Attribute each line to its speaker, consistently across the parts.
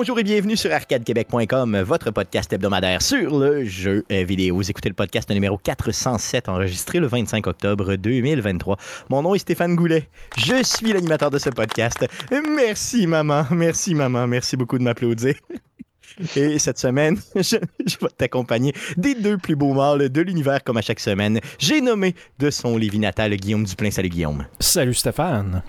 Speaker 1: Bonjour et bienvenue sur arcadequebec.com, votre podcast hebdomadaire sur le jeu vidéo. Vous écoutez le podcast numéro 407, enregistré le 25 octobre 2023. Mon nom est Stéphane Goulet. Je suis l'animateur de ce podcast. Merci, maman. Merci, maman. Merci beaucoup de m'applaudir. Et cette semaine, je, vais t'accompagner des deux plus beaux mâles de l'univers comme à chaque semaine. J'ai nommé de son Lévi natal Guillaume Duplain. Salut Guillaume.
Speaker 2: Salut Stéphane.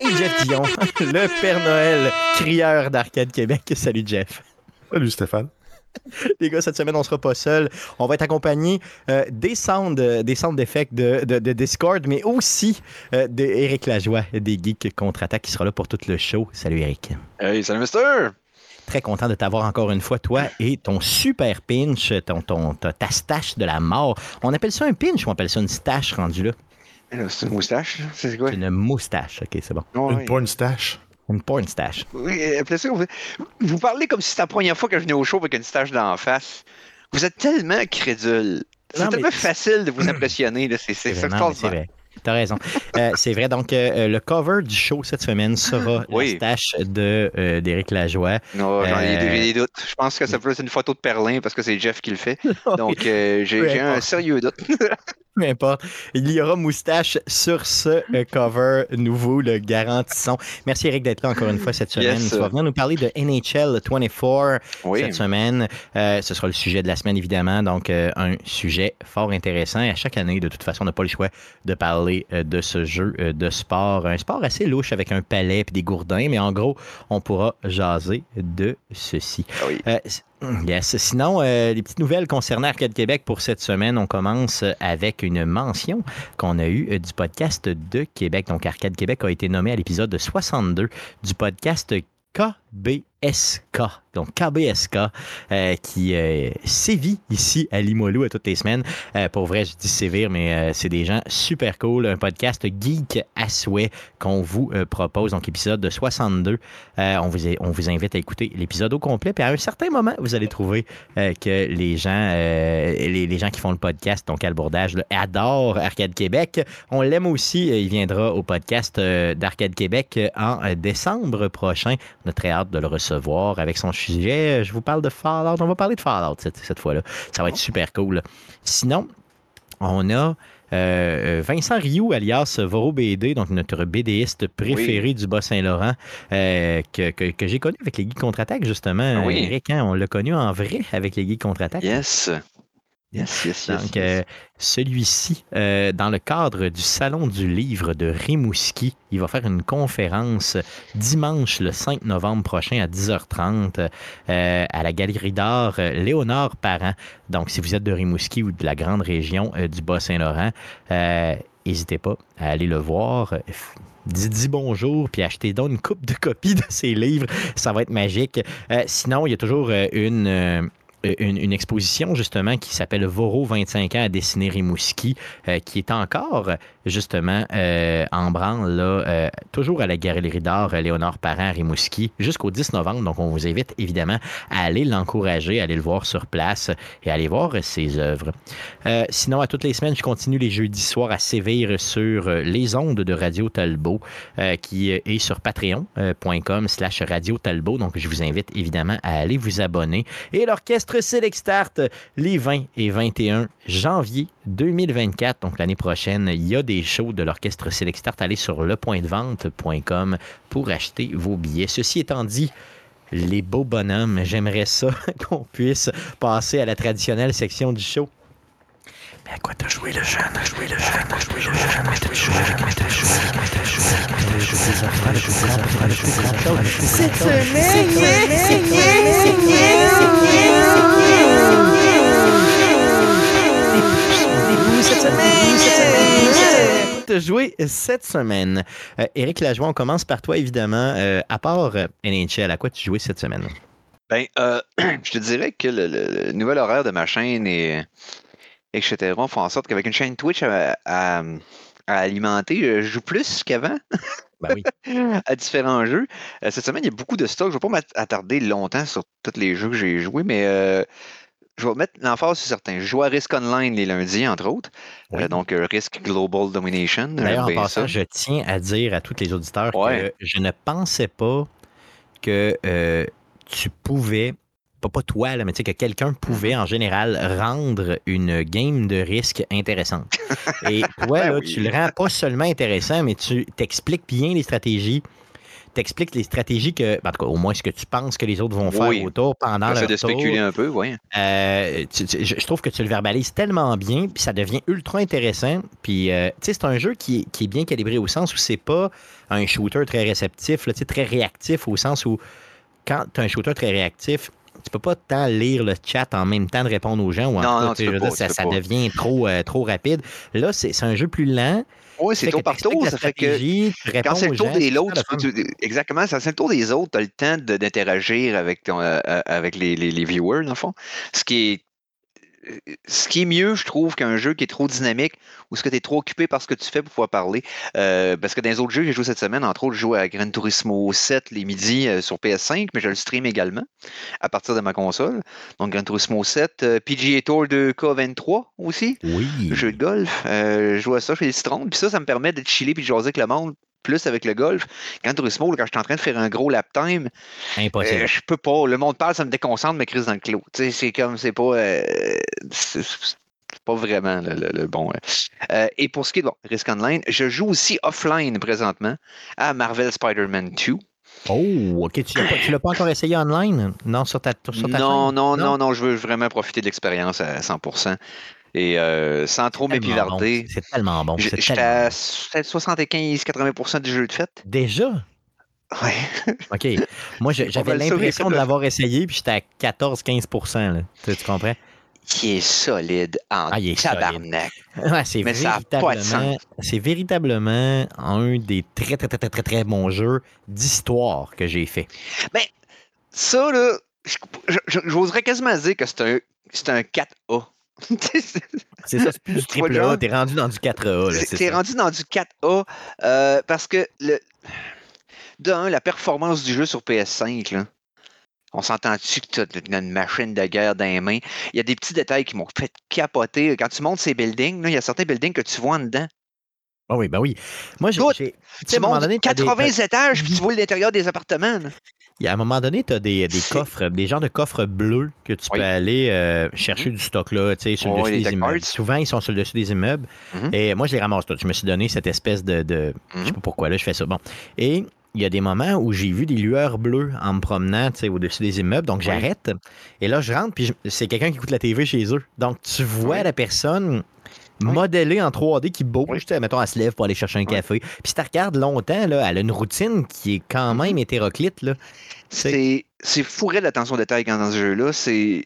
Speaker 1: Et Jeff Dion, le Père Noël, crieur d'Arcade Québec. Salut Jeff.
Speaker 3: Salut Stéphane.
Speaker 1: Les gars, cette semaine, on sera pas seul. On va être accompagné euh, des sound des sound d'effects de, de, Discord, mais aussi euh, d'Éric Lajoie des Geeks Contre-Attaque qui sera là pour tout le show. Salut Eric.
Speaker 4: Hey, salut Mister.
Speaker 1: Très content de t'avoir encore une fois, toi et ton super pinch, ton, ton, ta, ta stache de la mort. On appelle ça un pinch ou on appelle ça une stache rendu là?
Speaker 4: C'est une moustache, c'est quoi?
Speaker 1: C'est une moustache, ok, c'est bon.
Speaker 3: une porn stache.
Speaker 1: Une porn stache.
Speaker 4: Oui, ça. Vous parlez comme si c'était la première fois que je venais au show avec une stache d'en face. Vous êtes tellement crédule. C'est tellement facile de vous impressionner. C'est
Speaker 1: extraordinaire. T'as raison. Euh, c'est vrai. Donc, euh, euh, le cover du show cette semaine sera la stache de, d'Éric Lajoie.
Speaker 4: Non, j'en ai des doutes. Je pense que ça peut être une photo de Perlin parce que c'est Jeff qui le fait. Donc, j'ai, un sérieux doute.
Speaker 1: peu importe. Il y aura moustache sur ce euh, cover nouveau, le garantissons. Merci Eric d'être là encore une fois cette semaine. tu vas venir nous parler de NHL 24 cette semaine. Euh, ce sera le sujet de la semaine, évidemment. Donc, euh, un sujet fort intéressant. Et à chaque année, de toute façon, on n'a pas le choix de parler de ce jeu de sport. Un sport assez louche avec un palais et des gourdins, mais en gros, on pourra jaser de ceci.
Speaker 4: Ah oui.
Speaker 1: Yes. Sinon, euh, les petites nouvelles concernant Arcade Québec pour cette semaine, on commence avec une mention qu'on a eue euh, du podcast de Québec. Donc, Arcade Québec a été nommé à l'épisode 62 du podcast KBSK donc KBSK, euh, qui euh, sévit ici à Limoilou à toutes les semaines. Euh, pour vrai, je dis sévir, mais c'est des gens super cool. Un podcast geek à souhait qu'on vous propose. Donc, épisode de 62. on, vous invite à écouter l'épisode au complet. Puis à un certain moment, vous allez trouver que les gens, les, gens qui font le podcast, donc Albourdage, adorent Arcade Québec. On l'aime aussi. Il viendra au podcast d'Arcade Québec en décembre prochain. On a très de le recevoir avec son je vous parle de Fallout. On va parler de Fallout cette, fois-là. Ça va être super cool. Sinon, on a euh, Vincent Rioux, alias Voro BD, donc notre BDiste préféré du Bas-Saint-Laurent, euh, que, j'ai connu avec les Geeks Contre-Attaque, justement. Oui. Eric, hein, on l'a connu en vrai avec les Geeks Contre-Attaque.
Speaker 4: Yes. Yes, yes,
Speaker 1: yes. Donc, euh, celui-ci, euh, dans le cadre du Salon du livre de Rimouski, il va faire une conférence dimanche le 5 novembre prochain à 10h30 euh, à la Galerie d'art Léonard Parent. Donc, si vous êtes de Rimouski ou de la grande région du Bas-Saint-Laurent, n'hésitez pas à aller le voir dis, bonjour, puis achetez donc une coupe de copies de ces livres. Ça va être magique. sinon, il y a toujours une une, exposition justement qui s'appelle Voro 25 ans à dessiner Rimouski, euh, qui est encore justement euh, en branle, là, euh, toujours à la Galerie d'art Léonard Parent à Rimouski, jusqu'au 10 novembre. Donc, on vous invite évidemment à aller l'encourager, à aller le voir sur place et à aller voir ses œuvres. sinon, à toutes les semaines, je continue les jeudis soirs à sévir sur les ondes de Radio Talbot, qui est sur patreon.com slash Radio Talbot. Donc, je vous invite évidemment à aller vous abonner. Et l'orchestre Select Start les 20 et 21 janvier 2024. Donc l'année prochaine, il y a des shows de l'orchestre Select Start. Allez sur lepointdevente.com pour acheter vos billets. Ceci étant dit, les beaux bonhommes, j'aimerais ça qu'on puisse passer à la traditionnelle section du show. Mais à quoi t'as joué le jeune? T'as joué le jeune? T'as joué le jeune? Mais t'as joué, mais t'as joué, mais t'as joué, mais t'as joué. Cette semaine, cette jouer cette semaine. Éric Lajoie, on commence par toi, évidemment. à part NHL, à quoi tu jouais cette semaine?
Speaker 4: Ben, je te dirais que le, nouvel horaire de ma chaîne est etc., font en sorte qu'avec une chaîne Twitch à, alimenter, je joue plus qu'avant.
Speaker 1: Ben oui.
Speaker 4: à différents jeux. Euh, cette semaine, il y a beaucoup de stocks. Je ne vais pas m'attarder longtemps sur tous les jeux que j'ai joués, mais euh, je vais mettre l'emphase sur certains. Je joue à Risk Online les lundis, entre autres. Euh, donc, Risk Global Domination.
Speaker 1: D'ailleurs, en passant, je tiens à dire à tous les auditeurs que je ne pensais pas que tu pouvais, pas, pas toi, là, mais tu sais, que quelqu'un pouvait en général rendre une game de risque intéressante. Et toi,
Speaker 4: Ben
Speaker 1: là,
Speaker 4: oui.
Speaker 1: tu le rends pas seulement intéressant, mais tu t'expliques bien les stratégies. T'expliques les stratégies que, ben, en tout cas, au moins ce que tu penses que les autres vont faire
Speaker 4: Oui.
Speaker 1: au tour pendant leur
Speaker 4: de
Speaker 1: tour.
Speaker 4: spéculer un peu, oui.
Speaker 1: Euh, tu- tu- je trouve que tu le verbalises tellement bien, puis ça devient ultra intéressant. Puis, euh, tu sais, c'est un jeu qui, est- qui est bien calibré au sens où c'est pas un shooter très réceptif, là, très réactif au sens où quand tu as un shooter très réactif, tu peux pas tant lire le chat en même temps de répondre aux gens ou en
Speaker 4: Non,
Speaker 1: tout
Speaker 4: non,
Speaker 1: tu
Speaker 4: peux
Speaker 1: dire, ça,
Speaker 4: tu peux
Speaker 1: ça
Speaker 4: pas.
Speaker 1: devient trop, euh, trop rapide. Là, c'est un jeu plus lent.
Speaker 4: Oui, c'est tour par tour. Ça fait que quand c'est le tour
Speaker 1: gens,
Speaker 4: des autres, tu
Speaker 1: le
Speaker 4: peux- tu- exactement, c'est le tour des autres, tu as le temps de- d'interagir avec, ton, euh, euh, avec les, les- les viewers, dans le fond. Ce qui est ce qui est mieux, je trouve, qu'un jeu qui est trop dynamique ou ce que tu es trop occupé par ce que tu fais pour pouvoir parler. Euh, parce que dans les autres jeux que j'ai joué cette semaine, entre autres, je joue à Gran Turismo 7 les midis euh, sur PS5, mais je le stream également à partir de ma console. Donc Gran Turismo 7, euh, PGA Tour 2K23 aussi
Speaker 1: Oui.
Speaker 4: jeu de golf. Je joue à ça chez les Citrons. Puis ça, ça me permet de chiller puis de jaser avec le monde plus avec le golf. Quand Turismo, là, quand je suis en train de faire un gros lap time,
Speaker 1: Impossible.
Speaker 4: euh, je peux pas. Le monde parle, ça me déconcentre, me crise dans le clos. C'est comme, c'est pas. euh, c'est pas vraiment le, le- le bon. euh. Euh, et pour ce qui est de bon, Risk Online, je joue aussi offline présentement à Marvel Spider-Man 2.
Speaker 1: Oh, OK. Tu l'as pas, tu l'as pas encore essayé online? Non, sur ta, sur ta
Speaker 4: Non,
Speaker 1: chaîne?
Speaker 4: non, non, non, je veux vraiment profiter de l'expérience à 100%. Et euh, sans trop
Speaker 1: bon. C'est tellement bon.
Speaker 4: J'étais à
Speaker 1: bon.
Speaker 4: peut-être 75-80% du jeu de fête.
Speaker 1: Déjà?
Speaker 4: Ouais.
Speaker 1: OK. Moi, j'avais l'impression de l'avoir essayé, puis j'étais à 14-15 là. Tu, tu comprends?
Speaker 4: Qui est solide en
Speaker 1: Ah, est
Speaker 4: tabarnak.
Speaker 1: Ouais, c'est véritablement, c'est véritablement un des très, très, très, très, très, très bons jeux d'histoire que j'ai fait.
Speaker 4: Ça, là, j'oserais quasiment dire que c'est un, c'est un 4A.
Speaker 1: C'est ça, c'est plus du triple A. T'es rendu dans du 4A. là,
Speaker 4: C'est-
Speaker 1: c'est
Speaker 4: T'es rendu dans du 4A euh, parce que, le, de un, la performance du jeu sur PS5, là, on s'entend-tu que tu as une machine de guerre dans les mains? Il y a des petits détails qui m'ont fait capoter. Quand tu montes ces buildings, là, il y a certains buildings que tu vois en dedans.
Speaker 1: Ah oui, ben oui. Moi, j'ai. Tu
Speaker 4: montes
Speaker 1: donné, t'as des-
Speaker 4: 80
Speaker 1: t'as-
Speaker 4: étages puis tu vois l'intérieur des appartements. là.
Speaker 1: À un moment donné, tu as des, des coffres, des genres de coffres bleus que tu
Speaker 4: Oui.
Speaker 1: peux aller euh, chercher du stock là, tu sais, sur le
Speaker 4: Ouais,
Speaker 1: dessus des immeubles.
Speaker 4: cards.
Speaker 1: Souvent, ils sont sur le dessus des immeubles.
Speaker 4: Mhm.
Speaker 1: Et moi, je les ramasse tous. Je me suis donné cette espèce de. de- Je sais
Speaker 4: Mhm.
Speaker 1: pas pourquoi, là, je fais ça. Bon. Et il y a des moments où j'ai vu des lueurs bleues en me promenant tu sais, au-dessus des immeubles. Donc, j'arrête. Et là, je rentre, puis c'est quelqu'un qui écoute la TV chez eux. Donc, tu vois la personne
Speaker 4: Oui.
Speaker 1: modélée en 3D qui bouge.
Speaker 4: Oui.
Speaker 1: tu sais, Mettons, elle se lève pour aller chercher un café. Puis si tu regardes longtemps, là, elle a une routine qui est quand même hétéroclite. Là. C'est-
Speaker 4: C'est fourré l'attention au détail quand dans ce jeu-là. C'est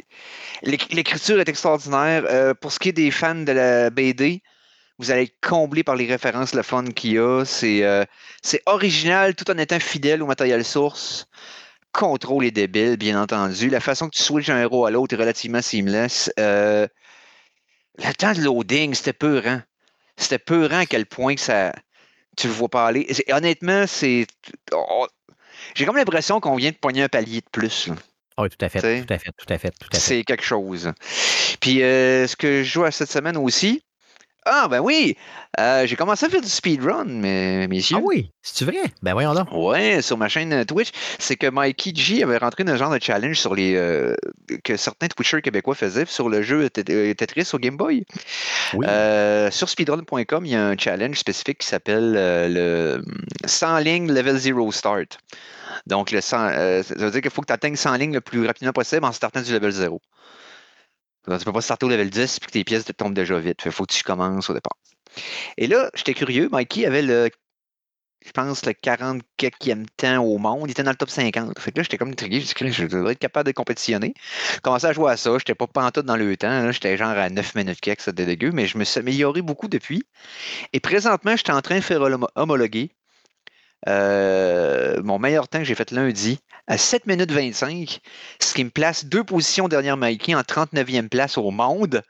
Speaker 4: l'éc- L'écriture est extraordinaire. Euh, pour ce qui est des fans de la BD, vous allez être comblé par les références, le fun qu'il y a. C'est euh, c'est original tout en étant fidèle au matériel source. Contrôle est débile, bien entendu. La façon que tu switches d'un héros à l'autre est relativement seamless. Euh, le temps de loading, c'était peurant. C'était peurant à quel point que ça, tu le vois pas aller. Et honnêtement, c'est. oh, j'ai comme l'impression qu'on vient de pogner un palier de plus. là.
Speaker 1: Ah Oui, tout à fait,
Speaker 4: T'sais.
Speaker 1: tout à fait, tout à fait, tout à fait.
Speaker 4: C'est quelque chose. Puis euh, ce que je joue à cette semaine aussi. Ah ben oui! euh, j'ai commencé à faire du speedrun, mais, messieurs.
Speaker 1: Ah oui, c'est vrai? Ben voyons donc.
Speaker 4: Ouais, sur ma chaîne euh, Twitch, c'est que Mikey G avait rentré dans un genre de challenge sur les euh, que certains Twitchers québécois faisaient sur le jeu Tet- Tetris au Game Boy.
Speaker 1: Oui.
Speaker 4: Euh, sur speedrun.com, il y a un challenge spécifique qui s'appelle le 100 lignes level 0 start. Donc, le 100, euh, ça veut dire qu'il faut que tu atteignes 100 lignes le plus rapidement possible en startant du level 0. Tu peux pas starter au level 10 et que tes pièces tombent déjà vite. Il faut que tu commences au départ. Et là, j'étais curieux. Mikey avait le, je pense, le 40 e temps au monde. Il était dans le top 50. Fait que là, j'étais comme intrigué. Je dit, je devrais être capable de compétitionner. J'ai commencé à jouer à ça. J'étais pas pantoute dans le temps. J'étais genre à 9 minutes quelque, c'était dégueu. Mais je me suis amélioré beaucoup depuis. Et présentement, j'étais en train de faire homo- homologuer euh, mon meilleur temps que j'ai fait lundi à 7 minutes 25, ce qui me place deux positions derrière Mikey en 39e place au monde.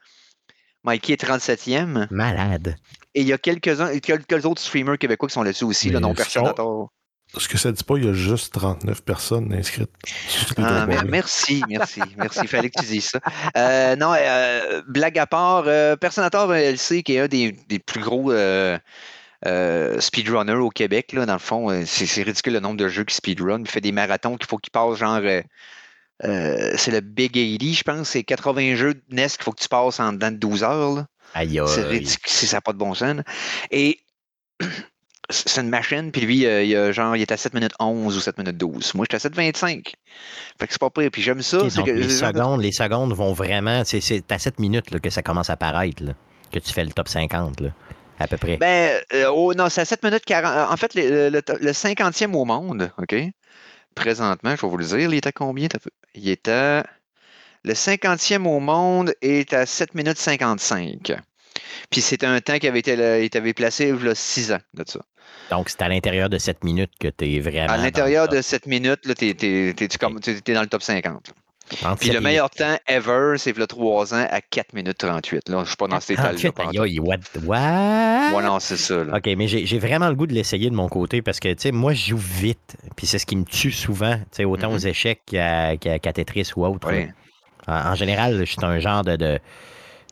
Speaker 4: Mikey est 37e.
Speaker 1: Malade.
Speaker 4: Et il y a quelques-uns, quelques autres streamers québécois qui sont là-dessus aussi, là, non
Speaker 3: on-
Speaker 4: Personator.
Speaker 3: Ce que ça dit pas, il y a juste 39 personnes inscrites.
Speaker 4: Ah, mais- merci, merci, merci. Il fallait que tu dises ça. Euh, non, euh, blague à part, euh, Personator LC, qui est un des, des plus gros euh, speedrunner au Québec. Là, dans le fond, euh, c'est ridicule le nombre de jeux qui speedrun. Il fait des marathons qu'il faut qu'il passe genre. euh, c'est le Big 80, je pense. C'est 80 jeux de NES qu'il faut que tu passes en dedans de 12 heures. là.
Speaker 1: Aïe,
Speaker 4: C'est ridicule, c'est- ça n'a pas de bon sens. là. Et c'est une machine, puis lui, euh, il, a genre, il est à 7 minutes 11 ou 7 minutes 12. Moi, j'étais à 7 25. Fait que c'est pas pire. Puis j'aime ça. Que-
Speaker 1: les, secondes, les secondes vont vraiment. C'est c'est à 7 minutes là, que ça commence à paraître, là, que tu fais le top 50, là, à peu près.
Speaker 4: Ben, euh, oh, non, c'est à 7 minutes 40. En fait, le, le- le 50e au monde, OK? Présentement, je vais vous le dire, il est à combien? Il est à. Le 50e au monde est à 7 minutes 55. Puis c'est un temps qui avait été il avait placé il y a 6 ans de ça.
Speaker 1: Donc, c'est à l'intérieur de 7 minutes que tu es vraiment.
Speaker 4: À l'intérieur de 7 minutes, là, tu comme- t'es- t'es dans le top 50. Puis
Speaker 1: 7
Speaker 4: le
Speaker 1: et
Speaker 4: meilleur temps ever, c'est le 3 ans à 4 minutes 38. Là, je suis pas dans ces états-là.
Speaker 1: 38,
Speaker 4: pas en
Speaker 1: aïe,
Speaker 4: tout.
Speaker 1: aïe, what? What?
Speaker 4: Ouais, non, c'est ça. là.
Speaker 1: OK, mais j'ai j'ai vraiment le goût de l'essayer de mon côté parce que, tu sais, moi, je joue vite. Puis c'est ce qui me tue souvent, tu sais, autant aux échecs qu'à Tetris ou autre. En, en général, je suis un genre de, de,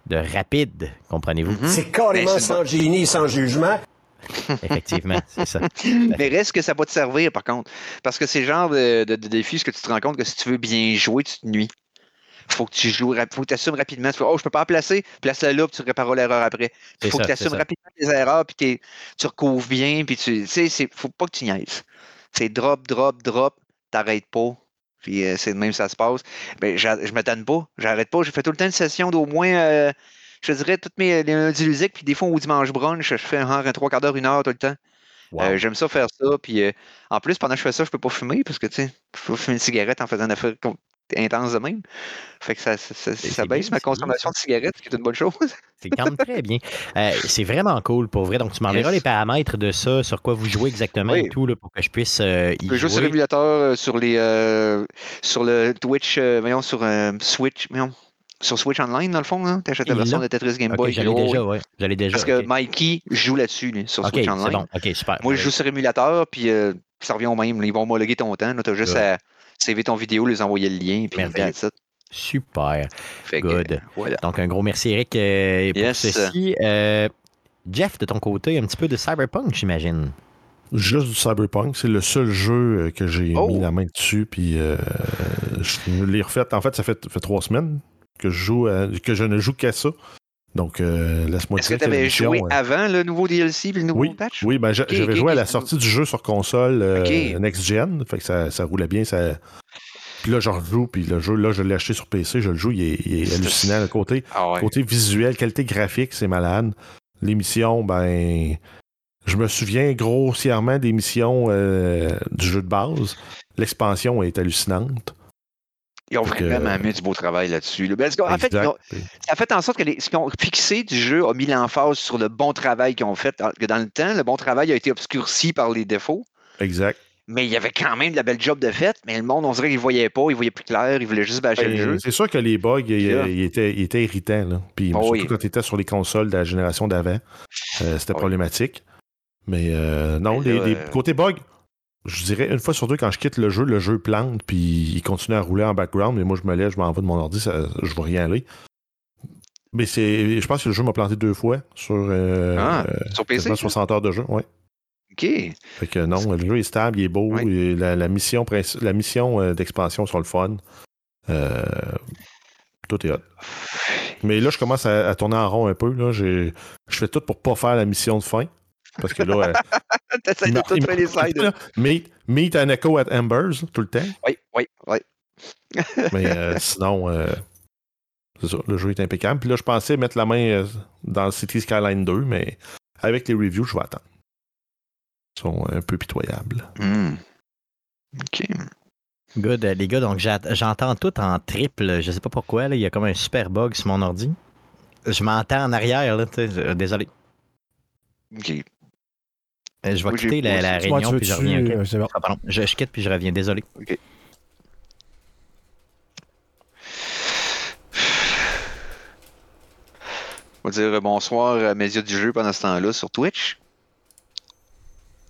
Speaker 1: de rapide, comprenez-vous?
Speaker 4: Mhm.
Speaker 2: C'est carrément
Speaker 4: Ben,
Speaker 2: sans génie, sans jugement.
Speaker 1: Effectivement, c'est ça.
Speaker 4: Mais reste que ça va te servir, par contre. Parce que c'est le genre de, de, de défi, ce que tu te rends compte que si tu veux bien jouer, tu te nuis. Faut que tu joues, faut que tu assumes rapidement. Tu fais, oh, je peux pas en placer, place-la là, puis tu répareras l'erreur après.
Speaker 1: C'est
Speaker 4: faut
Speaker 1: ça,
Speaker 4: que tu assumes rapidement tes erreurs, puis tu recouvres bien, puis tu sais, faut pas que tu niaises. C'est drop, drop, drop, t'arrêtes pas. Puis euh, c'est de même que ça se passe. Ben, je m'attends pas, j'arrête pas. J'ai fait tout le temps une session d'au moins, euh, je te dirais, toutes mes les lundis puis des fois au dimanche brunch, je fais un, un trois quarts d'heure, une heure tout le temps.
Speaker 1: Wow.
Speaker 4: Euh, J'aime ça faire ça. Puis euh, en plus, pendant que je fais ça, je peux pas fumer parce que tu sais, je peux pas fumer une cigarette en faisant une affaire intense de même. Fait que ça, ça, ça-
Speaker 1: c'est
Speaker 4: baisse
Speaker 1: bien,
Speaker 4: ma
Speaker 1: bien,
Speaker 4: consommation de cigarettes, ce qui est une bonne chose.
Speaker 1: C'est quand même très bien. Euh, c'est vraiment cool pour vrai. Donc, tu m'enverras
Speaker 4: Yes.
Speaker 1: les paramètres de ça, sur quoi vous jouez exactement
Speaker 4: Oui.
Speaker 1: et tout, là, pour que je puisse euh, y
Speaker 4: jouer sur l'émulateur, sur les euh, sur le Twitch, voyons, sur Switch, voyons, sur Switch Online, dans le fond, hein, t'achètes la version de Tetris Game Boy.
Speaker 1: j'allais
Speaker 4: oh,
Speaker 1: déjà,
Speaker 4: oui.
Speaker 1: ouais. J'allais déjà.
Speaker 4: Parce que. Mikey joue là-dessus, lui, sur Switch Online.
Speaker 1: bon. Ok, super.
Speaker 4: Moi, je joue sur émulateur, puis euh, ça revient au même. Ils vont homologuer ton temps. Tu as juste à saver ton vidéo, les envoyer le lien, puis that's it.
Speaker 1: Super.
Speaker 4: Fait
Speaker 1: Good.
Speaker 4: voilà.
Speaker 1: Donc, un gros merci, Eric, euh, pour
Speaker 4: Yes.
Speaker 1: ceci. Euh, Jeff, de ton côté, un petit peu de Cyberpunk, j'imagine.
Speaker 3: Juste du Cyberpunk, c'est le seul jeu euh, que j'ai
Speaker 4: Oh.
Speaker 3: mis la main dessus, puis euh, je l'ai refait. En fait, ça fait, fait trois semaines que je joue, à- que je ne joue qu'à ça. Donc, euh, laisse-moi
Speaker 4: Est-ce que
Speaker 3: dire
Speaker 4: tu avais joué
Speaker 3: euh,
Speaker 4: avant le nouveau DLC puis le nouveau
Speaker 3: Oui,
Speaker 4: patch?
Speaker 3: oui, ben, j'avais joué à la sortie du jeu sur console euh,
Speaker 4: Ok.
Speaker 3: Next Gen, fait que ça, ça roulait bien. Ça... Puis là, je rejoue, puis le jeu, là, je l'ai acheté sur PC, je le joue, il est, il est
Speaker 4: C'est-
Speaker 3: hallucinant. Le côté,
Speaker 4: Ah ouais.
Speaker 3: côté visuel, qualité graphique, c'est malade. L'émission, ben, je me souviens grossièrement des missions euh, du jeu de base. L'expansion est hallucinante.
Speaker 4: Ils ont vraiment mis du beau travail là-dessus. là. Parce qu'en fait, ont- ça a fait en sorte que les- ce qu'ils ont fixé du jeu a mis l'emphase sur le bon travail qu'ils ont fait. Que dans le temps, le bon travail a été obscurci par les défauts.
Speaker 3: Exact.
Speaker 4: Mais il y avait quand même de la belle job de fait. Mais le monde, on dirait qu'il ne voyait pas, il voyait plus clair, il voulait juste bâcher le
Speaker 3: Ben,
Speaker 4: jeu.
Speaker 3: C'est sûr que les bugs, ils, étaient, irritants. Là. Puis
Speaker 4: Oh
Speaker 3: surtout
Speaker 4: oui.
Speaker 3: quand tu étais sur les consoles de la génération d'avant, euh, c'était
Speaker 4: Oui.
Speaker 3: problématique. Mais euh, non,
Speaker 4: Mais
Speaker 3: les,
Speaker 4: là,
Speaker 3: les
Speaker 4: euh,
Speaker 3: côtés bugs, je dirais une fois sur deux, quand je quitte le jeu, le jeu plante, puis il continue à rouler en background, mais moi je me lève, je m'en vais de mon ordi, ça, je vois rien aller. Mais c'est. Je pense que le jeu m'a planté deux fois sur euh,
Speaker 4: Ah,
Speaker 3: euh,
Speaker 4: sur PC?
Speaker 3: quasiment 60 heures de jeu. Ouais.
Speaker 4: OK.
Speaker 3: Fait que non, le jeu est stable, il est beau, et la, la mission, la mission euh, d'expansion sur le fun. Euh, tout est hot. Mais là, je commence à, à tourner en rond un peu. Là. Je fais tout pour pas faire la mission de fin. Parce que là, euh,
Speaker 4: T'essayes
Speaker 3: il
Speaker 4: de
Speaker 3: m'a-
Speaker 4: tout
Speaker 3: il m'a-
Speaker 4: faire les slides.
Speaker 3: là, meet, meet an echo at Embers tout le temps.
Speaker 4: Oui, oui, oui.
Speaker 3: Mais euh, sinon, euh, c'est ça, le jeu est impeccable. Puis là, je pensais mettre la main euh, dans City Skyline 2, mais avec les reviews, je vais attendre. Ils sont un peu pitoyables.
Speaker 4: Hmm. OK.
Speaker 1: Good, les gars, donc j'entends tout en triple. Je sais pas pourquoi, là, il y a comme un super bug sur mon ordi. Je m'entends en arrière, là, désolé.
Speaker 4: OK.
Speaker 1: Euh, Je vais
Speaker 4: Oui,
Speaker 1: quitter la, la réunion
Speaker 5: veux
Speaker 1: puis je reviens. ok?
Speaker 5: euh, bon.
Speaker 1: Ah, pardon, je, je quitte puis je reviens, désolé.
Speaker 4: On va dire bonsoir à Média du jeu pendant ce temps-là sur Twitch.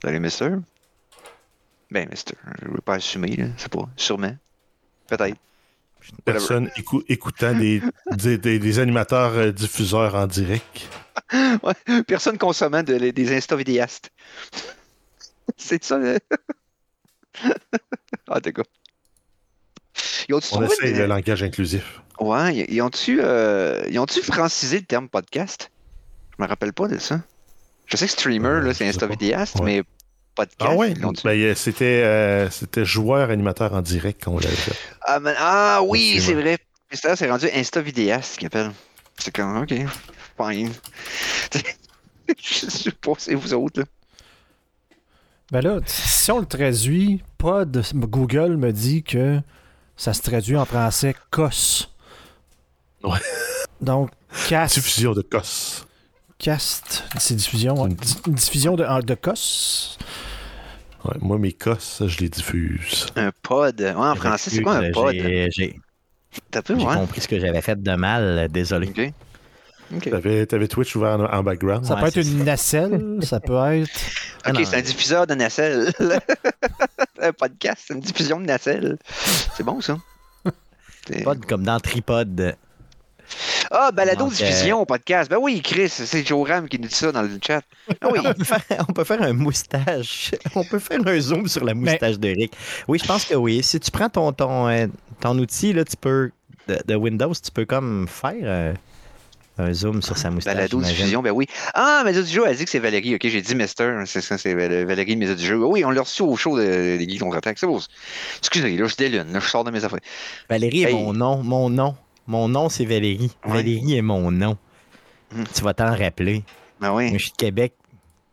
Speaker 4: Salut, Mister. Ben, Mister, je ne veux pas assumer, là. C'est pas. Sûrement. Peut-être.
Speaker 3: Personne écoutant des, des, animateurs euh, diffuseurs en direct.
Speaker 4: personne consommant des Insta vidéastes. C'est ça. ah, d'accord.
Speaker 3: On essaie le langage inclusif.
Speaker 4: Ouais, ils ont-tu euh, ont francisé le terme podcast? Je me rappelle pas de ça. Je sais que streamer, là, c'est Insta vidéaste, mais podcast.
Speaker 3: Ah ouais? Ben, c'était, euh, c'était joueur animateur en direct qu'on l'avait fait.
Speaker 4: Ah, ah oui, c'est vrai. Ça, c'est rendu Insta vidéaste qui appelle. C'est comme, ok, fine. Je sais pas, c'est vous autres, là.
Speaker 2: Ben là, si on le traduit, Pod, Google me dit que ça se traduit en français COS.
Speaker 3: Ouais.
Speaker 2: Donc, cast.
Speaker 3: Diffusion de COS.
Speaker 2: Cast, c'est diffusion. Une... diffusion de, de COS.
Speaker 3: Ouais, moi, mes COS, je les diffuse.
Speaker 4: Un pod? Ouais, en français, c'est quoi un pod? J'ai
Speaker 1: compris ce que j'avais fait de mal, désolé.
Speaker 4: OK.
Speaker 3: Okay. T'avais, Twitch ouvert en, background?
Speaker 2: Ça peut être une nacelle, ça peut être.
Speaker 4: Ok, c'est un diffuseur de nacelle. un podcast, c'est une diffusion de nacelle. C'est bon ça.
Speaker 1: Pod comme dans Tripod.
Speaker 4: Ah, balado diffusion au podcast. Ben oui, Chris, c'est Joe Ram qui nous dit ça dans le chat. Ah oui.
Speaker 1: on, peut faire, un moustache. On peut faire un zoom sur la moustache de Rick. Oui, je pense que oui. Si tu prends ton, ton, euh, ton outil, là, tu peux de, Windows, tu peux comme faire. Euh, un zoom sur sa moustache.
Speaker 4: Balado diffusion, ben oui. Ah, Maison du jeu, elle dit que c'est Valérie. Ok, j'ai dit Mister. C'est ça, c'est Valérie Maison du jeu. Oui, on l'a reçu au show de, des Geeks contre-attaque. C'est beau. Excusez, là, je délune. Là, je sors de mes affaires.
Speaker 1: Valérie est mon nom. Mon nom. Mon nom, c'est Valérie. Valérie est mon nom. Hmm. Tu vas t'en rappeler.
Speaker 4: Ben oui.
Speaker 1: je suis de Québec.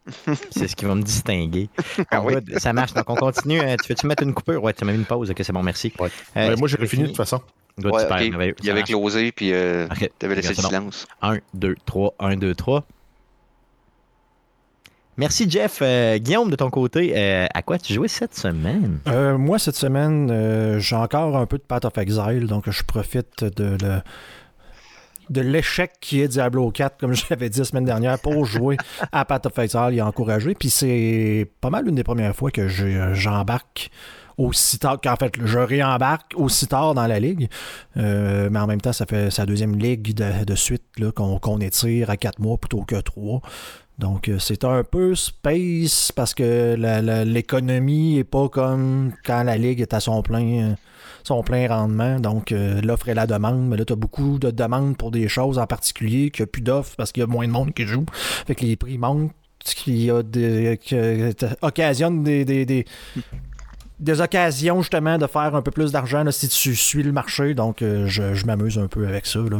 Speaker 1: c'est ce qui va me distinguer. Ah oui. Ça marche. Donc, on continue. Euh, tu veux-tu mettre une coupure? Ouais, tu m'as mis une pause. Ok, c'est bon, merci.
Speaker 3: Euh, moi, j'ai fini de toute façon.
Speaker 4: Ouais, Il y avait closé, puis euh, tu avais laissé le silence.
Speaker 1: 1, 2, 3, 1, 2, 3. Merci, Jeff. Euh, Guillaume, de ton côté, euh, à quoi tu jouais cette semaine?
Speaker 2: moi, cette semaine, j'ai encore un peu de Path of Exile, donc je profite de l'échec qui est Diablo 4, comme je l'avais dit la semaine dernière, pour jouer à Path of Exile et encourager. Puis c'est pas mal une des premières fois que j'embarque aussi tard, qu'en fait, je réembarque aussi tard dans la ligue. Euh, mais en même temps, ça fait sa deuxième ligue de, suite qu'on étire à quatre mois plutôt que trois. Donc, euh, c'est un peu space parce que l'économie n'est pas comme quand la ligue est à son plein, son plein rendement. Donc, euh, l'offre et la demande. Mais là, tu as beaucoup de demandes pour des choses en particulier, qu'il n'y a plus d'offres parce qu'il y a moins de monde qui joue. Fait que les prix montent ce qui, a des, occasionne des, des occasions justement de faire un peu plus d'argent si tu suis le marché. Donc euh, je, m'amuse un peu avec ça. Là.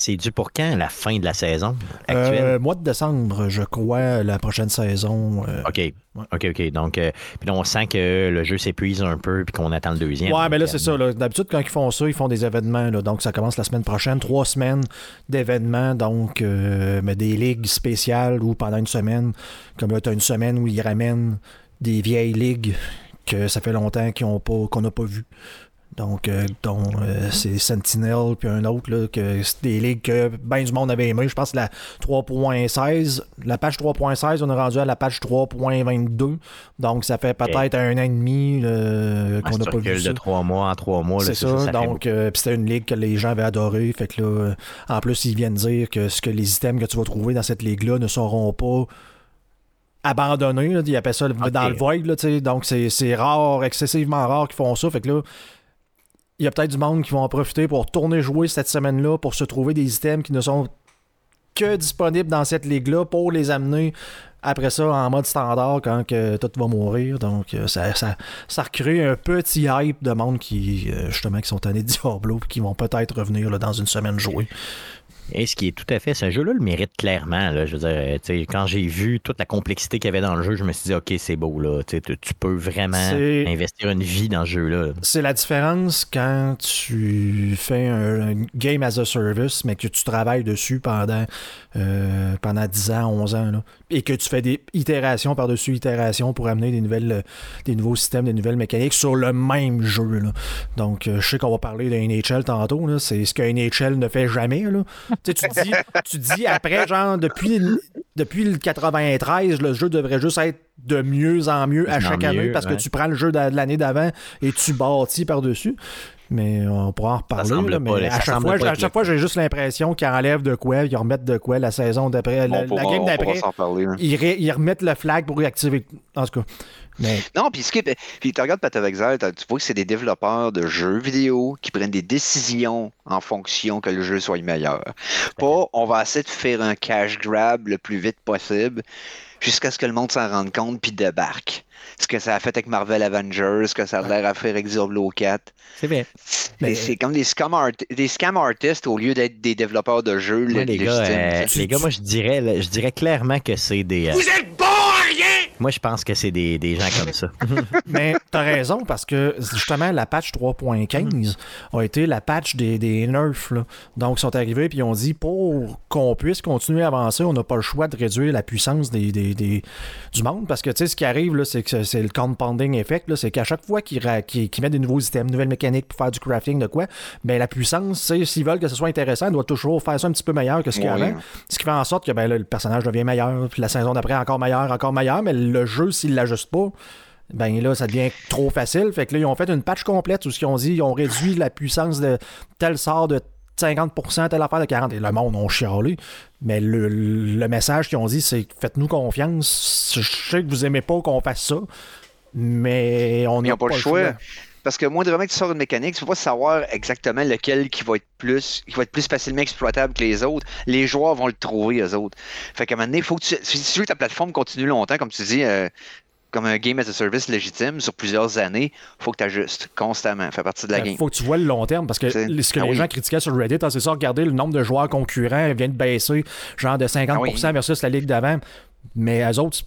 Speaker 1: C'est dû pour quand la fin de la saison
Speaker 2: actuelle? Euh, mois de décembre, je crois, la prochaine saison.
Speaker 1: Euh, OK. OK, OK. Donc, puis on sent que le jeu s'épuise un peu puis qu'on attend le deuxième.
Speaker 2: Ouais, mais là, c'est ça. D'habitude, quand ils font ça, ils font des événements. Donc, ça commence la semaine prochaine. Trois semaines d'événements. Donc, mais des ligues spéciales ou pendant une semaine. Comme là, tu as une semaine où ils ramènent des vieilles ligues que ça fait longtemps qu'on n'a pas vu. Donc, euh, euh, c'est Sentinel, puis un autre, là, que c'est des ligues que bien du monde avait aimé. Je pense que la 3.16, la page 3.16, on est rendu à la page 3.22. Donc, ça fait peut-être un an et demi qu'on n'a pas vu.
Speaker 1: Ça. de trois mois en trois mois.
Speaker 2: C'est ça, Donc, euh, c'était une ligue que les gens avaient adoré. Fait que là, en plus, ils viennent dire que, ce que les items que tu vas trouver dans cette ligue-là ne seront pas abandonné. Là, ils appellent ça dans le void. Là, donc, c'est rare, excessivement rare qu'ils font ça. Fait que là, il y a peut-être du monde qui vont en profiter pour tourner jouer cette semaine-là pour se trouver des items qui ne sont que disponibles dans cette ligue-là pour les amener après ça en mode standard quand que tout va mourir. Donc, euh, ça, ça, ça recrée un petit hype de monde qui, euh, justement, qui sont tannés de Diablo et qui vont peut-être revenir dans une semaine jouer.
Speaker 1: Et ce qui est tout à fait, ce jeu-là le mérite clairement. Là, je veux dire, quand j'ai vu toute la complexité qu'il y avait dans le jeu, je me suis dit, OK, c'est beau, là. Tu, peux vraiment investir une vie dans ce jeu-là.
Speaker 2: C'est la différence quand tu fais un, game as a service, mais que tu travailles dessus pendant, euh, pendant 10 ans, 11 ans, là, et que tu fais des itérations par-dessus itérations pour amener des, nouvelles, des nouveaux systèmes, des nouvelles mécaniques sur le même jeu. Là. Donc, euh, je sais qu'on va parler d'un NHL tantôt. C'est ce qu'un NHL ne fait jamais. Là tu, dis, tu dis après, genre, depuis, depuis le 93, le jeu devrait juste être de mieux en mieux à chaque année parce que tu prends le jeu de, l'année d'avant et tu bâtis par-dessus. Mais on pourra en reparler. là, mais à chaque fois, à chaque fois, j'ai juste l'impression qu'ils enlèvent de quoi, ils remettent de quoi la saison d'après, la, la game d'après.
Speaker 4: là.
Speaker 2: Ils, ils remettent le flag pour réactiver. En tout cas. Mais
Speaker 4: Non, puis ce qui est- puis tu regardes Path of Exile, tu vois que c'est des développeurs de jeux vidéo qui prennent des décisions en fonction que le jeu soit meilleur. Pas on va essayer de faire un cash grab le plus vite possible jusqu'à ce que le monde s'en rende compte puis débarque. Ce que ça a fait avec Marvel Avengers, ce que ça a l'air à faire avec Diablo 4.
Speaker 1: C'est.
Speaker 4: C'est
Speaker 2: Mais-
Speaker 4: c'est comme des scam, art- des scam artists au lieu d'être des développeurs de jeux
Speaker 1: Moi,
Speaker 4: lé-
Speaker 1: les gars, euh, les gars, moi, je dirais, là, je dirais clairement que c'est des. euh,
Speaker 5: Vous êtes!
Speaker 1: Moi, je pense que c'est des, des gens comme ça.
Speaker 2: Mais t'as raison parce que justement la patch 3.15 a été la patch des, des nerfs. là. Donc ils sont arrivés puis ils ont dit pour qu'on puisse continuer à avancer, on n'a pas le choix de réduire la puissance des, des- des- du monde parce que tu sais ce qui arrive c'est que c'est le compounding effect, c'est qu'à chaque fois qu'ils qu'ils- qu'ils mettent des nouveaux items, nouvelles mécaniques pour faire du crafting de quoi, ben la puissance, s'ils veulent que ce soit intéressant, ils doivent toujours faire ça un petit peu meilleur que ce qu'il y a
Speaker 4: Oui.
Speaker 2: avant. Ce qui fait en sorte que ben, là, le personnage devient meilleur, puis la saison d'après encore meilleur, encore meilleur, mais le jeu, s'il l'ajuste pas, ben là, ça devient trop facile. Fait que là, ils ont fait une patch complète où ce qu'ils ont dit, ils ont réduit la puissance de tel sort de 50%, telle affaire de 40%. Et le monde ont chialé. Mais le, le message qu'ils ont dit, c'est faites-nous confiance. Je sais que vous aimez pas qu'on fasse ça, mais on n'a
Speaker 4: n'ont pas le choix. Parce que moi, vraiment que tu sors une mécanique, tu peux pas savoir exactement lequel qui va être plus qui va être plus facilement exploitable que les autres. Les joueurs vont le trouver, eux autres. Fait qu'à un moment donné, faut que tu, si tu veux que ta plateforme continue longtemps, comme tu dis, euh, comme un game as a service légitime sur plusieurs années, faut que tu ajustes constamment. Fait partie de la
Speaker 2: Il
Speaker 4: game.
Speaker 2: Faut que tu vois le long terme parce que ce que
Speaker 4: Ah
Speaker 2: les
Speaker 4: oui.
Speaker 2: gens critiquaient sur Reddit, ah, c'est ça, regardez le nombre de joueurs concurrents vient de baisser, genre de 50%
Speaker 4: Ah
Speaker 2: versus la ligue d'avant. Mais eux autres,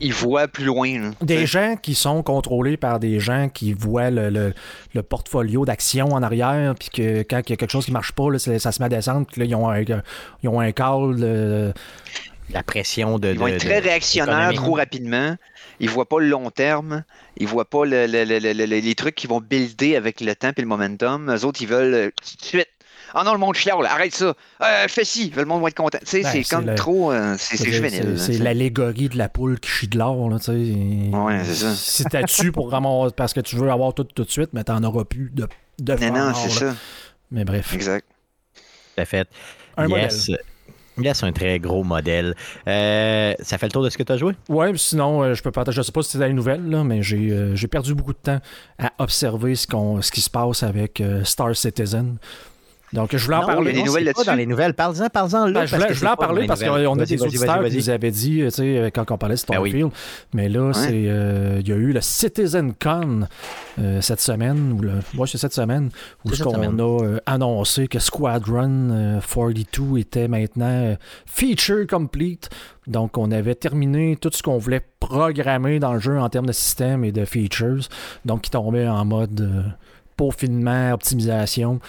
Speaker 4: Ils voient plus loin. là.
Speaker 2: des gens qui sont contrôlés par des gens qui voient le, le- le portfolio d'action en arrière, puis que quand il y a quelque chose qui marche pas, là, ça se met à descendre, puis là, ils ont un, ils ont un call. euh,
Speaker 1: La pression de.
Speaker 4: Ils vont
Speaker 1: de-
Speaker 4: être très
Speaker 1: de-
Speaker 4: réactionnaires trop rapidement. Ils voient pas le long terme. Ils voient pas le- le- le- le- le- les trucs qui vont builder avec le temps et le momentum. Eux autres, ils veulent tout de suite. Ah non, le monde chiale, arrête ça. Euh, fais ci, le monde va être content. Tu sais,
Speaker 2: Ben,
Speaker 4: c'est comme
Speaker 2: le-
Speaker 4: trop. euh, c'est juvénile.
Speaker 2: c'est- l'allégorie de la poule qui chie de l'or, là, tu sais.
Speaker 4: Ouais, c'est ça.
Speaker 2: Si t'as dessus pour ramasser, parce que tu veux avoir tout tout de suite, mais t'en auras plus de, de
Speaker 4: Non, non, c'est ça.
Speaker 2: Mais bref,
Speaker 4: Exact.
Speaker 1: Tout à fait.
Speaker 2: un
Speaker 1: yes. Yes, un très gros modèle. Euh, ça fait le tour de ce que tu as joué?
Speaker 2: Ouais, puis sinon, euh, je peux partager. Je sais pas si c'est dans les nouvelles, là, mais j'ai euh, j'ai perdu beaucoup de temps à observer ce, qu'on ce qui se passe avec euh, Star Citizen. Donc, je voulais en
Speaker 1: Non,
Speaker 2: parler.
Speaker 4: il y a des
Speaker 1: non,
Speaker 4: nouvelles
Speaker 1: c'est pas
Speaker 4: là-dessus?
Speaker 1: dans les nouvelles. Parle-en, parle-en là.
Speaker 2: Ben, je voulais,
Speaker 1: que
Speaker 2: je voulais en parler parce qu'on a des auditeurs qui nous avaient dit, tu sais, quand on parlait de
Speaker 1: Ben oui.
Speaker 2: Starfield. Mais là, c'est, euh, il y a eu le CitizenCon euh, cette semaine. Ou le, ouais, c'est cette semaine. Où ce
Speaker 1: semaine.
Speaker 2: a euh, annoncé que Squadron euh, 42 était maintenant euh, feature complete. Donc, on avait terminé tout ce qu'on voulait programmer dans le jeu en termes de système et de features. Donc, qui tombait en mode euh, peaufinement, optimisation.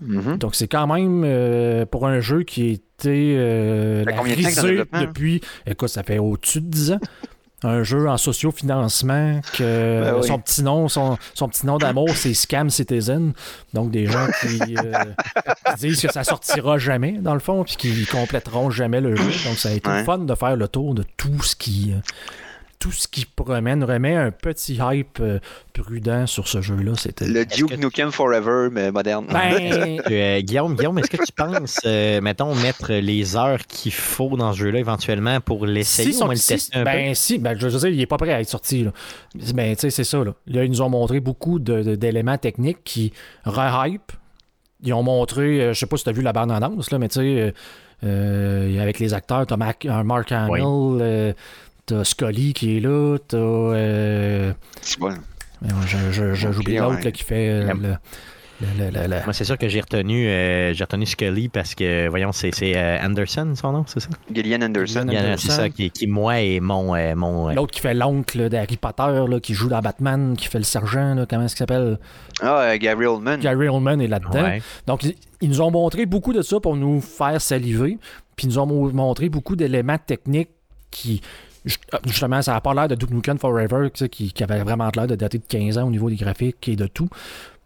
Speaker 4: Mhm.
Speaker 2: Donc c'est quand même euh, pour un jeu qui a été euh, la
Speaker 4: de temps
Speaker 2: depuis, écoute, ça fait au-dessus de 10 ans. Un jeu en sociofinancement que
Speaker 4: Ben oui.
Speaker 2: son petit nom, son, son petit nom d'amour, c'est Scam Citizen. Donc des gens qui, euh, qui disent que ça sortira jamais, dans le fond, puis qui compléteront jamais le jeu. Donc ça a été
Speaker 4: Ouais.
Speaker 2: fun de faire le tour de tout ce qui. Tout ce qui promène, remet un petit hype euh, prudent sur ce jeu-là. C'était.
Speaker 4: Le Duke
Speaker 1: que-
Speaker 4: Nukem Forever, mais moderne.
Speaker 2: Ben,
Speaker 1: Euh, Guillaume, Guillaume, est-ce que tu penses, euh, mettons, mettre les heures qu'il faut dans ce jeu-là éventuellement pour l'essayer,
Speaker 2: Si,
Speaker 1: moins le tester un
Speaker 2: ben si, ben, je veux dire, il est pas prêt à être sorti. Là. Ben, tu sais, c'est ça. Là. Là, ils nous ont montré beaucoup de- de- d'éléments techniques qui re-hype. Ils ont montré, euh, je sais pas si tu as vu la bande-annonce, là, mais tu sais, euh, euh, avec les acteurs, t'as Mac- Mark Hamill, euh, t'as Scully qui est là, t'as. euh,
Speaker 4: C'est bon.
Speaker 2: mais ouais, je- je- je- J'oublie l'autre
Speaker 4: ouais.
Speaker 2: là, qui fait euh,
Speaker 1: Yep.
Speaker 2: le, le- le- le- le-
Speaker 1: Moi, c'est sûr que j'ai retenu, euh, j'ai retenu Scully parce que, voyons, c'est c'est, euh, Anderson, son nom, c'est ça?
Speaker 4: Gillian Anderson.
Speaker 2: Anderson.
Speaker 1: C'est ça, qui, qui, moi, est mon... euh, mon euh,
Speaker 2: L'autre qui fait l'oncle d'Harry Potter, là, qui joue dans Batman, qui fait le sergent, là, comment est-ce qu'il s'appelle?
Speaker 4: Ah, euh, Gary Oldman.
Speaker 2: Gary Oldman est là-dedans.
Speaker 1: ouais.
Speaker 2: Donc, ils, ils nous ont montré beaucoup de ça pour nous faire saliver. Puis ils nous ont mo- montré beaucoup d'éléments techniques qui, justement, ça n'a pas l'air de Duke Nukem Forever, qui, avait vraiment l'air de dater de 15 ans au niveau des graphiques et de tout.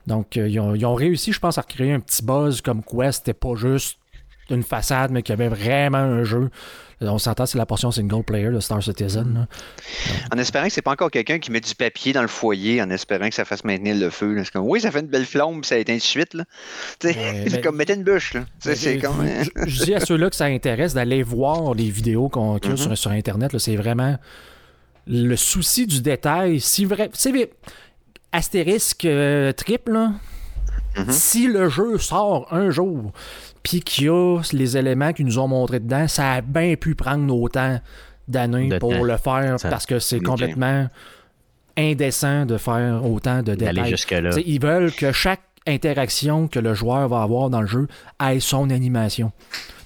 Speaker 2: Donc, euh, ils, ont, réussi, je pense, à recréer un petit buzz comme quoi c'était pas juste une façade, mais qui avait vraiment un jeu. On s'entend, c'est la portion single player de Star Citizen.
Speaker 4: En espérant que c'est pas encore quelqu'un qui met du papier dans le foyer, en espérant que ça fasse maintenir le feu. Comme, oui, ça fait une belle flamme, puis ça éteint de suite. C'est comme mettre une bûche. C'est comme...
Speaker 2: je, dis à ceux-là que ça intéresse d'aller voir les vidéos qu'on a mm-hmm. sur, Internet. C'est vraiment le souci du détail. Si vrai, astérisque euh, triple, mm-hmm. si le jeu sort un jour, puis qu'il y a les éléments qu'ils nous ont montrés dedans, ça a bien pu prendre autant d'années pour le faire parce que c'est complètement indécent de faire autant de détails. Ils veulent que chaque interaction que le joueur va avoir dans le jeu ait son animation.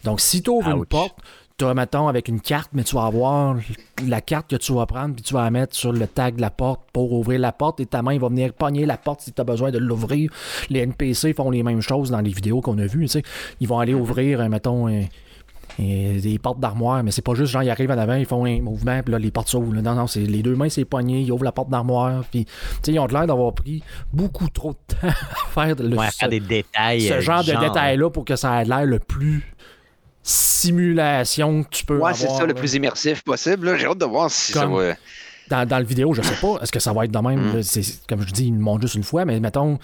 Speaker 2: Donc, si tu ouvres une porte, tu vas, mettons, avec une carte, mais tu vas avoir la carte que tu vas prendre, puis tu vas la mettre sur le tag de la porte pour ouvrir la porte, et ta main va venir pogner la porte si tu as besoin de l'ouvrir. Les NPC font les mêmes choses dans les vidéos qu'on a vues. Ils vont aller ouvrir, euh, mettons, des portes d'armoire, mais c'est pas juste genre ils arrivent en avant, ils font un mouvement, puis là les portes s'ouvrent. Non, non, c'est les deux mains, c'est poignées, ils ouvrent la porte d'armoire, puis ils ont l'air d'avoir pris beaucoup trop de temps à faire, le,
Speaker 1: ce, des détails.
Speaker 2: Ce genre, de détails-là pour que ça ait l'air le plus simulation que tu peux ouais,
Speaker 4: c'est ça, le plus immersif possible. J'ai hâte de voir si ça va...
Speaker 2: Dans, dans, le vidéo, je sais pas, est-ce que ça va être de même? Mm. comme je dis, ils me montrent juste une fois, mais mettons,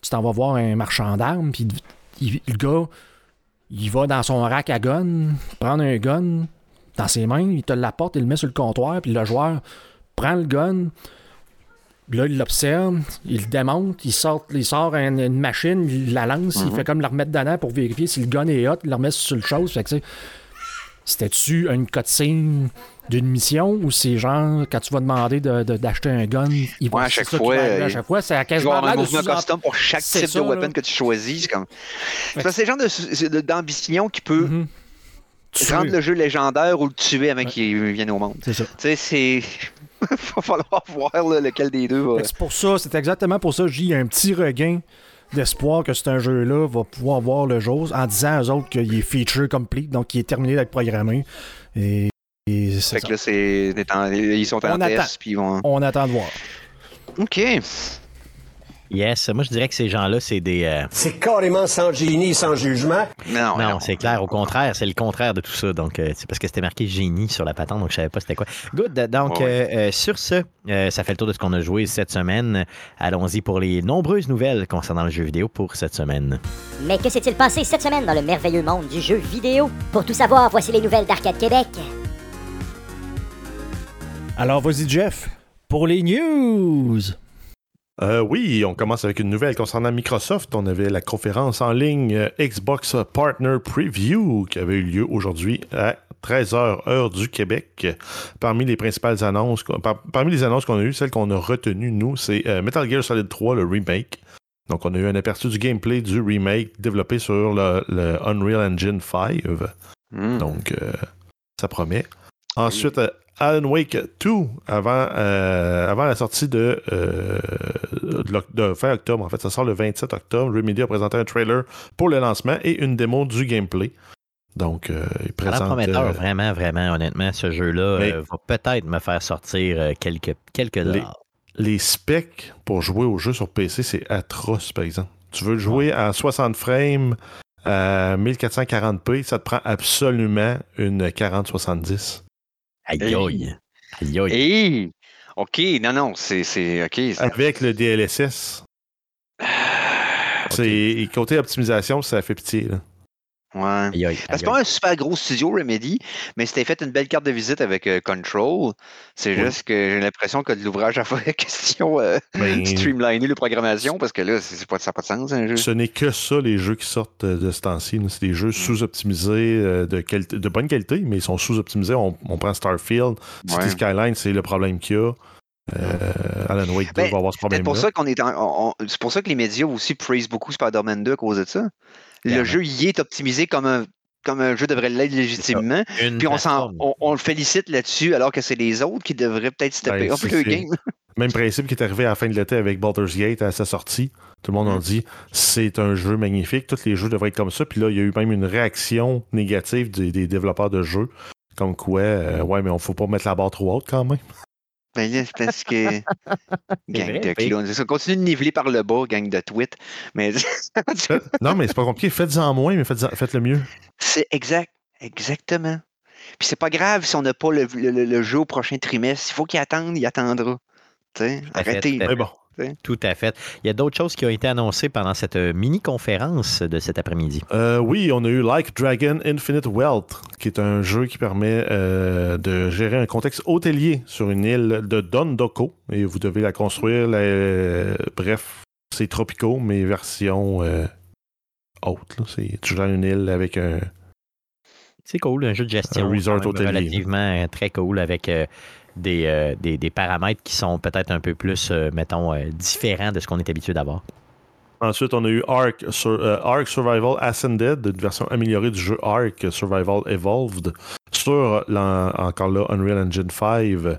Speaker 2: tu t'en vas voir un marchand d'armes, puis le gars il va dans son rack à gun, prendre un gun dans ses mains, il te l'apporte, il le met sur le comptoir, puis le joueur prend le gun, là, il l'observe, il le démonte, il sort, il sort une, machine, il la lance, il mhm. fait comme le remettre dedans pour vérifier si le gun est hot, il le remet sur le chose. Fait que, c'était-tu une cutscene d'une mission ou c'est genre quand tu vas demander d'acheter un gun,
Speaker 4: il va
Speaker 2: ouais,
Speaker 4: à chaque fois.
Speaker 2: à chaque fois, c'est à
Speaker 4: quasiment un mouvement custom pour chaque type de weapon que tu choisis. C'est comme. Le genre d'ambition qui peut mm rendre le jeu légendaire ou le tuer avant qu'il vienne au monde.
Speaker 2: C'est ça.
Speaker 4: Tu sais, c'est. Il va falloir voir lequel des deux va.
Speaker 2: C'est pour ça, c'est exactement pour ça que j'ai un petit regain d'espoir que c'est un jeu-là va pouvoir voir le jour en disant aux autres qu'il est feature complete, donc qu'il est terminé d'être programmé. Et,
Speaker 4: fait que là, c'est, ils sont en test, puis ils vont...
Speaker 2: On attend de voir.
Speaker 4: OK.
Speaker 1: Yes, moi je dirais que ces gens-là, c'est des. Euh,
Speaker 5: c'est carrément sans génie, sans jugement.
Speaker 1: Non, non, c'est clair. Au contraire, c'est le contraire de tout ça. Donc, euh, c'est parce que c'était marqué génie sur la patente, donc je savais pas c'était quoi. Good. Donc, euh, sur ce, ça fait le tour de ce qu'on a joué cette semaine. Allons-y pour les nombreuses nouvelles concernant le jeu vidéo pour cette semaine.
Speaker 6: Mais que s'est-il passé cette semaine dans le merveilleux monde du jeu vidéo? Pour tout savoir, voici les nouvelles d'Arcade Québec.
Speaker 2: Alors, vas-y, Jeff, pour les news.
Speaker 3: Euh, oui, on commence avec une nouvelle concernant Microsoft. On avait la conférence en ligne euh, Xbox Partner Preview qui avait eu lieu aujourd'hui à 13h heure du Québec. Parmi les principales annonces, parmi les annonces qu'on a eues, celle qu'on a retenue, nous, c'est euh, Metal Gear Solid 3, le remake. Donc, on a eu un aperçu du gameplay du remake développé sur le, Unreal Engine 5. Hmm. Donc, ça promet. Ensuite, Alan Wake 2 avant, euh, avant la sortie de, euh, de, fin octobre. En fait, ça sort le 27 octobre. Remedy a présenté un trailer pour le lancement et une démo du gameplay. Donc, euh, il présente.
Speaker 1: prometteur, vraiment, vraiment, honnêtement, ce jeu-là va peut-être me faire sortir quelques, quelques dollars.
Speaker 3: Les, specs pour jouer au jeu sur PC, c'est atroce, par exemple. Tu veux jouer à 60 frames à 1440p, ça te prend absolument une 4070.
Speaker 1: Aïe aïe.
Speaker 4: Aïe aïe. OK, non, non, c'est. OK.
Speaker 3: Avec le DLSS. C'est côté optimisation, ça fait pitié. Là.
Speaker 4: Ouais. C'est pas un super gros studio Remedy, mais c'était fait une belle carte de visite avec euh, Control. C'est juste que j'ai l'impression que de l'ouvrage à faire question euh, ben, streamliner la programmation parce que là, c'est pas, ça n'a pas de sens un jeu.
Speaker 3: Ce n'est que ça, les jeux qui sortent euh, de ce temps-ci. C'est des jeux mm. sous-optimisés de, de bonne qualité, mais ils sont sous-optimisés. On, prend Starfield, City Skyline, c'est le problème qu'il y a. Alan Wake 2 ben, va avoir ce problème-là.
Speaker 4: C'est pour ça que les médias aussi praisent beaucoup Spider-Man 2 à cause de ça. Le jeu y est optimisé comme un, comme un jeu devrait l'être légitimement. Puis on, on, le félicite là-dessus, alors que c'est les autres qui devraient peut-être stepper ben, up le game.
Speaker 3: Même principe qui est arrivé à la fin de l'été avec Baldur's Gate à sa sortie. Tout le monde a mm. dit c'est un jeu magnifique, tous les jeux devraient être comme ça. Puis là, il y a eu même une réaction négative des, développeurs de jeux. Comme quoi, euh, ouais, mais on ne faut pas mettre la barre trop haute quand même.
Speaker 4: Ben là, c'est parce que. gang
Speaker 1: vrai,
Speaker 4: de
Speaker 1: P.
Speaker 4: clowns. Ça continue de niveler par le bas, gang de tweets. Mais
Speaker 3: Euh, Non, mais c'est pas compliqué. Faites-en moins, mais faites, faites le mieux.
Speaker 4: c'est exact. Exactement. Puis c'est pas grave si on n'a pas le, le- le- jeu au prochain trimestre. Il faut qu'il attende, il attendra. Arrêtez.
Speaker 3: Mais bon.
Speaker 1: Tout à fait. Il y a d'autres choses qui ont été annoncées pendant cette euh, mini-conférence de cet après-midi.
Speaker 3: Euh, oui, on a eu Like Dragon Infinite Wealth, qui est un jeu qui permet euh, de gérer un contexte hôtelier sur une île de Dondoko. Et vous devez la construire. la- euh, bref, c'est Tropico, mais version euh, haute. C'est, gères une île avec un.
Speaker 1: C'est cool, un jeu de gestion
Speaker 3: Un resort hôtelier.
Speaker 1: relativement très cool avec euh, des, euh, des, des paramètres qui sont peut-être un peu plus, euh, mettons, euh, différents de ce qu'on est habitué d'avoir.
Speaker 3: Ensuite, on a eu Ark, Sur- Ark Survival Ascended, une version améliorée du jeu Ark Survival Evolved sur, encore là, Unreal Engine 5. Il va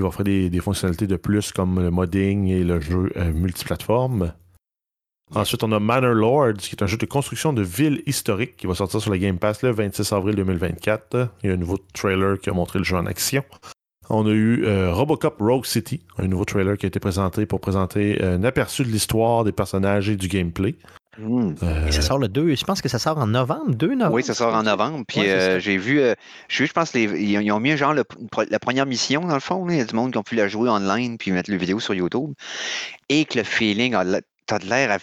Speaker 3: offrir des, des fonctionnalités de plus comme le modding et le jeu multiplateforme. Ensuite, on a Manor Lords, qui est un jeu de construction de villes historiques qui va sortir sur le Game Pass le 26 avril 2024. Il y a un nouveau trailer qui a montré le jeu en action. On a eu euh, Robocop Rogue City, un nouveau trailer qui a été présenté pour présenter euh, un aperçu de l'histoire des personnages et du gameplay.
Speaker 4: Hmm.
Speaker 3: Euh,
Speaker 1: Et ça sort le 2, je pense que ça sort en novembre, 2 novembre.
Speaker 4: Oui, ça sort en novembre. Puis
Speaker 1: Ouais,
Speaker 4: euh, j'ai vu, euh, j'ai vu, je pense, les, ils, ont- ils ont mis genre le- la première mission, dans le fond. Il y a du monde qui ont pu la jouer online puis mettre le vidéo sur YouTube. Et que le feeling t'as de l'air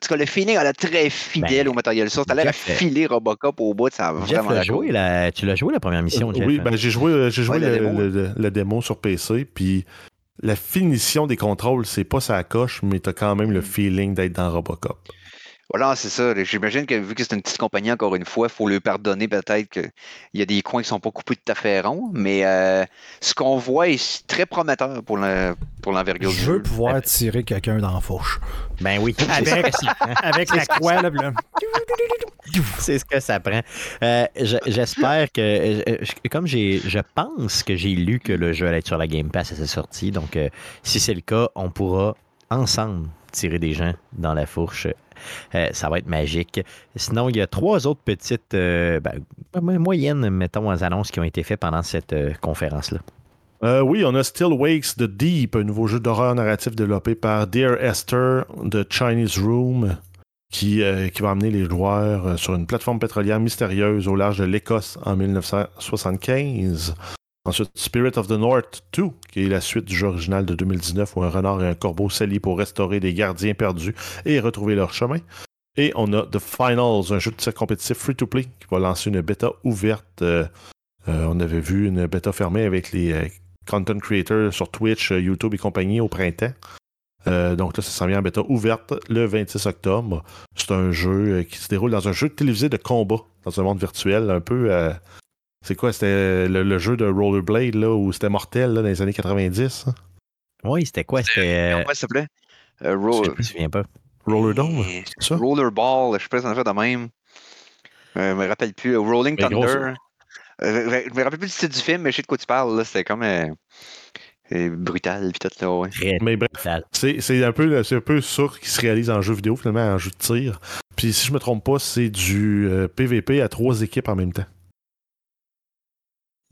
Speaker 4: tout cas, le feeling a l'air très fidèle
Speaker 1: Ben,
Speaker 4: au matériel source. T'as l'air à
Speaker 1: Jeff, euh,
Speaker 4: filer Robocop au bout. Ça a
Speaker 1: Jeff
Speaker 4: vraiment
Speaker 1: l'a
Speaker 4: l'air
Speaker 1: joué, la- tu l'as joué la première mission, Jeff.
Speaker 3: Oui, ben, j'ai joué, euh, j'ai joué
Speaker 4: Ouais, la démo.
Speaker 3: le- le démo sur PC, puis la finition des contrôles, c'est pas sa coche, mais t'as quand même le feeling d'être dans Robocop.
Speaker 4: Voilà, c'est ça. J'imagine que vu que c'est une petite compagnie, encore une fois, il faut lui pardonner peut-être qu'il y a des coins qui sont pas coupés tout à fait ronds, mais euh, ce qu'on voit est très prometteur pour l'en- pour l'envergure du
Speaker 2: Je veux
Speaker 4: jeu.
Speaker 2: pouvoir tirer quelqu'un dans la fourche.
Speaker 1: Ben oui,
Speaker 2: Avec-. Avec la croix, là.
Speaker 1: C'est ce que ça prend. Euh, je- J'espère que, euh, je- comme j'ai, je pense que j'ai lu que le jeu allait être sur la Game Pass à sa sortie, donc euh, si c'est le cas, on pourra ensemble tirer des gens dans la fourche. Euh, ça va être magique. Sinon, il y a trois autres petites, euh, ben, moyennes, mettons, annonces qui ont été faites pendant cette euh, conférence-là.
Speaker 3: Oui, on a Still Wakes the Deep, un nouveau jeu d'horreur narratif développé par Dear Esther de Chinese Room, qui, qui va amener les joueurs sur une plateforme pétrolière mystérieuse au large de l'Écosse en 1975. Ensuite, Spirit of the North 2, qui est la suite du jeu original de 2019 où un renard et un corbeau s'allient pour restaurer des gardiens perdus et retrouver leur chemin. Et on a The Finals, un jeu de tir compétitif free-to-play qui va lancer une bêta ouverte. Euh, euh, on avait vu une bêta fermée avec les euh, content creators sur Twitch, YouTube et compagnie au printemps. Donc là, ça s'en vient en bêta ouverte le 26 octobre. C'est un jeu qui se déroule dans un jeu télévisé de combat, dans un monde virtuel, un peu... c'est quoi? C'était le, le jeu de Rollerblade, là, où c'était mortel, là, dans les années 90? hein?
Speaker 1: Oui, c'était quoi? C'était.
Speaker 4: Comment ça s'appelait? Euh,
Speaker 1: je me souviens pas.
Speaker 3: Rollerdome?
Speaker 4: Eh,
Speaker 3: C'est ça?
Speaker 4: Rollerball, je sais pas si en fait de même. Euh, je me rappelle plus. Euh, Rolling
Speaker 3: Mais gros,
Speaker 4: Thunder. Euh, je me rappelle plus du titre du film, mais je sais de quoi tu parles. là. C'était comme euh, euh, brutal. Puis tout, là, ouais.
Speaker 1: Très
Speaker 3: Mais bref,
Speaker 1: brutal.
Speaker 3: c'est c'est un, peu, c'est un peu ça qui se réalise en jeu vidéo, finalement, en jeu de tir. Puis si je me trompe pas, c'est du euh, PVP à trois équipes en même temps.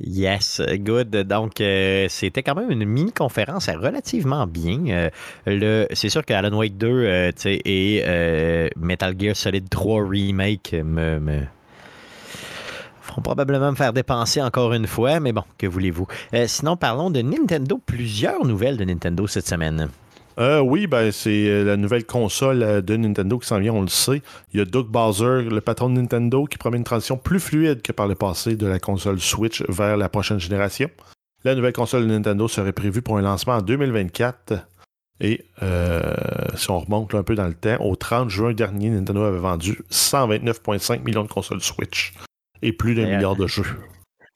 Speaker 1: Yes, good. Donc, euh, c'était quand même une mini-conférence relativement bien. Euh, c'est sûr que Alan Wake 2 euh, tu sais, et euh, Metal Gear Solid 3 Remake me, me feront probablement me faire dépenser encore une fois, mais bon, que voulez-vous? Euh, sinon, parlons de Nintendo. Plusieurs nouvelles de Nintendo cette semaine.
Speaker 3: Euh, oui, ben, c'est euh, la nouvelle console euh, de Nintendo qui s'en vient, on le sait. Il y a Doug Bowser, le patron de Nintendo, qui promet une transition plus fluide que par le passé de la console Switch vers la prochaine génération. La nouvelle console de Nintendo serait prévue pour un lancement en 2024. Et euh, si on remonte là, un peu dans le temps, au 30 juin dernier, Nintendo avait vendu 129,5 millions de consoles Switch et plus d'un milliard de jeux.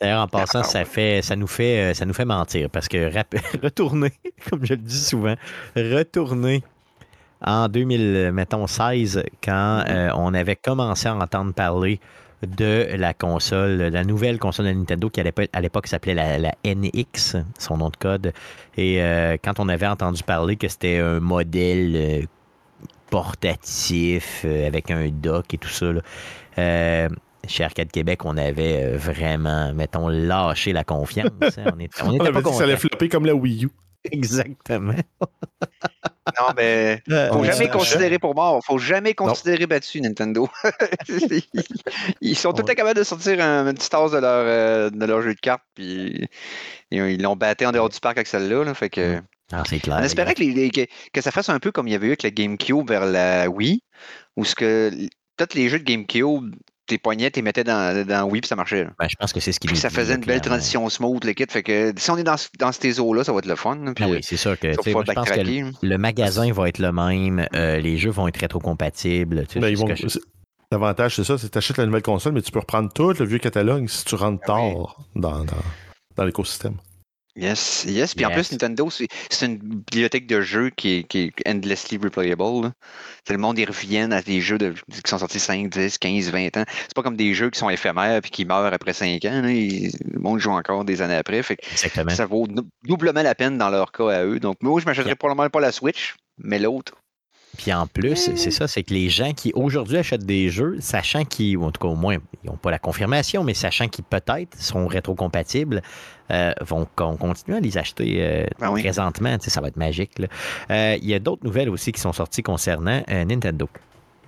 Speaker 1: D'ailleurs, en passant, ça, fait, ça, nous fait, euh, ça nous fait mentir parce que rap- retourner, comme je le dis souvent, retourner en 2000, mettons 16, quand euh, on avait commencé à entendre parler de la console, la nouvelle console de Nintendo qui à l'époque, s'appelait la, la NX, son nom de code. Et euh, quand on avait entendu parler que c'était un modèle euh, portatif euh, avec un dock et tout ça, là, euh, chez Arcade Québec, on avait euh, vraiment, mettons, lâché la confiance. hein. On était, on
Speaker 3: On
Speaker 1: était
Speaker 3: avait
Speaker 1: pas
Speaker 3: dit que ça allait flopper comme la Wii U.
Speaker 1: Exactement.
Speaker 4: Non, mais
Speaker 1: Euh,
Speaker 4: faut jamais considérer pour mort. Faut jamais considérer battu Nintendo. ils sont tout temps capables de sortir un, une petite tasse de leur, euh, de leur jeu de cartes, puis ils ils l'ont batté en dehors du parc avec celle-là. là, fait que,
Speaker 1: Ah, c'est clair.
Speaker 4: on espérait que, les- les- que, que ça fasse un peu comme il y avait eu avec la GameCube vers la Wii, où ce que tous les jeux de GameCube, tes poignets, tu les mettais dans, dans Wii, puis ça marchait.
Speaker 1: Ben, je pense que c'est ce qui
Speaker 4: Puis ça
Speaker 1: dit,
Speaker 4: faisait une belle transition smooth, le kit. Fait que si on est dans, dans ces eaux-là, ça va être le fun. Puis,
Speaker 1: Ah oui, c'est sûr que moi, je pense que le, magasin va être le même, euh, les jeux vont être rétrocompatibles.
Speaker 3: Ben,
Speaker 1: je-
Speaker 3: L'avantage, c'est ça, c'est que tu achètes la nouvelle console, mais tu peux reprendre tout le vieux catalogue si tu rentres
Speaker 4: Ah oui.
Speaker 3: tard dans, dans, dans l'écosystème.
Speaker 4: Yes, yes. Puis en plus, Nintendo, c'est une bibliothèque de jeux qui est, qui est endlessly replayable. là. Le monde, ils reviennent à des jeux de- qui sont sortis 5, 10, 15, 20 ans. C'est pas comme des jeux qui sont éphémères puis qui meurent après 5 ans. là. Ils- le monde joue encore des années après. Fait
Speaker 1: Exactement.
Speaker 4: ça vaut dou- doublement la peine dans leur cas à eux. Donc, moi, je m'achèterais
Speaker 1: Yeah.
Speaker 4: probablement pas la Switch, mais l'autre.
Speaker 1: Puis en plus, c'est ça, c'est que les gens qui aujourd'hui achètent des jeux, sachant qu'ils, ou en tout cas au moins, ils n'ont pas la confirmation, mais sachant qu'ils peut-être sont rétrocompatibles, euh, vont con- continuer à les acheter euh,
Speaker 4: Ben oui.
Speaker 1: présentement. Tu sais, ça va être magique. Euh, Il y a d'autres nouvelles aussi qui sont sorties concernant euh, Nintendo.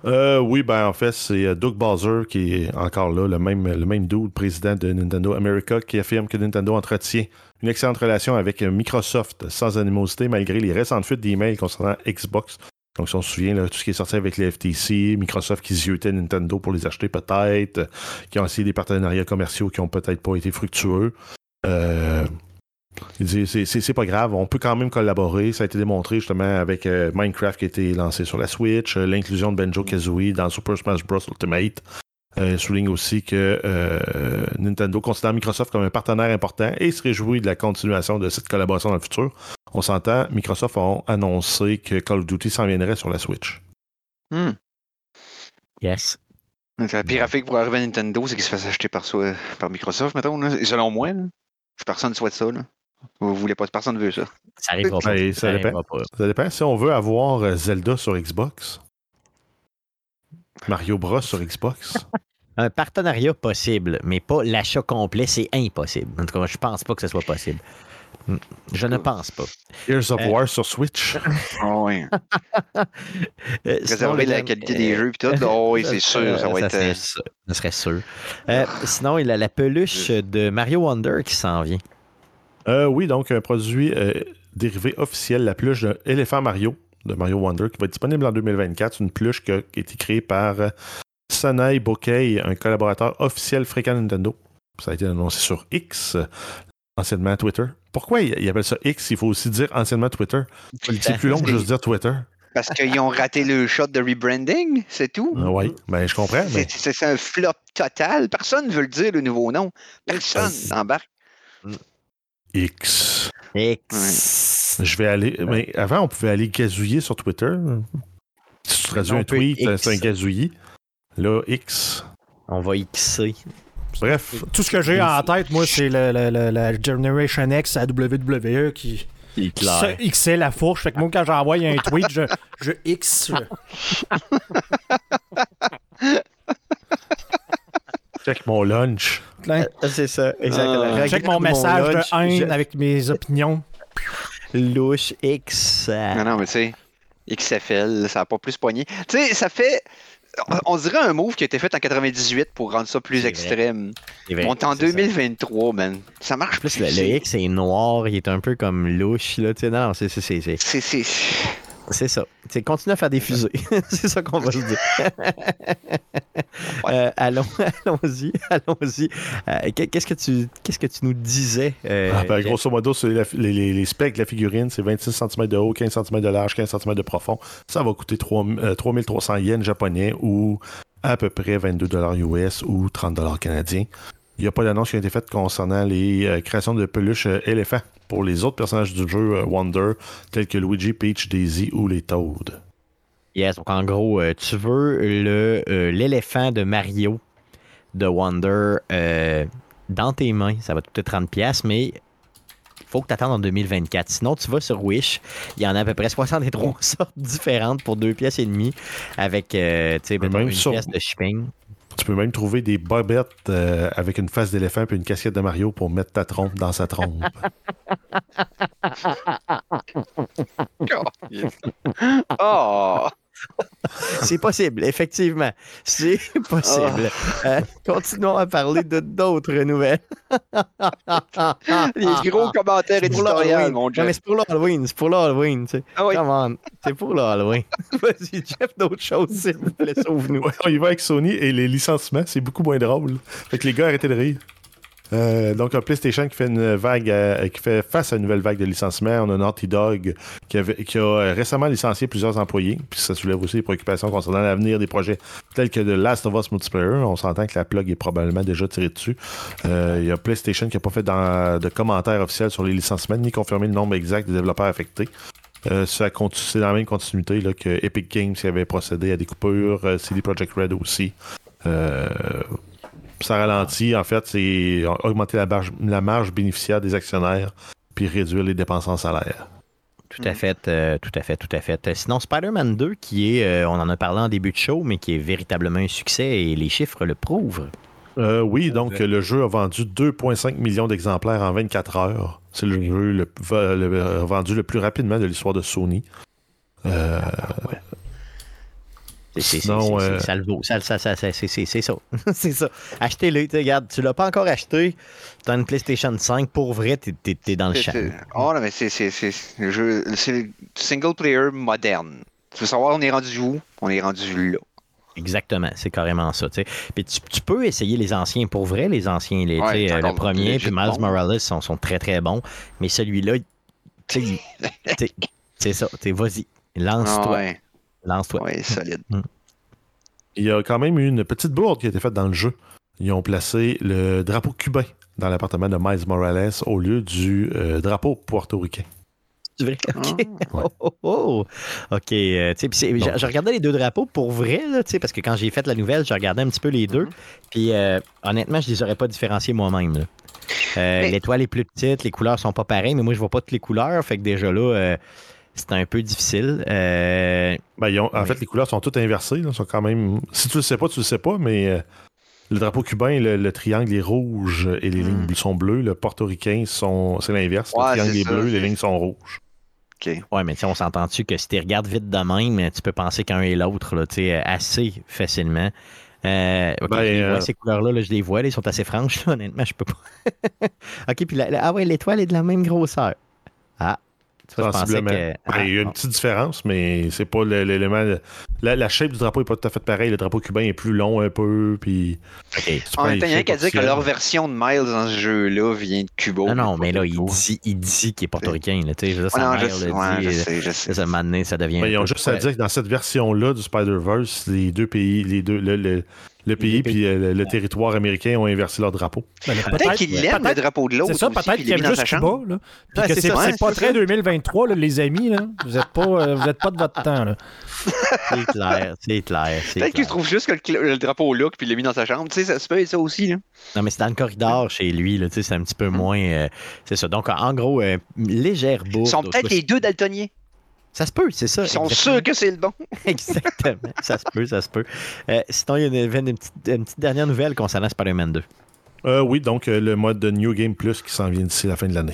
Speaker 3: Euh, oui, ben en fait, c'est Doug Bowser qui est encore là, le même, le même dude, président de Nintendo America, qui affirme que Nintendo entretient une excellente relation avec Microsoft sans animosité malgré les récentes fuites d'emails concernant Xbox. Donc, si on se souvient, tout ce qui est sorti avec les FTC, Microsoft qui ziotait Nintendo pour les acheter peut-être, euh, qui ont essayé des partenariats commerciaux qui ont peut-être pas été fructueux. Euh, c'est pas grave, on peut quand même collaborer. Ça a été démontré justement avec euh, Minecraft qui a été lancé sur la Switch, euh, l'inclusion de Benjo Kazooie dans Super Smash Bros. Ultimate. Euh, il souligne aussi que euh, Nintendo considère Microsoft comme un partenaire important et se réjouit de la continuation de cette collaboration dans le futur. On s'entend, Microsoft a annoncé que Call of Duty s'en viendrait sur la Switch.
Speaker 4: Hmm.
Speaker 1: Yes.
Speaker 4: Donc, La pire affaire pour arriver à Nintendo, c'est qu'il se fasse acheter par, soi- par Microsoft, mettons. Là. Et Selon moi, là. personne ne souhaite ça. Là. Vous voulez pas, personne ne veut ça.
Speaker 1: Ça arrivera pas.
Speaker 3: Ben, ça dépend.
Speaker 1: pas.
Speaker 3: Ça dépend si on veut avoir euh, Zelda sur Xbox. Mario Bros sur Xbox?
Speaker 1: Un partenariat possible, mais pas l'achat complet, c'est impossible. En tout cas, je pense pas que ce soit possible. Hmm. Je ne pense pas.
Speaker 3: Here's of
Speaker 1: Euh,
Speaker 3: War sur Switch.
Speaker 4: Ah oui.
Speaker 1: Euh, sinon,
Speaker 4: Préserver la qualité
Speaker 1: euh,
Speaker 4: des jeux et tout. là, oh oui, c'est sûr, ça va être.
Speaker 1: serait
Speaker 4: euh,
Speaker 1: sûr. Ça serait sûr. Euh, sinon, il a la peluche de Mario Wonder qui s'en vient.
Speaker 3: Euh, oui, donc un produit euh, dérivé officiel, la peluche de Elephant Mario de Mario Wonder, qui va être disponible en 2024. C'est une peluche qui a, qui a été créée par euh, Sanai Bokeh, un collaborateur officiel fréquent Nintendo. Ça a été annoncé sur X, euh, anciennement Twitter. Pourquoi il, il appelle ça X? Il faut aussi dire anciennement Twitter. C'est plus long que juste dire Twitter.
Speaker 4: Parce qu'ils ont raté le shot de rebranding, c'est tout.
Speaker 3: Ah oui, ben, je comprends. Mais...
Speaker 4: C'est- C'est c'est un flop total. Personne ne veut le dire, le nouveau nom. Personne n'embarque.
Speaker 3: X.
Speaker 1: X.
Speaker 3: Je vais aller. Mais avant, on pouvait aller gazouiller sur Twitter. Si tu traduis un tweet,
Speaker 1: X.
Speaker 3: c'est un gazouillis. Là, X.
Speaker 1: On va Xer.
Speaker 3: Bref.
Speaker 2: Tout ce que j'ai en tête, moi, c'est le- la Generation X à WWE qui
Speaker 1: Il
Speaker 2: Xait la fourche. Fait que moi, quand j'envoie un tweet, je, je X.
Speaker 3: Check mon lunch.
Speaker 2: Plein.
Speaker 1: C'est ça,
Speaker 4: exactement.
Speaker 2: Je check mon message de haine avec mes opinions.
Speaker 1: Louche X.
Speaker 4: Non, non, mais tu sais, XFL, ça n'a pas plus poigné. Tu sais, ça fait. On dirait un move qui a été fait en 98 pour rendre ça plus extrême.
Speaker 1: Vrai,
Speaker 4: On est en
Speaker 1: c'est ça.
Speaker 4: 2023, man. Ça marche
Speaker 1: plus,
Speaker 4: plus.
Speaker 1: le, le X est noir, il est un peu comme louche, là, tu sais, non, c'est, c'est, c'est, ça. C'est continue à faire des fusées. c'est ça qu'on va se dire. Euh, allons, allons-y, allons-y. Euh, qu'est- qu'est-ce, que tu, qu'est-ce que tu nous disais? euh,
Speaker 3: Ah, ben, grosso modo, c'est la- les, les- les specs de la figurine, c'est 26 cm de haut, 15 cm de large, 15 cm de profond. Ça va coûter 3, euh, 3300 yens japonais ou à peu près 22 US ou 30 canadiens. Il n'y a pas d'annonce qui a été faite concernant les euh, créations de peluches euh, éléphants pour les autres personnages du jeu euh, Wonder, tels que Luigi, Peach, Daisy ou les Toads.
Speaker 1: Yes, donc en gros, tu veux le, l'éléphant de Mario de Wonder dans tes mains. Ça va te coûter 30$, mais il faut que tu attendes en 2024. Sinon, tu vas sur Wish. Il y en a à peu près 63 sortes différentes pour deux pièces et demie avec tu sais, une
Speaker 3: sur-
Speaker 1: pièce de shipping.
Speaker 3: Tu peux même trouver des bobettes euh, avec une face d'éléphant et une casquette de Mario pour mettre ta trompe dans sa trompe.
Speaker 4: Oh!
Speaker 1: C'est possible, effectivement. C'est possible. Euh, continuons à parler de d'autres nouvelles.
Speaker 4: Les gros commentaires
Speaker 1: C'est pour
Speaker 4: éditoriaux,
Speaker 1: l'Halloween.
Speaker 4: mon
Speaker 1: Non, mais c'est pour l'Halloween. C'est pour l'Halloween. tu sais.
Speaker 4: Ah oui.
Speaker 1: Come on. C'est pour l'Halloween. Vas-y, Jeff, d'autres choses, s'il vous plaît, sauve-nous.
Speaker 3: Ouais, on y va avec Sony et les licenciements, c'est beaucoup moins drôle. Fait que les gars, arrêtez de rire. Euh, donc, un PlayStation qui fait une vague, euh, qui fait face à une nouvelle vague de licenciements. On a Naughty Dog qui, a euh, récemment licencié plusieurs employés. Puis ça soulève aussi des préoccupations concernant l'avenir des projets tels que The Last of Us Multiplayer. On s'entend que la plug est probablement déjà tirée dessus. Il y a PlayStation qui n'a pas fait de commentaires officiels sur les licenciements ni confirmé le nombre exact de développeurs affectés. C'est dans la même continuité que Epic Games qui avait procédé à des coupures, CD Projekt Red aussi. Ça ralentit, en fait, c'est augmenter la marge, la marge bénéficiaire des actionnaires puis réduire les dépenses en salaire.
Speaker 1: Tout à fait, euh, tout à fait, tout à fait. Euh, Sinon, Spider-Man 2, qui est, euh, on en a parlé en début de show, mais qui est véritablement un succès et les chiffres le prouvent.
Speaker 3: Euh, oui, donc le jeu a vendu 2,5 millions d'exemplaires en 24 heures. C'est le jeu le, va- le- vendu le plus rapidement de l'histoire de Sony. Euh,
Speaker 1: C'est-
Speaker 3: euh,
Speaker 1: Ça le vaut. Ça, ça, ça, ça- c'est c'est- c'est ça. c'est ça. Achetez-le. Regarde, tu l'as pas encore acheté. Tu as une PlayStation 5. Pour vrai, tu es, dans le champ.
Speaker 4: c'est- Oh non, mais c'est c'est- c'est le jeu- c'est le single player moderne. Tu veux savoir on est rendu où? On est rendu là.
Speaker 1: Exactement, c'est carrément ça. tu sais. Puis tu, tu peux essayer les anciens pour vrai, les anciens. Les,
Speaker 4: Ouais,
Speaker 1: euh, le premier puis Miles
Speaker 4: bon.
Speaker 1: Morales sont, sont très très bons. Mais celui-là, c'est ça. Vas-y,
Speaker 4: Ah
Speaker 1: lance-toi.
Speaker 4: ouais,
Speaker 1: Lance-toi.
Speaker 4: ouais, solide.
Speaker 3: il y a quand même eu une petite bourde qui a été faite dans le jeu. Ils ont placé le drapeau cubain dans l'appartement de Miles Morales au lieu du euh, drapeau portoricain.
Speaker 1: Vrai? OK.
Speaker 3: Ouais.
Speaker 1: Oh, oh, oh. OK. euh, tu sais, puis c'est- je, je regardais les deux drapeaux pour vrai, là, tu sais, parce que quand j'ai fait la nouvelle, je regardais un petit peu les deux. Puis euh, honnêtement, je les aurais pas différenciés moi-même. Euh,
Speaker 4: Mais-
Speaker 1: L'étoile est plus petite, les couleurs sont pas pareilles, mais moi, je vois pas toutes les couleurs. Fait que déjà là, euh, c'est un peu difficile. Euh,
Speaker 3: Ben, ils ont- en fait, les couleurs sont toutes inversées. là, sont quand même... Si tu le sais pas, tu le sais pas, mais euh, le drapeau cubain, le, le triangle est rouge et les lignes sont bleues. Le portoricain, sont... c'est l'inverse.
Speaker 4: Ouais,
Speaker 3: le triangle est
Speaker 4: ça,
Speaker 3: bleu, les lignes sont rouges.
Speaker 4: OK.
Speaker 1: ouais, mais tu sais, on s'entend-tu que si tu regardes vite de même, tu peux penser qu'un et l'autre, là, tu sais, assez facilement. Euh,
Speaker 3: Ben,
Speaker 1: je les vois,
Speaker 3: euh,
Speaker 1: ces couleurs-là, là, je les vois, là, ils sont assez franches, là, honnêtement, je peux pas. ok, puis la- la- ah ouais, l'étoile est de la même grosseur. Ah,
Speaker 3: Sensiblement.
Speaker 1: que.
Speaker 3: Ben,
Speaker 1: ah,
Speaker 3: il y a une
Speaker 1: bon.
Speaker 3: petite différence, mais c'est pas l'élément. La, la shape du drapeau est pas tout à fait pareil. Le drapeau cubain est plus long un peu. Puis,
Speaker 1: Ok.
Speaker 3: si tu
Speaker 4: En
Speaker 3: prends
Speaker 4: même
Speaker 3: les
Speaker 4: temps, il y a
Speaker 3: shapes
Speaker 4: qu'à dire que leur version de Miles dans ce jeu-là vient de Cuba.
Speaker 1: Non, non, mais là, il dit, il dit qu'il est portoricain, là, tu sais, je veux dire,
Speaker 4: Ouais,
Speaker 1: sa
Speaker 4: non, je
Speaker 1: mère
Speaker 4: sais,
Speaker 1: le
Speaker 4: ouais,
Speaker 1: dit,
Speaker 4: je sais, je sais.
Speaker 1: ça, donné, devient. Un
Speaker 3: ils ont juste à dire que dans cette version-là du Spider-Verse, les deux pays, les deux, le, le- le pays puis euh, le, le territoire américain ont inversé leur drapeau.
Speaker 2: Ben,
Speaker 4: Peut-être qu'il aime le
Speaker 2: peut-être-
Speaker 4: drapeau de l'autre.
Speaker 2: C'est ça, peut-être qu'il
Speaker 4: il
Speaker 2: aime
Speaker 4: l'a mis dans
Speaker 2: juste
Speaker 4: sa
Speaker 2: Cuba.
Speaker 4: chambre.
Speaker 2: Là. Puis que
Speaker 1: c'est
Speaker 2: c'est
Speaker 1: ça,
Speaker 2: c'est
Speaker 4: ouais,
Speaker 2: pas très
Speaker 4: ça.
Speaker 2: 2023, là, les amis. Là. Vous n'êtes pas, euh, vous êtes pas de votre temps. Là.
Speaker 1: C'est clair, c'est clair. c'est
Speaker 4: Peut-être qu'il trouve juste que le, le drapeau là, puis il l'a mis dans sa chambre. Tu sais, ça se peut être ça aussi. Là.
Speaker 1: Non, mais c'est dans le corridor chez lui, là, tu sais, c'est un petit peu moins. euh, c'est ça. Donc, en gros, euh, légère bourre.
Speaker 4: Ils sont peut-être les deux daltoniens.
Speaker 1: Ça se peut, c'est ça.
Speaker 4: Ils sont
Speaker 1: exactement.
Speaker 4: sûrs que c'est le bon.
Speaker 1: Exactement. ça se peut, ça se peut. Euh, sinon, il y a une, une petite, une petite dernière nouvelle concernant Spider-Man 2.
Speaker 3: Euh, oui, donc euh, le mode de New Game Plus qui s'en vient d'ici la fin de l'année.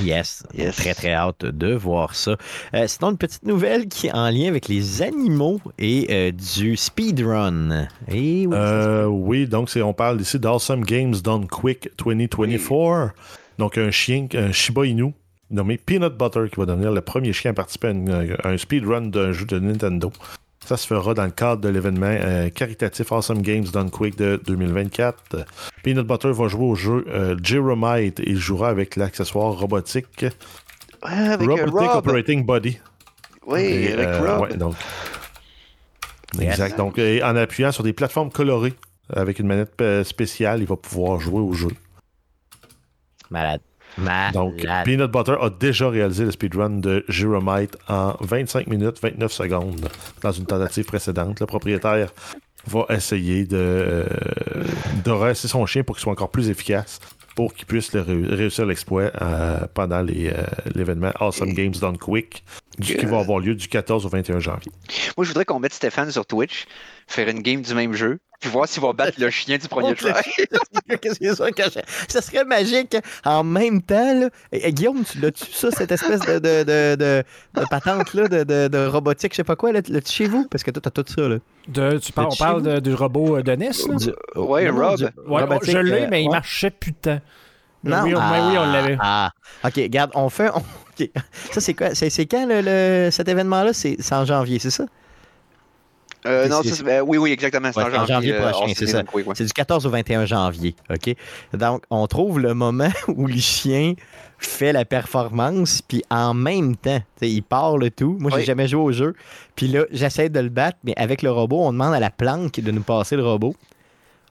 Speaker 1: Yes.
Speaker 4: Yes.
Speaker 1: Très, très hâte de voir ça. Euh, sinon, une petite nouvelle qui est en lien avec les animaux et euh, du speedrun. Et oui,
Speaker 3: Euh, oui, donc on parle ici d'Awesome Games Done Quick 2024. Donc un chien, un Shiba Inu nommé Peanut Butter qui va devenir le premier chien à participer à, une- à un speedrun d'un jeu de Nintendo. Ça se fera dans le cadre de l'événement euh, caritatif Awesome Games Done Quick de 2024. Peanut Butter va jouer au jeu euh, Gyromite et il jouera avec l'accessoire robotique
Speaker 4: avec euh,
Speaker 3: Robotic
Speaker 4: Rob.
Speaker 3: Operating Body.
Speaker 4: Oui,
Speaker 3: Et,
Speaker 4: avec
Speaker 3: euh,
Speaker 4: Rob.
Speaker 3: ouais, donc.
Speaker 1: Yes.
Speaker 3: Exact. Donc, et en appuyant sur des plateformes colorées avec une manette euh, spéciale, il va pouvoir jouer au jeu.
Speaker 1: Malade. Malade.
Speaker 3: Donc, Peanut Butter a déjà réalisé le speedrun de Gyromite en 25 minutes 29 secondes dans une tentative précédente. Le propriétaire va essayer de, euh, de rester son chien pour qu'il soit encore plus efficace pour qu'il puisse le réussir l'exploit euh, pendant euh, l'événement Awesome Games Done Quick qui va avoir lieu du 14 au 21 janvier.
Speaker 4: Moi, je voudrais qu'on mette Stéphane sur Twitch, faire une game du même jeu, puis voir s'il va battre le chien du premier try.
Speaker 1: Qu'est-ce que ça, ça serait magique en même temps. Là. Et- et Guillaume, tu l'as-tu ça, cette espèce de, de, de, de, de patente-là, de, de, de robotique, je sais pas quoi, là, l'as-tu chez vous? Parce que toi, t'as tout ça. Là.
Speaker 2: De, tu parles, on parle du robot euh, de NES, là?
Speaker 1: Du-
Speaker 4: Ouais,
Speaker 1: non,
Speaker 4: Rob.
Speaker 1: du-
Speaker 2: Ouais,
Speaker 1: robotique,
Speaker 2: je l'ai,
Speaker 1: euh,
Speaker 2: mais il
Speaker 1: ouais.
Speaker 2: marchait putain.
Speaker 1: Non.
Speaker 2: Oui, oui, on l'avait.
Speaker 1: Ah, ok, regarde, on fait. on- ok. Ça, c'est quoi? C'est, quand le, le- cet événement-là? C'est, en janvier, c'est ça?
Speaker 4: Euh, non, ça, ben, oui, oui, exactement. C'est
Speaker 1: Ouais,
Speaker 4: en janvier, euh,
Speaker 1: prochain, c'est ça.
Speaker 4: oui, oui.
Speaker 1: C'est du 14 au 21 janvier, OK? Donc, on trouve le moment où le chien fait la performance, puis en même temps, il part le tout. Moi, j'ai
Speaker 4: Oui.
Speaker 1: jamais joué au jeu. Puis là, j'essaie de le battre, mais avec le robot, on demande à la planque de nous passer le robot.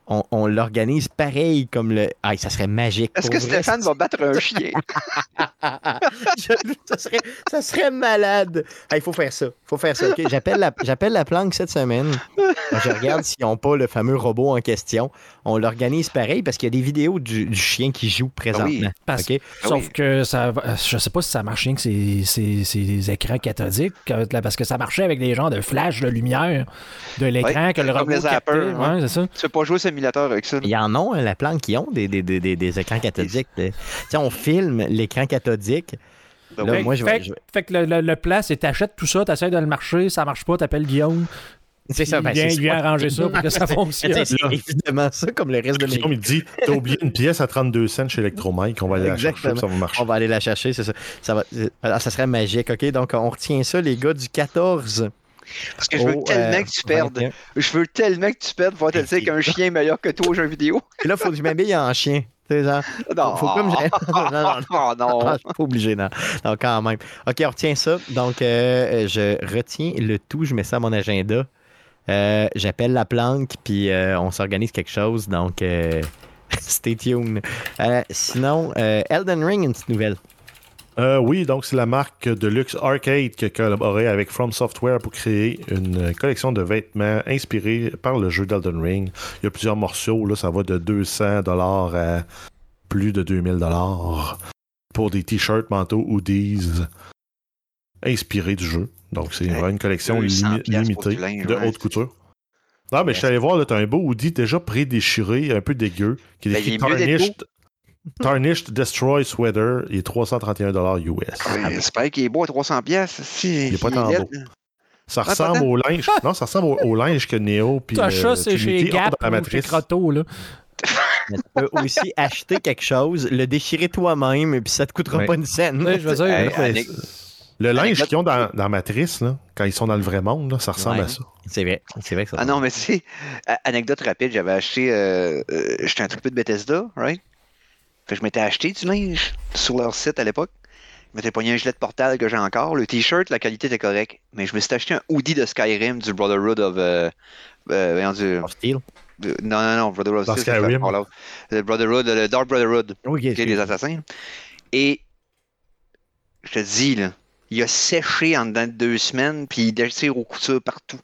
Speaker 1: On, on l'organise pareil comme le... Ah, ça serait magique.
Speaker 4: Est-ce que. Stéphane va battre un chien?
Speaker 1: Je- ça, serait, ça serait malade. Il faut faire ça. faut faire ça. J'appelle la, j'appelle la planque cette semaine. Je regarde s'ils n'ont pas le fameux robot en question. On l'organise pareil parce qu'il y a des vidéos du, du chien qui joue présentement.
Speaker 4: oui.
Speaker 2: Parce-
Speaker 1: OK?
Speaker 4: Ah
Speaker 2: Sauf
Speaker 4: oui.
Speaker 2: que ça, va- je sais pas si ça marche rien que ces, ces, ces écrans cathodiques, parce que ça marchait avec des genres de flash de lumière de l'écran que le
Speaker 4: comme
Speaker 2: robot
Speaker 4: les zappers,
Speaker 2: captait.
Speaker 4: ouais.
Speaker 2: Ouais, c'est ça.
Speaker 4: Tu peux pas jouer au avec ça.
Speaker 1: Il y en a, hein, la planque qui ont des, des, des, des- des écrans cathodiques. Tu sais, on filme l'écran cathodique. Là, moi, je vais-
Speaker 2: fait,
Speaker 1: je vais-
Speaker 2: fait que le, le, le plan, c'est t'achètes tout ça, t'essaies de le marcher, ça marche pas, t'appelles Guillaume.
Speaker 1: C'est ça.
Speaker 2: il
Speaker 1: ben,
Speaker 2: il vient arranger ça pour que ça fonctionne.
Speaker 1: C'est évidemment ça, comme le reste de
Speaker 3: Guillaume, il dit T'as oublié une pièce à 32 cents chez Electromike, on va aller la chercher, ça va marcher.
Speaker 1: On va aller la chercher, c'est ça. Ça, va, ça serait magique, OK? Donc, on retient ça, les gars, du 14
Speaker 4: Parce que je veux
Speaker 1: au,
Speaker 4: tellement
Speaker 1: euh,
Speaker 4: que tu perdes.
Speaker 1: 21.
Speaker 4: Je veux tellement que tu perdes pour te dire qu'un chien est meilleur que toi au jeu vidéo.
Speaker 1: Et là, il faut que je m'habille en chien. Tu sais, genre,
Speaker 4: Non.
Speaker 1: faut comme Non, non, non.
Speaker 4: Oh non.
Speaker 1: Je suis pas obligé, non. Non, quand même. OK, on retient ça. Donc, euh, je retiens le tout. Je mets ça à mon agenda. Euh, J'appelle la planque, puis euh, on s'organise quelque chose. Donc, stay tuned. Sinon, euh, Elden Ring, une petite nouvelle.
Speaker 3: Euh, oui, donc c'est la marque de luxe Arcade qui a collaboré avec From Software pour créer une collection de vêtements inspirés par le jeu d'Elden Ring. Il y a plusieurs morceaux, là, ça va de 200 dollars à plus de 2000 dollars pour des t-shirts, manteaux, hoodies inspirés du jeu. Donc c'est vraiment une collection
Speaker 4: 200
Speaker 3: limi-
Speaker 4: piastres pour
Speaker 3: limitée
Speaker 4: linge,
Speaker 3: de
Speaker 4: ouais.
Speaker 3: haute couture. Non, mais je suis allé voir, là, t'as un beau hoodie déjà pré-déchiré, un peu dégueu, qui est
Speaker 4: Ben,
Speaker 3: écrit Tarnished, Tarnished Destroy Sweater, il est 331 dollars US.
Speaker 4: Mais J'espère qu'il est beau à 300 pièces. Si,
Speaker 3: Il est pas tant beau. Ça
Speaker 4: Ah,
Speaker 3: ressemble au linge. Non, ça ressemble au, au linge que Neo puis
Speaker 2: T'as
Speaker 3: euh,
Speaker 2: ça, c'est chez Gap
Speaker 3: dans la
Speaker 2: ou chez
Speaker 3: matrice.
Speaker 2: Crotto, là.
Speaker 1: Mais tu peux aussi acheter quelque chose, le déchirer toi-même, et puis ça te coûtera
Speaker 3: Ouais.
Speaker 1: pas une scène.
Speaker 2: Je veux dire,
Speaker 4: Hey,
Speaker 3: Le linge qu'ils ont dans, dans Matrice, là, quand ils sont dans le vrai monde, là, ça ressemble
Speaker 1: Ouais.
Speaker 3: à ça.
Speaker 1: C'est vrai. C'est vrai que ça.
Speaker 4: Ah non, mais tu sais, a- anecdote rapide, j'avais acheté. Euh, euh, J'étais un truc peu de Bethesda, right? Fait que je m'étais acheté du linge sur leur site à l'époque. Je m'étais pogné un gilet de portal que j'ai encore. Le t-shirt, la qualité était correcte. Mais je me suis acheté un hoodie de Skyrim du Brotherhood of. Euh, euh, du-
Speaker 1: Of Steel.
Speaker 4: non, non, non, Brotherhood of Steel,
Speaker 3: Skyrim.
Speaker 4: Le Brotherhood, le Dark Brotherhood.
Speaker 1: Oui,
Speaker 4: qui est des assassins. Et je te dis, là, il a séché en dedans de deux semaines, puis il déchire aux coutures partout.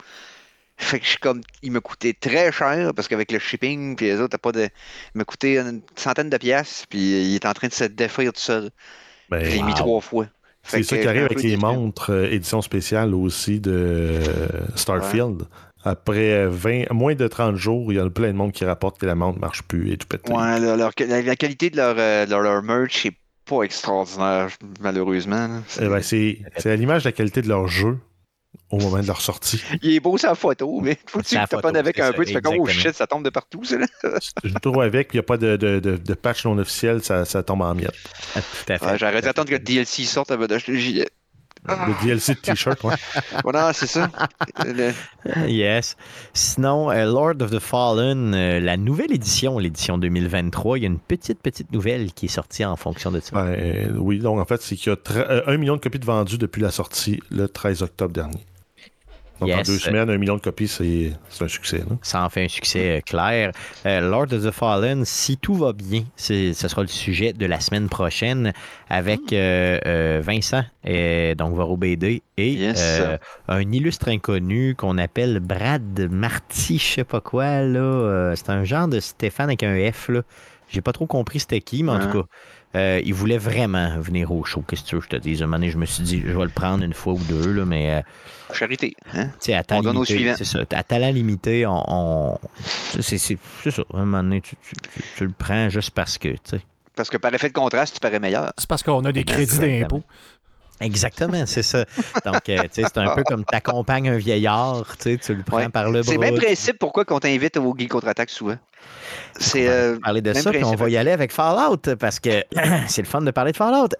Speaker 4: Fait que je suis comme, il me coûtait très cher, parce qu'avec le shipping, puis les autres, t'as pas de. Il m'a coûté une centaine de pièces, puis il est en train de se défaire tout seul.
Speaker 3: Ben,
Speaker 4: Je l'ai mis trois fois.
Speaker 3: C'est ça qui arrive avec les montres euh, édition spéciale aussi de euh, Starfield. Après 20, moins de 30 jours, il y a plein de monde qui rapporte que la montre ne marche plus et tout pété.
Speaker 4: Ouais, leur- leur- la, la qualité de leur, euh, leur, leur merch est pas extraordinaire, malheureusement.
Speaker 3: Eh ben, c'est à l'image de la qualité de leur jeu au moment de leur sortie.
Speaker 4: Il est beau sa photo, mais faut que tu taponnes avec un
Speaker 1: ça,
Speaker 4: peu, tu fais comme oh shit, ça tombe de partout, ça.
Speaker 3: Je me trouve avec, puis il n'y a pas de, de, de, de patch non officiel, ça, ça tombe en miettes.
Speaker 1: Ah, Tout à fait.
Speaker 4: Ouais, J'aurais dû attendre que le DLC sorte avant d'acheter le gilet.
Speaker 3: Le DLC de t-shirt, ouais.
Speaker 4: Voilà, c'est ça. Le-
Speaker 1: Yes. Sinon, euh, Lord of the Fallen, euh, la nouvelle édition, l'édition 2023, il y a une petite, petite nouvelle qui est sortie en fonction de ça.
Speaker 3: Ben, euh, oui, donc en fait, c'est qu'il y a euh, un million de copies de vendues depuis la sortie le 13 octobre dernier. Donc en deux semaines, un million de copies, c'est un succès. là.
Speaker 1: Ça en fait un succès euh, clair. Euh, Lord of the Fallen, si tout va bien, ce sera le sujet de la semaine prochaine avec euh, euh, Vincent, et donc Varo BD, et
Speaker 4: Yes.
Speaker 1: euh, un illustre inconnu qu'on appelle Brad Marty, je sais pas quoi. là. Euh, c'est un genre de Stéphane avec un F. Là. J'ai pas trop compris c'était qui, mais en tout cas, euh, il voulait vraiment venir au show. Qu'est-ce que tu veux je te dise? Un moment donné, je me suis dit, je vais le prendre une fois ou deux, là, mais euh,
Speaker 4: Charité. Hein?
Speaker 1: tu sais, à talent
Speaker 4: On donne au
Speaker 1: limité,
Speaker 4: suivant.
Speaker 1: c'est ça. À talent limité, on, on- c'est c'est- c'est ça. Un moment donné, tu, tu- tu- tu le prends juste parce que, tu sais.
Speaker 4: Parce que par effet de contraste, tu parais meilleur.
Speaker 2: C'est parce qu'on a des crédits d'impôt.
Speaker 1: Exactement, c'est ça. Donc, euh, tu sais, c'est un peu comme t'accompagnes un vieillard, tu sais, tu le prends
Speaker 4: Ouais.
Speaker 1: par le bras.
Speaker 4: C'est le même principe pourquoi qu'on t'invite au Geek Contre-Attaque souvent. C'est.
Speaker 1: On va
Speaker 4: euh,
Speaker 1: parler de
Speaker 4: même
Speaker 1: ça, puis on va y aller avec Fallout, parce que c'est le fun de parler de Fallout.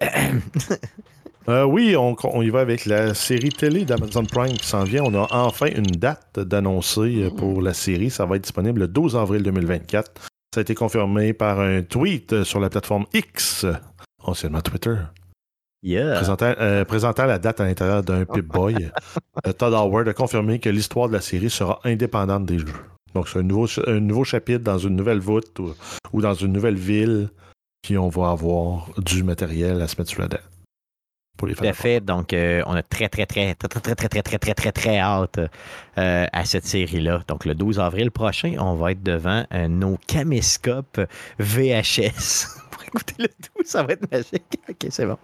Speaker 3: Euh, oui, on, on y va avec la série télé d'Amazon Prime qui s'en vient. On a enfin une date d'annoncer euh, pour la série. Ça va être disponible le 12 avril 2024. Ça a été confirmé par un tweet euh, sur la plateforme X, anciennement Twitter,
Speaker 1: Yeah.
Speaker 3: présentant, euh, présentant la date à l'intérieur d'un Pip-Boy. Euh, Todd Howard a confirmé que l'histoire de la série sera indépendante des jeux. Donc, c'est un nouveau, un nouveau chapitre dans une nouvelle voûte ou, ou dans une nouvelle ville. Puis, on va avoir du matériel à se mettre sur la dent. Pour les
Speaker 1: Tout à fait. Donc, euh, on a très, très, très, très, très, très, très, très, très, très, très, très hâte euh, à cette série-là. Donc, le 12 avril prochain, on va être devant euh, nos caméscopes VHS. Pour écouter le tout, ça va être magique. OK, c'est bon.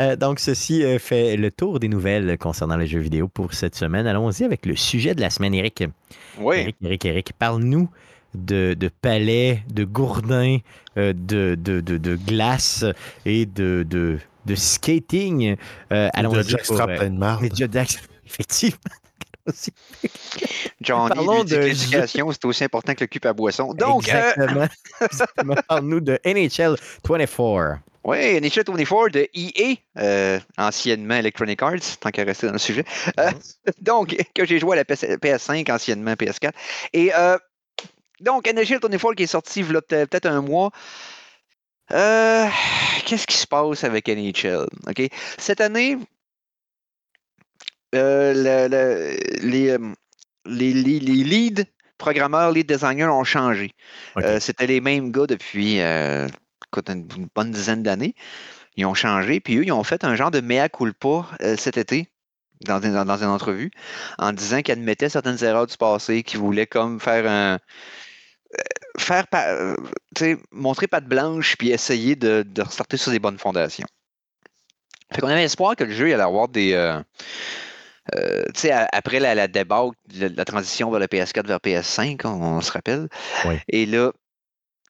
Speaker 1: Euh, donc, ceci euh, fait le tour des nouvelles concernant les jeux vidéo pour cette semaine. Allons-y avec le sujet de la semaine, Eric.
Speaker 4: Oui.
Speaker 1: Eric, Eric, Eric, parle-nous de, de palais, de gourdins, euh, de, de, de, de glace et de, de, skating. Euh,
Speaker 3: de
Speaker 1: allons-y
Speaker 3: Jackstrap
Speaker 1: euh,
Speaker 3: plein de marde.
Speaker 1: effectivement.
Speaker 4: Johnny, que
Speaker 1: de
Speaker 4: l'éducation, c'est aussi important que le cube à boisson. Donc, euh,
Speaker 1: Exactement. Exactement. Parle-nous de NHL 24.
Speaker 4: oui, NHL 24 de EA, euh, anciennement Electronic Arts, tant qu'à rester dans le sujet. Euh, donc, que j'ai joué à la PS- PS5, anciennement PS4. Et euh, donc, NHL 24 qui est sorti il y a peut- peut-être un mois. Euh, Qu'est-ce qui se passe avec NHL? Cette année, euh, le- le- les, euh, les, les- les leads programmeurs, lead designers ont changé. Euh, C'était les mêmes gars depuis euh, une, bonne dizaine d'années. Ils ont changé, puis eux, ils ont fait un genre de mea culpa euh, cet été, dans, une- dans, dans une entrevue, en disant qu'ils admettaient certaines erreurs du passé, qu'ils voulaient comme faire un. Faire euh, montrer patte blanche puis essayer de, de restarter sur des bonnes fondations. Fait qu'on avait espoir que le jeu allait avoir des. euh, euh, tu sais, a- après la, la débâcle, la, la transition vers le PS4 vers PS5, on, on se rappelle.
Speaker 1: Oui.
Speaker 4: Et là,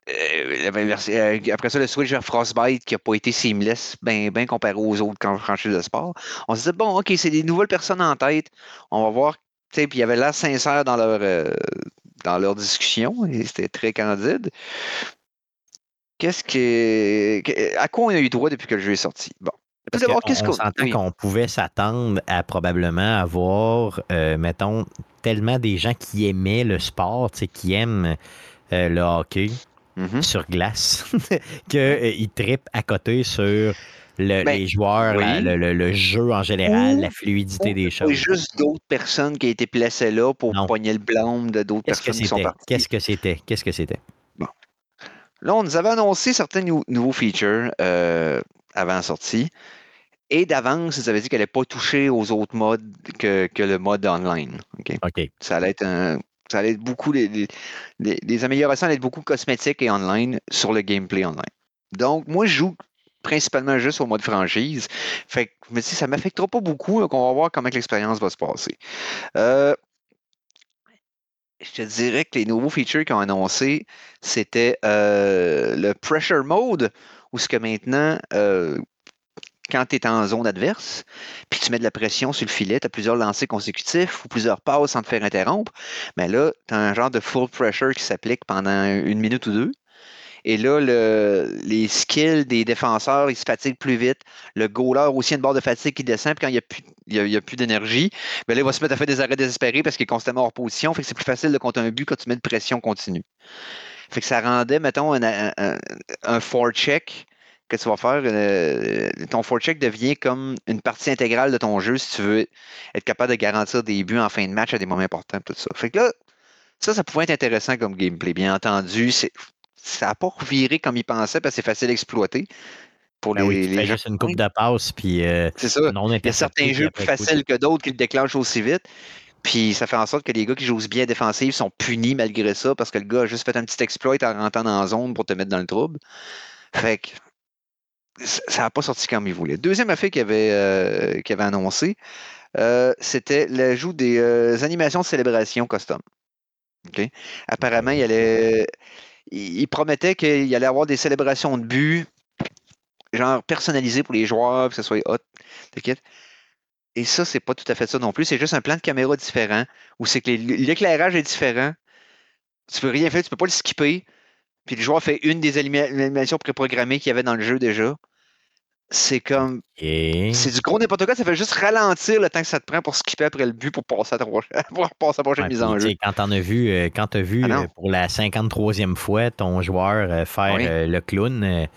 Speaker 4: euh, après ça, le switch vers Frostbite qui n'a pas été seamless, bien ben comparé aux autres quand franchise de sport. On se dit, bon, OK, c'est des nouvelles personnes en tête. On va voir. Puis il y avait l'air sincère dans leur, euh, dans leur discussion et c'était très candide. Qu'est-ce que, À quoi on a eu droit depuis que le jeu est sorti? Bon.
Speaker 1: Parce on
Speaker 4: qu'on-
Speaker 1: s'entend
Speaker 4: oui.
Speaker 1: qu'on pouvait s'attendre à probablement avoir, euh, mettons, tellement des gens qui aimaient le sport, qui aiment euh, le hockey
Speaker 4: Mhm.
Speaker 1: sur glace, qu'ils trippent à côté sur le-
Speaker 4: Ben,
Speaker 1: les joueurs,
Speaker 4: oui.
Speaker 1: la- le, le- jeu en général,
Speaker 4: Ou-
Speaker 1: la fluidité des choses.
Speaker 4: juste d'autres personnes qui ont été placées là pour
Speaker 1: Non.
Speaker 4: pogner le blâme de d'autres personnes qui sont
Speaker 1: c'était?
Speaker 4: parties.
Speaker 1: Qu'est-ce que c'était? Qu'est-ce que c'était?
Speaker 4: Là, on nous avait annoncé certains nou- nouveaux features euh, avant la sortie. Et d'avance, ils avaient dit qu'elle n'allait pas toucher aux autres modes que, que le mode online. Ça allait être un- ça allait être beaucoup. Les, les- les- les améliorations allaient être beaucoup cosmétiques et online sur le gameplay online. Donc, moi, je joue principalement juste au mode franchise. Fait que je me dis, ça ne m'affectera pas beaucoup, donc on va voir comment l'expérience va se passer. Euh, je te dirais que les nouveaux features qu'ils ont annoncés, c'était euh, le Pressure Mode, où ce que maintenant, euh, quand tu es en zone adverse, puis tu mets de la pression sur le filet, tu as plusieurs lancers consécutifs ou plusieurs passes sans te faire interrompre, mais là, tu as un genre de full pressure qui s'applique pendant une minute ou deux. Et là, le- les skills des défenseurs, ils se fatiguent plus vite. Le goaler aussi une barre de fatigue qui descend. Puis quand il n'y a plus, y a- plus d'énergie, ben là, il va se mettre à faire des arrêts désespérés parce qu'il est constamment hors position. Fait que c'est plus facile de compter un but quand tu mets de pression continue. Fait que ça rendait, mettons, un, un, un- un forecheck que tu vas faire. euh, ton forecheck devient comme une partie intégrale de ton jeu si tu veux être capable de garantir des buts en fin de match à des moments importants. Tout ça. Fait que là, ça, ça pouvait être intéressant comme gameplay. Bien entendu, ça n'a pas reviré comme il pensait parce que c'est facile à exploiter. Pour
Speaker 1: Ben
Speaker 4: les,
Speaker 1: oui, tu
Speaker 4: les
Speaker 1: fais
Speaker 4: gens.
Speaker 1: juste une coupe de passe, puis euh,
Speaker 4: C'est ça.
Speaker 1: non
Speaker 4: Il y a certains jeux plus faciles que d'autres qui le déclenchent aussi vite. Puis ça fait en sorte que les gars qui jouent bien défensif sont punis malgré ça parce que le gars a juste fait un petit exploit en rentrant dans la zone pour te mettre dans le trouble. Fait que ça n'a pas sorti comme il voulait. Deuxième affaire qu'il avait, euh, avait annoncé, euh, c'était l'ajout des euh, animations de célébration custom. Apparemment, il, allait, il, promettait qu'il allait avoir des célébrations de but, genre personnalisées pour les joueurs, que ce soit hot, t'inquiète. Et ça, c'est pas tout à fait ça non plus. C'est juste un plan de caméra différent où c'est que l'éclairage est différent. Tu peux rien faire, tu peux pas le skipper. Puis le joueur fait une des animations préprogrammées qu'il y avait dans le jeu déjà. C'est comme. C'est du gros n'importe quoi. Ça fait juste ralentir le temps que ça te prend pour skipper après le but pour passer à pour passer à prochaine mise en jeu.
Speaker 1: Quand t'en as vu, euh, quand as vu ah euh, pour la 53e fois ton joueur euh, faire le clown.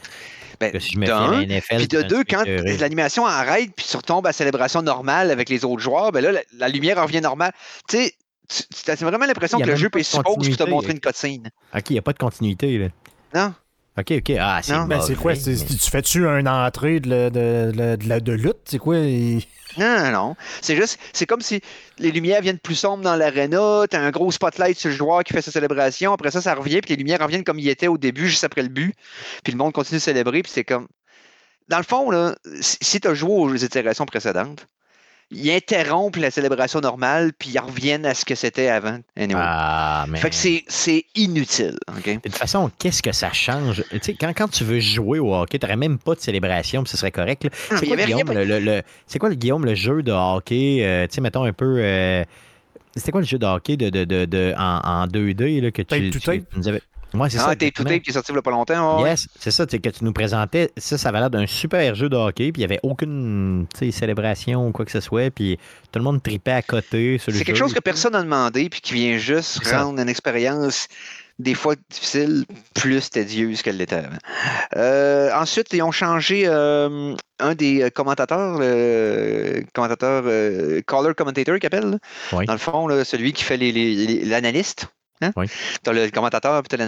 Speaker 4: Ben, si je me puis de deux, quand l'animation arrête puis tu retombes à célébration normale avec les autres joueurs, ben là, la, lumière revient normale. Tu sais, tu as vraiment l'impression que le jeu peut se pour te montrer une cutscene.
Speaker 1: Ok, il n'y a pas de continuité. Là.
Speaker 4: Non.
Speaker 1: OK, OK. Ah, c'est
Speaker 2: ben, c'est quoi? Tu fais-tu une entrée de, de, de, de lutte? C'est quoi?
Speaker 4: Non, non. C'est juste, c'est comme si les lumières viennent plus sombres dans l'arena, t'as un gros spotlight sur le joueur qui fait sa célébration, après ça, ça revient, puis les lumières reviennent comme il était au début, juste après le but, puis le monde continue de célébrer, puis c'est comme... Dans le fond, là, si tu as joué aux itérations précédentes, ils interrompent la célébration normale, puis ils reviennent à ce que c'était avant.
Speaker 1: Ah, mais...
Speaker 4: Fait que c'est inutile. De
Speaker 1: toute façon, qu'est-ce que ça change? Tu sais, quand, quand tu veux jouer au hockey, tu n'aurais même pas de célébration, puis ce serait correct. C'est quoi, le, c'est quoi, le, Guillaume, le jeu de hockey? Euh, tu sais, mettons un peu... Euh, c'était quoi le jeu de hockey de, de, de, en, en 2D là, que tu, tu, nous avais...
Speaker 4: Moi, c'est ah, ça. T'es tout qui est sorti il n'y a pas longtemps.
Speaker 1: Yes, c'est ça, que tu nous présentais. Ça, ça avait l'air d'un super jeu de hockey, puis il n'y avait aucune célébration ou quoi que ce soit, puis tout le monde tripait à côté.
Speaker 4: C'est quelque chose que personne n'a demandé, puis qui vient juste rendre une expérience des fois difficile, plus tedieuse qu'elle l'était avant. Euh, ensuite, ils ont changé euh, un des commentateurs, le commentateur, euh, caller commentator qui appelle. Dans le fond, celui qui fait l'analyste. Hein? Tu as le commentateur, puis tu as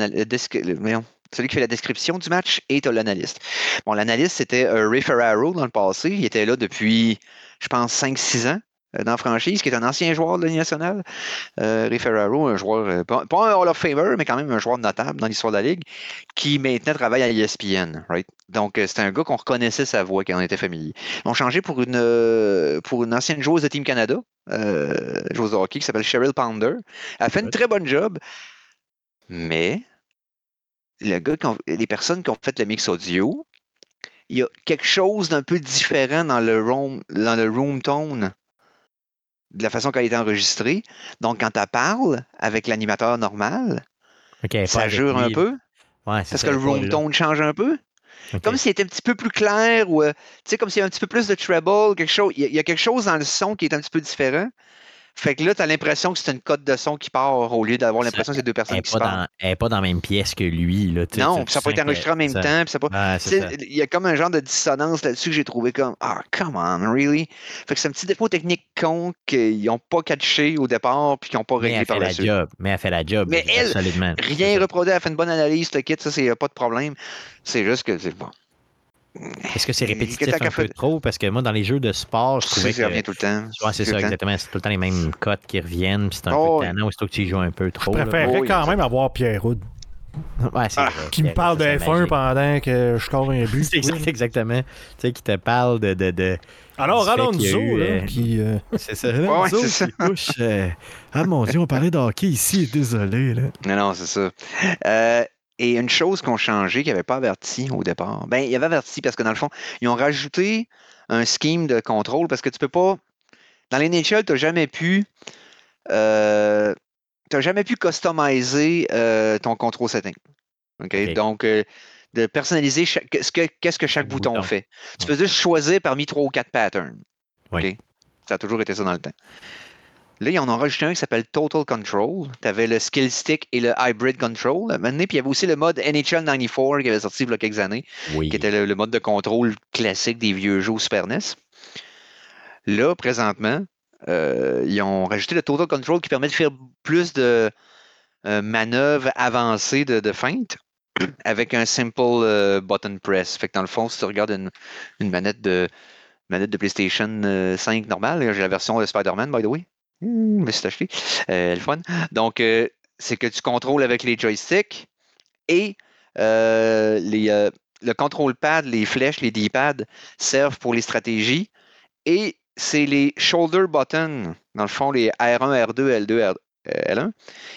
Speaker 4: celui qui fait la description du match et tu as l'analyste. Bon, l'analyste, c'était euh, Ray Ferraro dans le passé. Il était là depuis, je pense, 5-6 ans dans la franchise, qui est un ancien joueur de la Ligue nationale. Euh, Ray Ferraro, un joueur, pas, un Hall of Famer, mais quand même un joueur notable dans l'histoire de la Ligue, qui maintenant travaille à ESPN. Right? Donc, c'était un gars qu'on reconnaissait sa voix, quand on était familier. Ils ont changé pour une, pour une ancienne joueuse de Team Canada, euh, joueuse de hockey qui s'appelle Cheryl Pounder. Elle fait une très bonne job, mais le gars les personnes qui ont fait le mix audio, il y a quelque chose d'un peu différent dans le room, dans le room tone de la façon qu'elle est enregistrée. Donc, quand elle parle avec l'animateur normal, ça jure un peu. Ouais, Parce que le room tone change un peu. Comme s'il était un petit peu plus clair ou, euh, tu sais, comme s'il y avait un petit peu plus de treble, quelque chose. Il y, a quelque chose dans le son qui est un petit peu différent. Fait que là, tu as l'impression que c'est une cote de son qui part au lieu d'avoir l'impression que c'est deux personnes qui se parlent.
Speaker 1: Elle n'est pas dans la même pièce que lui. Là,
Speaker 4: non, ça peut être enregistré en même temps. Il y a comme un genre de dissonance là-dessus que j'ai trouvé comme Ah, come on, really? Fait que c'est un petit défaut technique con qu'ils n'ont pas catché au départ puis qu'ils n'ont pas réglé par la, suite.
Speaker 1: Job. Mais elle fait la job.
Speaker 4: Mais elle, rien reproduit, elle fait une bonne analyse, le kit, ça, c'est pas de problème. C'est juste que c'est bon.
Speaker 1: Est-ce que c'est répétitif un peu trop? Parce que moi, dans les jeux de sport, je trouvais que...
Speaker 4: Ça revient tout le temps.
Speaker 1: Ouais, c'est ça, exactement. C'est tout le temps les mêmes cotes qui reviennent. C'est un oh, peu tannant, aussitôt que tu y joues un peu trop.
Speaker 2: Je préférerais oh, quand même avoir Pierre Houd.
Speaker 1: Ouais, ah,
Speaker 2: qui me parle de F1 pendant que je score un but.
Speaker 1: c'est exactement. Tu sais, qui te parle de. de, de
Speaker 2: Alors, Alonso, là, euh, qui. Euh,
Speaker 1: c'est ça. Alonso ouais, ça. qui couche. Euh, ah mon Dieu, on parlait de hockey ici, désolé. Là.
Speaker 4: Non, non, c'est ça. Euh, et une chose qu'on changé, qu'ils n'avaient pas averti au départ, ben, ils avaient averti parce que dans le fond, ils ont rajouté un scheme de contrôle parce que tu peux pas. Dans les NHL, tu n'as jamais pu. Euh, tu jamais pu customiser euh, ton contrôle setting. Donc, euh, de personnaliser qu'est-ce que, qu'est-ce que chaque bouton, fait. Tu peux juste choisir parmi trois ou quatre patterns. Ça a toujours été ça dans le temps. Là, ils en ont rajouté un qui s'appelle Total Control. Tu avais le Skill Stick et le Hybrid Control. Maintenant, puis il y avait aussi le mode NHL 94 qui avait sorti il y a quelques années, qui était le, mode de contrôle classique des vieux jeux Super NES. Là, présentement, euh, ils ont rajouté le Total Control qui permet de faire plus de euh, manœuvres avancées de, de feinte avec un simple euh, button press. Fait que dans le fond, si tu regardes une, une manette de manette de PlayStation 5 normale, j'ai la version de Spider-Man, by the way. Mmh, mais c'est acheté. Euh, le fun. Donc, euh, c'est que tu contrôles avec les joysticks et euh, les, le control pad, les flèches, les D-pads servent pour les stratégies et c'est les shoulder buttons, dans le fond, les R1, R2, L2, R, L1,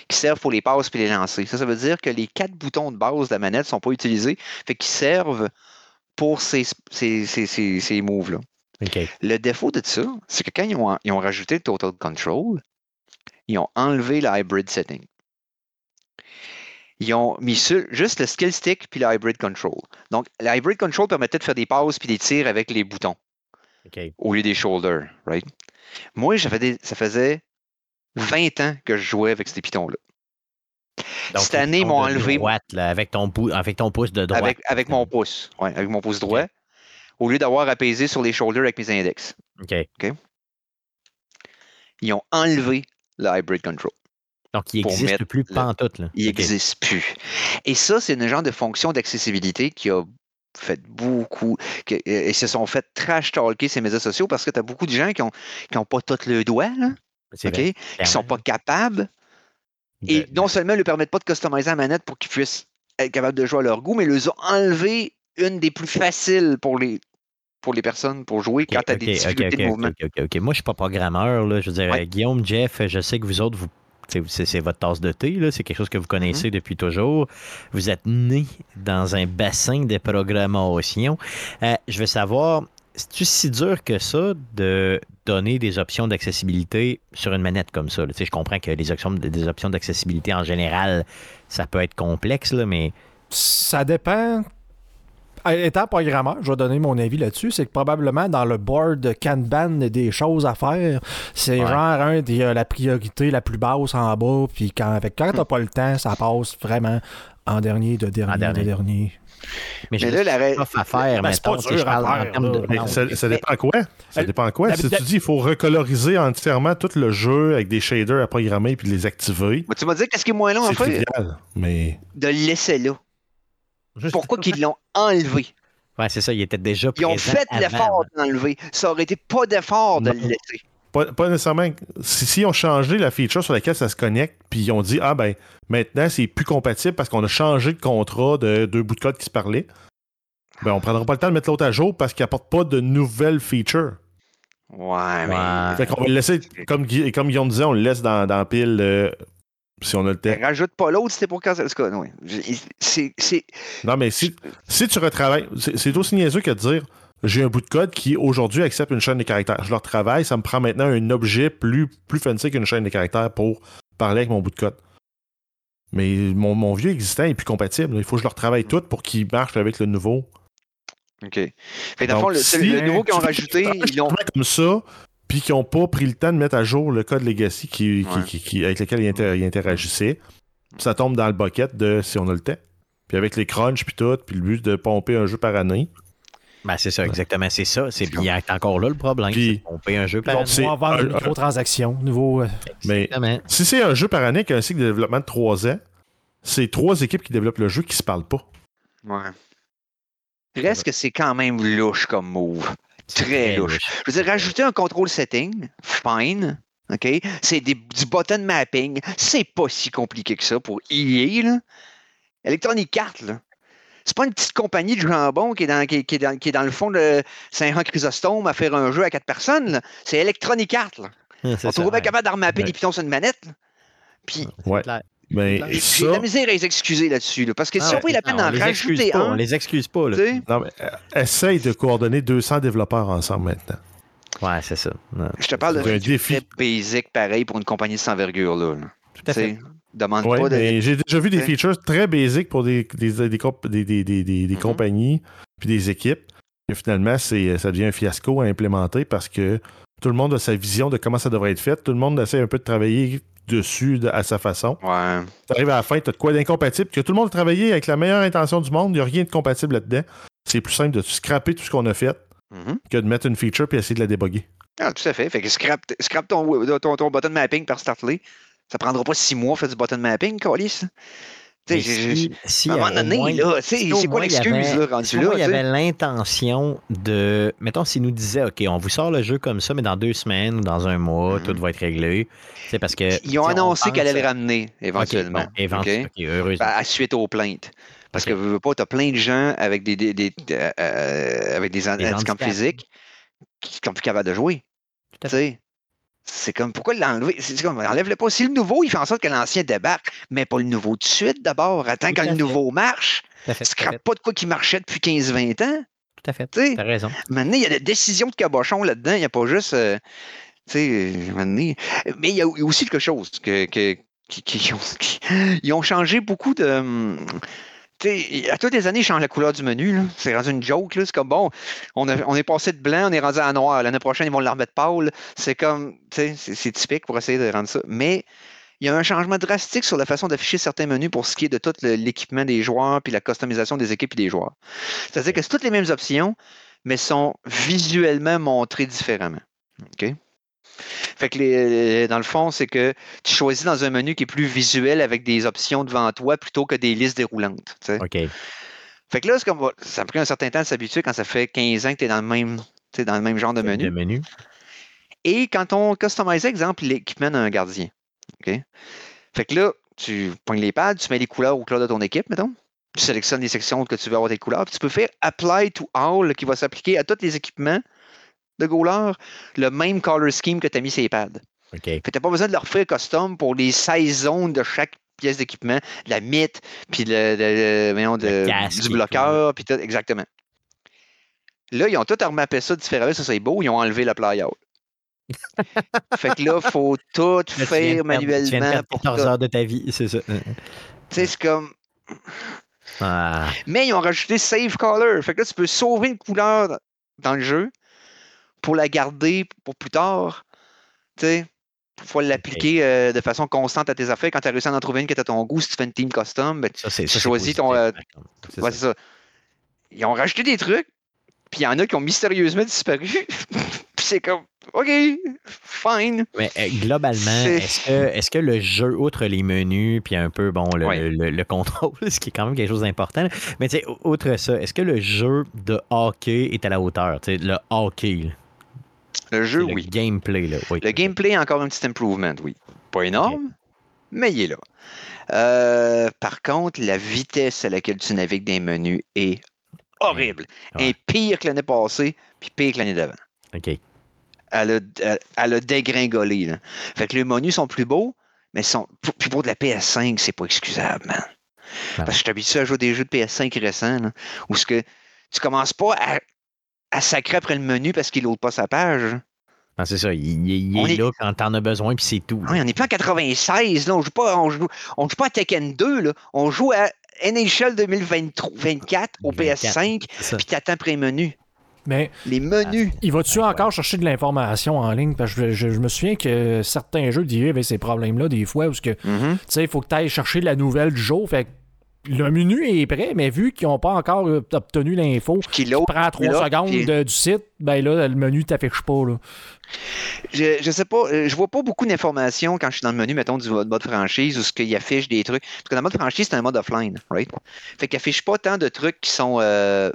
Speaker 4: qui servent pour les passes et les lancer. Ça, ça veut dire que les quatre boutons de base de la manette ne sont pas utilisés, fait qu'ils servent pour ces, ces, ces, ces moves-là. Le défaut de ça, c'est que quand ils ont, ils ont rajouté le Total Control, ils ont enlevé le Hybrid Setting. Ils ont mis sur- juste le Skill Stick puis le Hybrid Control. Donc, le Hybrid Control permettait de faire des passes puis des tirs avec les boutons au lieu des shoulders, right? Moi, des- ça faisait 20 ans que je jouais avec ces pitons-là.
Speaker 1: Donc,
Speaker 4: Cette année, ils m'ont enlevé-
Speaker 1: droite, là, avec, ton pou- avec ton pouce de droite.
Speaker 4: Avec, avec mon pouce. Ouais, avec mon pouce droit. Au lieu d'avoir peser sur les shoulders avec mes index.
Speaker 1: OK.
Speaker 4: Ils ont enlevé le Hybrid Control.
Speaker 1: Donc, il n'existe plus pantoute. Là.
Speaker 4: Il n'existe plus. Et ça, c'est une genre de fonction d'accessibilité qui a fait beaucoup, que- et se sont fait trash talker ces médias sociaux parce que tu as beaucoup de gens qui n'ont qui ont pas tout le doigt, là, qui sont pas capables. Et non seulement ne leur permettent pas de customiser la manette pour qu'ils puissent être capables de jouer à leur goût, mais ils ont enlevé une des plus faciles pour les, pour les personnes pour jouer quand tu as des difficultés
Speaker 1: OK,
Speaker 4: de mouvement.
Speaker 1: OK, OK, OK. Moi, je ne suis pas programmeur. Là. Je veux dire,
Speaker 4: Ouais.
Speaker 1: euh, Guillaume, Jeff, je sais que vous autres, vous, c'est, c'est votre tasse de thé. là. C'est quelque chose que vous
Speaker 4: Mm-hmm.
Speaker 1: connaissez depuis toujours. Vous êtes né dans un bassin de programmation. Euh, je veux savoir, c'est-tu si dur que ça de donner des options d'accessibilité sur une manette comme ça? là? Tu sais, je comprends que les options, des options d'accessibilité en général, ça peut être complexe, là, mais
Speaker 2: Ça dépend. Étant programmeur, je vais donner mon avis là-dessus, c'est que probablement dans le board Kanban des choses à faire, c'est
Speaker 1: Ouais.
Speaker 2: genre un des euh, la priorité la plus basse en bas, puis quand avec quand t'as pas le temps, ça passe vraiment en dernier, de dernier,
Speaker 1: En dernier.
Speaker 2: de dernier.
Speaker 1: mais,
Speaker 4: Mais là, la
Speaker 1: c'est
Speaker 4: ré-
Speaker 1: à faire,
Speaker 2: Ben, c'est pas dur à
Speaker 1: en
Speaker 2: faire,
Speaker 1: termes de-.
Speaker 3: Mais ça, ça dépend quoi? Ça
Speaker 2: Euh,
Speaker 3: dépend à quoi? Si tu dis il faut recoloriser entièrement tout le jeu avec des shaders à programmer puis de les activer,
Speaker 4: Mais tu m'as dit qu'est-ce qui est moins long à
Speaker 3: c'est
Speaker 4: faire?
Speaker 3: trivial. Mais
Speaker 4: De le laisser là. Pourquoi qu'ils l'ont enlevé?
Speaker 1: Ouais, c'est ça, il était déjà
Speaker 4: Ils ont fait l'effort de l'enlever. Ça aurait été pas d'effort de le laisser.
Speaker 3: pas, pas nécessairement. Si, si on changé la feature sur laquelle ça se connecte, puis ils ont dit Ah ben maintenant c'est plus compatible parce qu'on a changé de contrat de deux bouts de code qui se parlaient, ben on prendra pas le temps de mettre l'autre à jour parce qu'il apporte pas de nouvelles features.
Speaker 4: Ouais, mais.
Speaker 1: Ouais.
Speaker 3: Fait qu'on va le laisser, comme, comme Guillaume disait, on le laisse dans, dans pile euh, si on a le temps.
Speaker 4: Rajoute pas l'autre, c'était pour casser. J'ai- C'est.
Speaker 3: Non, mais si, si tu retravailles, c'est aussi niaiseux que de dire j'ai un bout de code qui aujourd'hui accepte une chaîne de caractères. Je le retravaille, ça me prend maintenant un objet plus, plus fancy qu'une chaîne de caractères pour parler avec mon bout de code. Mais mon, mon vieux existant est plus compatible. Il faut que je le retravaille tout pour qu'il marche avec le nouveau.
Speaker 4: OK. Fait dans le fond, le,
Speaker 3: si-
Speaker 4: le nouveau qu'ils ont rajouté, ils l'ont.
Speaker 3: comme ça, puis qu'ils n'ont pas pris le temps de mettre à jour le code legacy qui, qui-
Speaker 4: Ouais.
Speaker 3: qui- qui- avec lequel ils, inter- ils interagissaient, ça tombe dans le bucket de si on a le temps. Puis avec les crunchs puis tout, puis le but de pomper un jeu par année.
Speaker 1: Ben, c'est ça, exactement, c'est ça. C'est bien encore là le problème.
Speaker 3: Puis-
Speaker 1: paye un jeu par année.
Speaker 3: c'est
Speaker 2: On va
Speaker 3: un-
Speaker 2: une microtransaction, nouveau. euh,
Speaker 3: Mais
Speaker 1: Exactement.
Speaker 3: si c'est un jeu par année avec un cycle de développement de 3 ans, c'est trois équipes qui développent le jeu qui se parlent pas.
Speaker 4: Ouais. Reste que c'est quand même louche comme move. Très louche. Je veux dire, rajouter un contrôle setting, fine. OK? C'est du button mapping. C'est pas si compliqué que ça pour EA, là. Electronic Arts, là. C'est pas une petite compagnie de jambon qui est dans, qui, qui est dans, qui est dans le fond de Saint-Jean-Chrysostome à faire un jeu à quatre personnes. C'est Electronic Arts. Là.
Speaker 1: C'est
Speaker 4: On
Speaker 1: ça,
Speaker 4: trouvait
Speaker 1: ouais.
Speaker 4: capable
Speaker 3: Ouais.
Speaker 4: des pitons sur une manette. là. Puis
Speaker 3: Ouais. Mais
Speaker 4: j'ai j'ai de
Speaker 3: ça,
Speaker 4: la misère à les excuser là-dessus. là, parce que si
Speaker 1: Ah
Speaker 4: on
Speaker 1: ouais,
Speaker 4: pris la peine
Speaker 1: on
Speaker 4: d'en
Speaker 1: les excuse
Speaker 4: rajouter
Speaker 1: pas, On
Speaker 4: un,
Speaker 1: les excuse pas. Là.
Speaker 3: non, mais, euh, essaye de coordonner 200 développeurs ensemble maintenant.
Speaker 1: Ouais, c'est ça. Non,
Speaker 4: je te parle de
Speaker 3: C'est un défi.
Speaker 4: très basic pareil pour une compagnie de cette envergure-là. là.
Speaker 1: tout à fait.
Speaker 4: Demande
Speaker 3: Ouais,
Speaker 4: pas de.
Speaker 3: mais j'ai déjà vu des features très basiques pour des, des, des, des, des- des- des- des
Speaker 4: Mhm.
Speaker 3: compagnies puis des équipes. Et finalement, c'est, ça devient un fiasco à implémenter parce que tout le monde a sa vision de comment ça devrait être fait. Tout le monde essaie un peu de travailler dessus de- à sa façon.
Speaker 4: Ouais.
Speaker 3: Tu arrives à la fin, tu as de quoi d'incompatible, que tout le monde a travaillé avec la meilleure intention du monde, il n'y a rien de compatible là-dedans. C'est plus simple de scraper tout ce qu'on a fait
Speaker 4: Mhm.
Speaker 3: que de mettre une feature puis essayer de la débugger.
Speaker 4: Ah, tout à fait. Fait que scrap, scrap ton, ton, ton button mapping par Startly. Ça prendra pas six mois faire du button mapping, Calis.
Speaker 1: Si, si
Speaker 4: à un moment donné,
Speaker 1: moins-
Speaker 4: là, c'est quoi l'excuse, là, rendu
Speaker 1: si au moins
Speaker 4: là,
Speaker 1: il y avait l'intention de. Mettons, s'il nous disait, OK, on vous sort le jeu comme ça, mais dans deux semaines ou dans un mois, tout va être réglé. C'est parce que.
Speaker 4: Ils ont
Speaker 1: sais, on
Speaker 4: annoncé qu'elle allait le ramener, éventuellement.
Speaker 1: bon, éventuellement.
Speaker 4: OK?
Speaker 1: OK, heureusement.
Speaker 4: à, à suite aux plaintes. Parce que veux, veux pas, tu as plein de gens avec des, des, des- euh, euh, avec des,
Speaker 1: Des
Speaker 4: handicaps
Speaker 1: handicaps.
Speaker 4: physiques qui sont plus capables de jouer.
Speaker 1: Tout à
Speaker 4: Tu sais, C'est comme pourquoi l'enlever? C'est comme enlève-le pas. Si le nouveau, il fait en sorte que l'ancien débarque, mais pas le nouveau tout de suite d'abord. Attends quand le nouveau marche. Scrape pas de quoi qui marchait depuis 15-20 ans.
Speaker 1: Tout à fait. T'as raison.
Speaker 4: Maintenant, il y a des décisions de cabochon là-dedans. Il n'y a pas juste. euh, tu sais, mais il y a aussi quelque chose que, que- qui, qui- ont, qui- ils ont changé beaucoup de. À toutes les années, ils changent la couleur du menu. C'est rendu une joke. C'est comme bon, on, est passé de blanc, on est rendu à noir. L'année prochaine, ils vont le remettre pâle. C'est comme. C'est typique pour essayer de rendre ça. Mais il y a un changement drastique sur la façon d'afficher certains menus pour ce qui est de tout l'équipement des joueurs puis la customisation des équipes et des joueurs. C'est-à-dire que c'est toutes les mêmes options, mais sont visuellement montrées différemment. OK? Fait que les- dans le fond, c'est que tu choisis dans un menu qui est plus visuel avec des options devant toi plutôt que des listes déroulantes. tu sais.
Speaker 1: OK.
Speaker 4: Fait que là, comme, ça a pris un certain temps de s'habituer quand ça fait 15 ans que tu es dans le même, dans le même genre de menu.
Speaker 1: Le menu.
Speaker 4: Et quand on customise, exemple, l'équipement d'un gardien. OK? Fait que là, tu pognes les pads, tu mets les couleurs aux couleurs de ton équipe, mettons. Tu sélectionnes les sections que tu veux avoir tes couleurs. Puis tu peux faire Apply to All qui va s'appliquer à tous les équipements de goaler, le même color scheme que tu as mis sur les pads.
Speaker 1: OK.
Speaker 4: Fait que tu n'as pas besoin de leur faire custom pour les 16 zones de chaque pièce d'équipement, la mythe, puis le, le- le- voyons, de-
Speaker 1: casque et
Speaker 4: du bloqueur, puis tout, exactement. Là, ils ont tout remappé ça différemment, ça c'est beau, ils ont enlevé le play-out. fait que là, il faut tout
Speaker 1: Là, tu
Speaker 4: faire
Speaker 1: perdre- tu viens de
Speaker 4: manuellement
Speaker 1: perdre
Speaker 4: pour
Speaker 1: 14
Speaker 4: tout.
Speaker 1: heures de ta vie, c'est ça.
Speaker 4: Tu sais, c'est comme.
Speaker 1: Ah,
Speaker 4: Mais ils ont rajouté Save Color. Fait que là, tu peux sauver une couleur dans le jeu pour la garder pour plus tard. Tu sais, pour pouvoir l'appliquer euh, de façon constante à tes affaires. Quand tu as réussi à en trouver une qui est à ton goût, si tu fais une team custom, ben,
Speaker 1: ça,
Speaker 4: Tu
Speaker 1: ça,
Speaker 4: choisis ton, euh.
Speaker 1: C'est
Speaker 4: ouais,
Speaker 1: ça.
Speaker 4: c'est ça. Ils ont rajouté des trucs, puis il y en a qui ont mystérieusement disparu. puis c'est comme, OK, fine.
Speaker 1: Mais euh, globalement, est-ce que, est-ce que le jeu, outre les menus, puis un peu bon le,
Speaker 4: Ouais.
Speaker 1: le- le- le contrôle, ce qui est quand même quelque chose d'important, mais tu sais, outre ça, est-ce que le jeu de hockey est à la hauteur? Tu sais, le hockey, là,
Speaker 4: Le jeu,
Speaker 1: le
Speaker 4: oui.
Speaker 1: gameplay, là, oui.
Speaker 4: Le gameplay, encore un petit improvement, oui. Pas énorme, mais il est là. Euh, par contre, la vitesse à laquelle tu navigues des menus est horrible.
Speaker 1: Ouais.
Speaker 4: Et pire que l'année passée, puis pire que l'année d'avant.
Speaker 1: OK.
Speaker 4: Elle a, elle, elle a dégringolé. Là. Fait que les menus sont plus beaux, mais sont. pour- Puis pour de la PS5, c'est pas excusable, man.
Speaker 1: Non.
Speaker 4: Parce que je suis habitué à jouer des jeux de PS5 récents, là, où ce que tu commences pas à, à sacrer après le menu parce qu'il n'ouvre pas sa page.
Speaker 1: Non, c'est ça, il, il- il
Speaker 4: On
Speaker 1: est,
Speaker 4: est-
Speaker 1: là quand t'en as besoin, puis c'est tout. là.
Speaker 4: Oui, on n'est pas en 96, là. On joue pas, on joue, on joue pas à Tekken 2, là. On joue à NHL 2024 au
Speaker 1: 24,
Speaker 4: PS5,
Speaker 1: c'est ça.
Speaker 4: puis t'attends après les menus.
Speaker 2: Mais
Speaker 4: Les menus.
Speaker 2: il va-tu encore chercher de l'information en ligne? Parce que je, je me souviens que certains jeux d'hier avaient ces problèmes-là, des fois, où ce que, tu
Speaker 4: Mhm.
Speaker 2: sais, il faut que tu ailles chercher la nouvelle du jour. Fait que le menu est prêt, mais vu qu'ils n'ont pas encore obtenu l'info,
Speaker 4: Qui
Speaker 2: prends trois secondes
Speaker 4: puis-
Speaker 2: de- du site, ben là, le menu t'affiche pas. Là.
Speaker 4: Je, je sais pas, euh, je vois pas beaucoup d'informations quand je suis dans le menu, mettons, du mode franchise, où ce qu'il affiche des trucs. Parce que dans le mode franchise, c'est un mode offline, right? Fait qu'il affiche pas tant de trucs qui sont euh,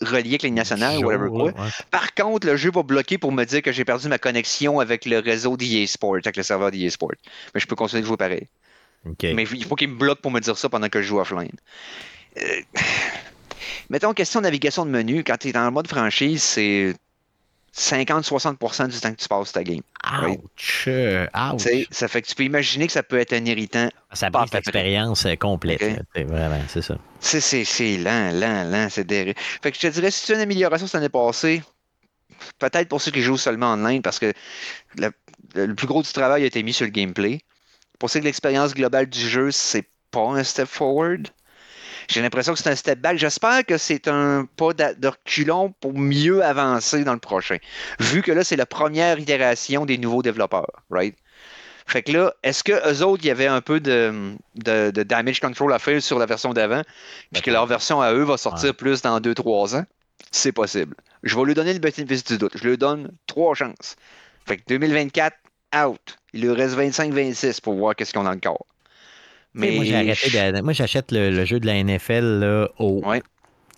Speaker 4: reliés avec les nationales ou whatever quoi.
Speaker 1: ouais.
Speaker 4: Par contre, le jeu va bloquer pour me dire que j'ai perdu ma connexion avec le réseau d'EA Sport, avec le serveur d'EA Sport. Mais je peux continuer de jouer pareil. Mais il faut qu'il me bloque pour me dire ça pendant que je joue offline. Euh, mettons, question de navigation de menu, quand tu es dans le mode franchise, c'est 50-60% du temps que tu passes ta game.
Speaker 1: Ouch! euh, ouch.
Speaker 4: Tu sais, Ça fait que tu peux imaginer que ça peut être un irritant.
Speaker 1: Ça
Speaker 4: pas
Speaker 1: brise l'expérience euh, complète.
Speaker 4: OK.
Speaker 1: là, c'est Vraiment, c'est ça.
Speaker 4: C'est- C'est c'est lent, lent, lent, c'est déré. Fait que je te dirais, si tu as une amélioration cette année passée, peut-être pour ceux qui jouent seulement online, parce que le, le plus gros du travail a été mis sur le gameplay. Pour ceux que l'expérience globale du jeu, c'est pas un step forward. J'ai l'impression que c'est un step back. J'espère que c'est un pas de reculon pour mieux avancer dans le prochain. Vu que là, c'est la première itération des nouveaux développeurs, right? Fait que là, est-ce que eux autres, il y avait un peu de, de- de damage control à faire sur la version d'avant, puis que leur version à eux va sortir plus dans 2-3 ans? C'est possible. Je vais lui donner le bénéfice du doute. Je lui donne trois chances. Fait que 2024, out. Il lui reste 25-26 pour voir qu'est-ce qu'on a.
Speaker 1: Mais moi, j'ai arrêté de- moi, j'achète le, le jeu de la NFL là, au
Speaker 4: Ouais.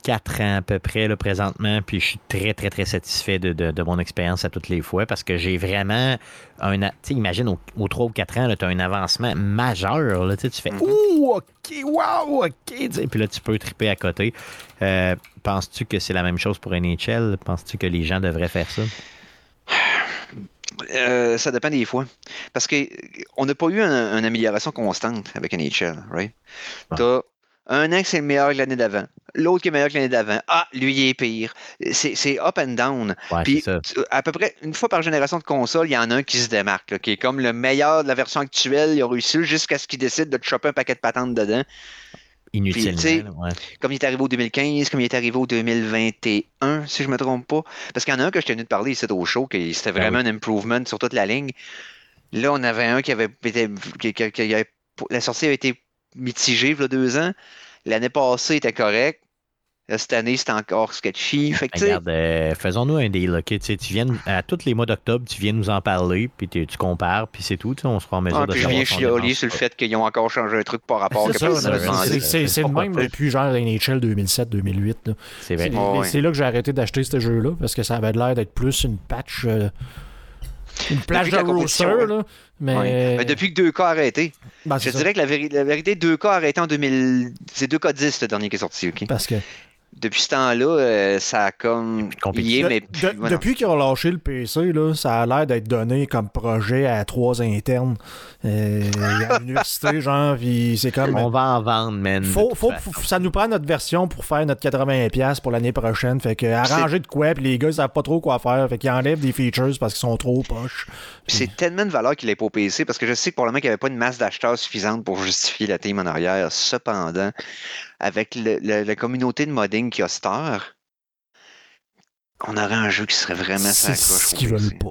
Speaker 1: 4 ans à peu près là, présentement, puis je suis très, très, très satisfait de, de- de mon expérience à toutes les fois parce que j'ai vraiment un. Tu sais, imagine, au, au 3 ou 4 ans, tu as un avancement majeur. Là, tu fais
Speaker 4: Mhm.
Speaker 1: Ouh, OK, wow, OK. Puis là, tu peux triper à côté. Euh, Penses-tu que c'est la même chose pour NHL? Penses-tu que les gens devraient faire ça?
Speaker 4: Euh, ça dépend des fois. Parce que euh, on n'a pas eu un- une amélioration constante avec NHL, right?
Speaker 1: Ah.
Speaker 4: T'as un an que c'est le meilleur que l'année d'avant. L'autre qui est meilleur que l'année d'avant. Ah, lui, il est pire. C'est up and down.
Speaker 1: Ouais,
Speaker 4: Puis, à peu près une fois par génération de console, il y en a un qui se démarque, là, qui est comme le meilleur de la version actuelle. Il a réussi jusqu'à ce qu'il décide de te choper un paquet de patentes dedans.
Speaker 1: Ouais.
Speaker 4: Comme il est arrivé au 2015, comme il est arrivé au 2021, si je me trompe pas. Parce qu'il y en a un que je venu de parler ici au show, que c'était
Speaker 1: Ah
Speaker 4: vraiment un improvement sur toute la ligne. Là, on avait un qui avait été. qui- qui- qui avait- la sortie avait été mitigée il y a deux ans. L'année passée était correct. Cette année, c'est encore sketchy. Fait que,
Speaker 1: Regarde, euh, faisons-nous un deal, OK? Tu, viens, à tous les mois d'octobre, tu viens nous en parler, puis tu tu compares, puis c'est tout. On sera en mesure
Speaker 4: ah,
Speaker 1: de
Speaker 4: puis je viens chialer sur le fait qu'ils ont encore changé un truc par rapport n'avait
Speaker 1: c'est-
Speaker 2: le même depuis genre NHL 2007-2008. là.
Speaker 1: C'est vrai.
Speaker 2: C'est
Speaker 4: Ouais, ouais.
Speaker 2: c'est là que j'ai arrêté d'acheter ce jeu-là parce que ça avait l'air d'être plus une patch. euh, une plage
Speaker 4: Depuis
Speaker 2: de roster, là. Mais,
Speaker 4: Ouais. Mais depuis que 2K a arrêté,
Speaker 2: ben,
Speaker 4: je
Speaker 2: ça.
Speaker 4: dirais que la, véri- la vérité, 2K a arrêté en 2000. C'est 2K10 le dernier qui est sorti, OK?
Speaker 2: Parce que
Speaker 4: Depuis ce temps-là, euh, ça a comme.
Speaker 1: de
Speaker 4: est,
Speaker 2: de-
Speaker 4: mais ouais,
Speaker 2: depuis qu'ils ont lâché le PC, là, ça a l'air d'être donné comme projet à trois internes euh, à l'université, genre, puis c'est comme.
Speaker 1: On va en vendre, man.
Speaker 2: Faut, faut, ça nous prend notre version pour faire notre 80$ pour l'année prochaine. Fait que arranger de quoi, puis les gars, ils savent pas trop quoi faire. Fait qu'ils enlèvent des features parce qu'ils sont trop poches.
Speaker 4: C'est tellement de valeur qu'il n'est pas au PC parce que je sais que probablement qu'il n'y avait pas une masse d'acheteurs suffisante pour justifier la team en arrière. Cependant, avec le- le- la communauté de modding qu'il y a heure, on aurait un jeu qui serait vraiment
Speaker 2: C'est
Speaker 4: ça
Speaker 2: ce qu'ils veulent pas.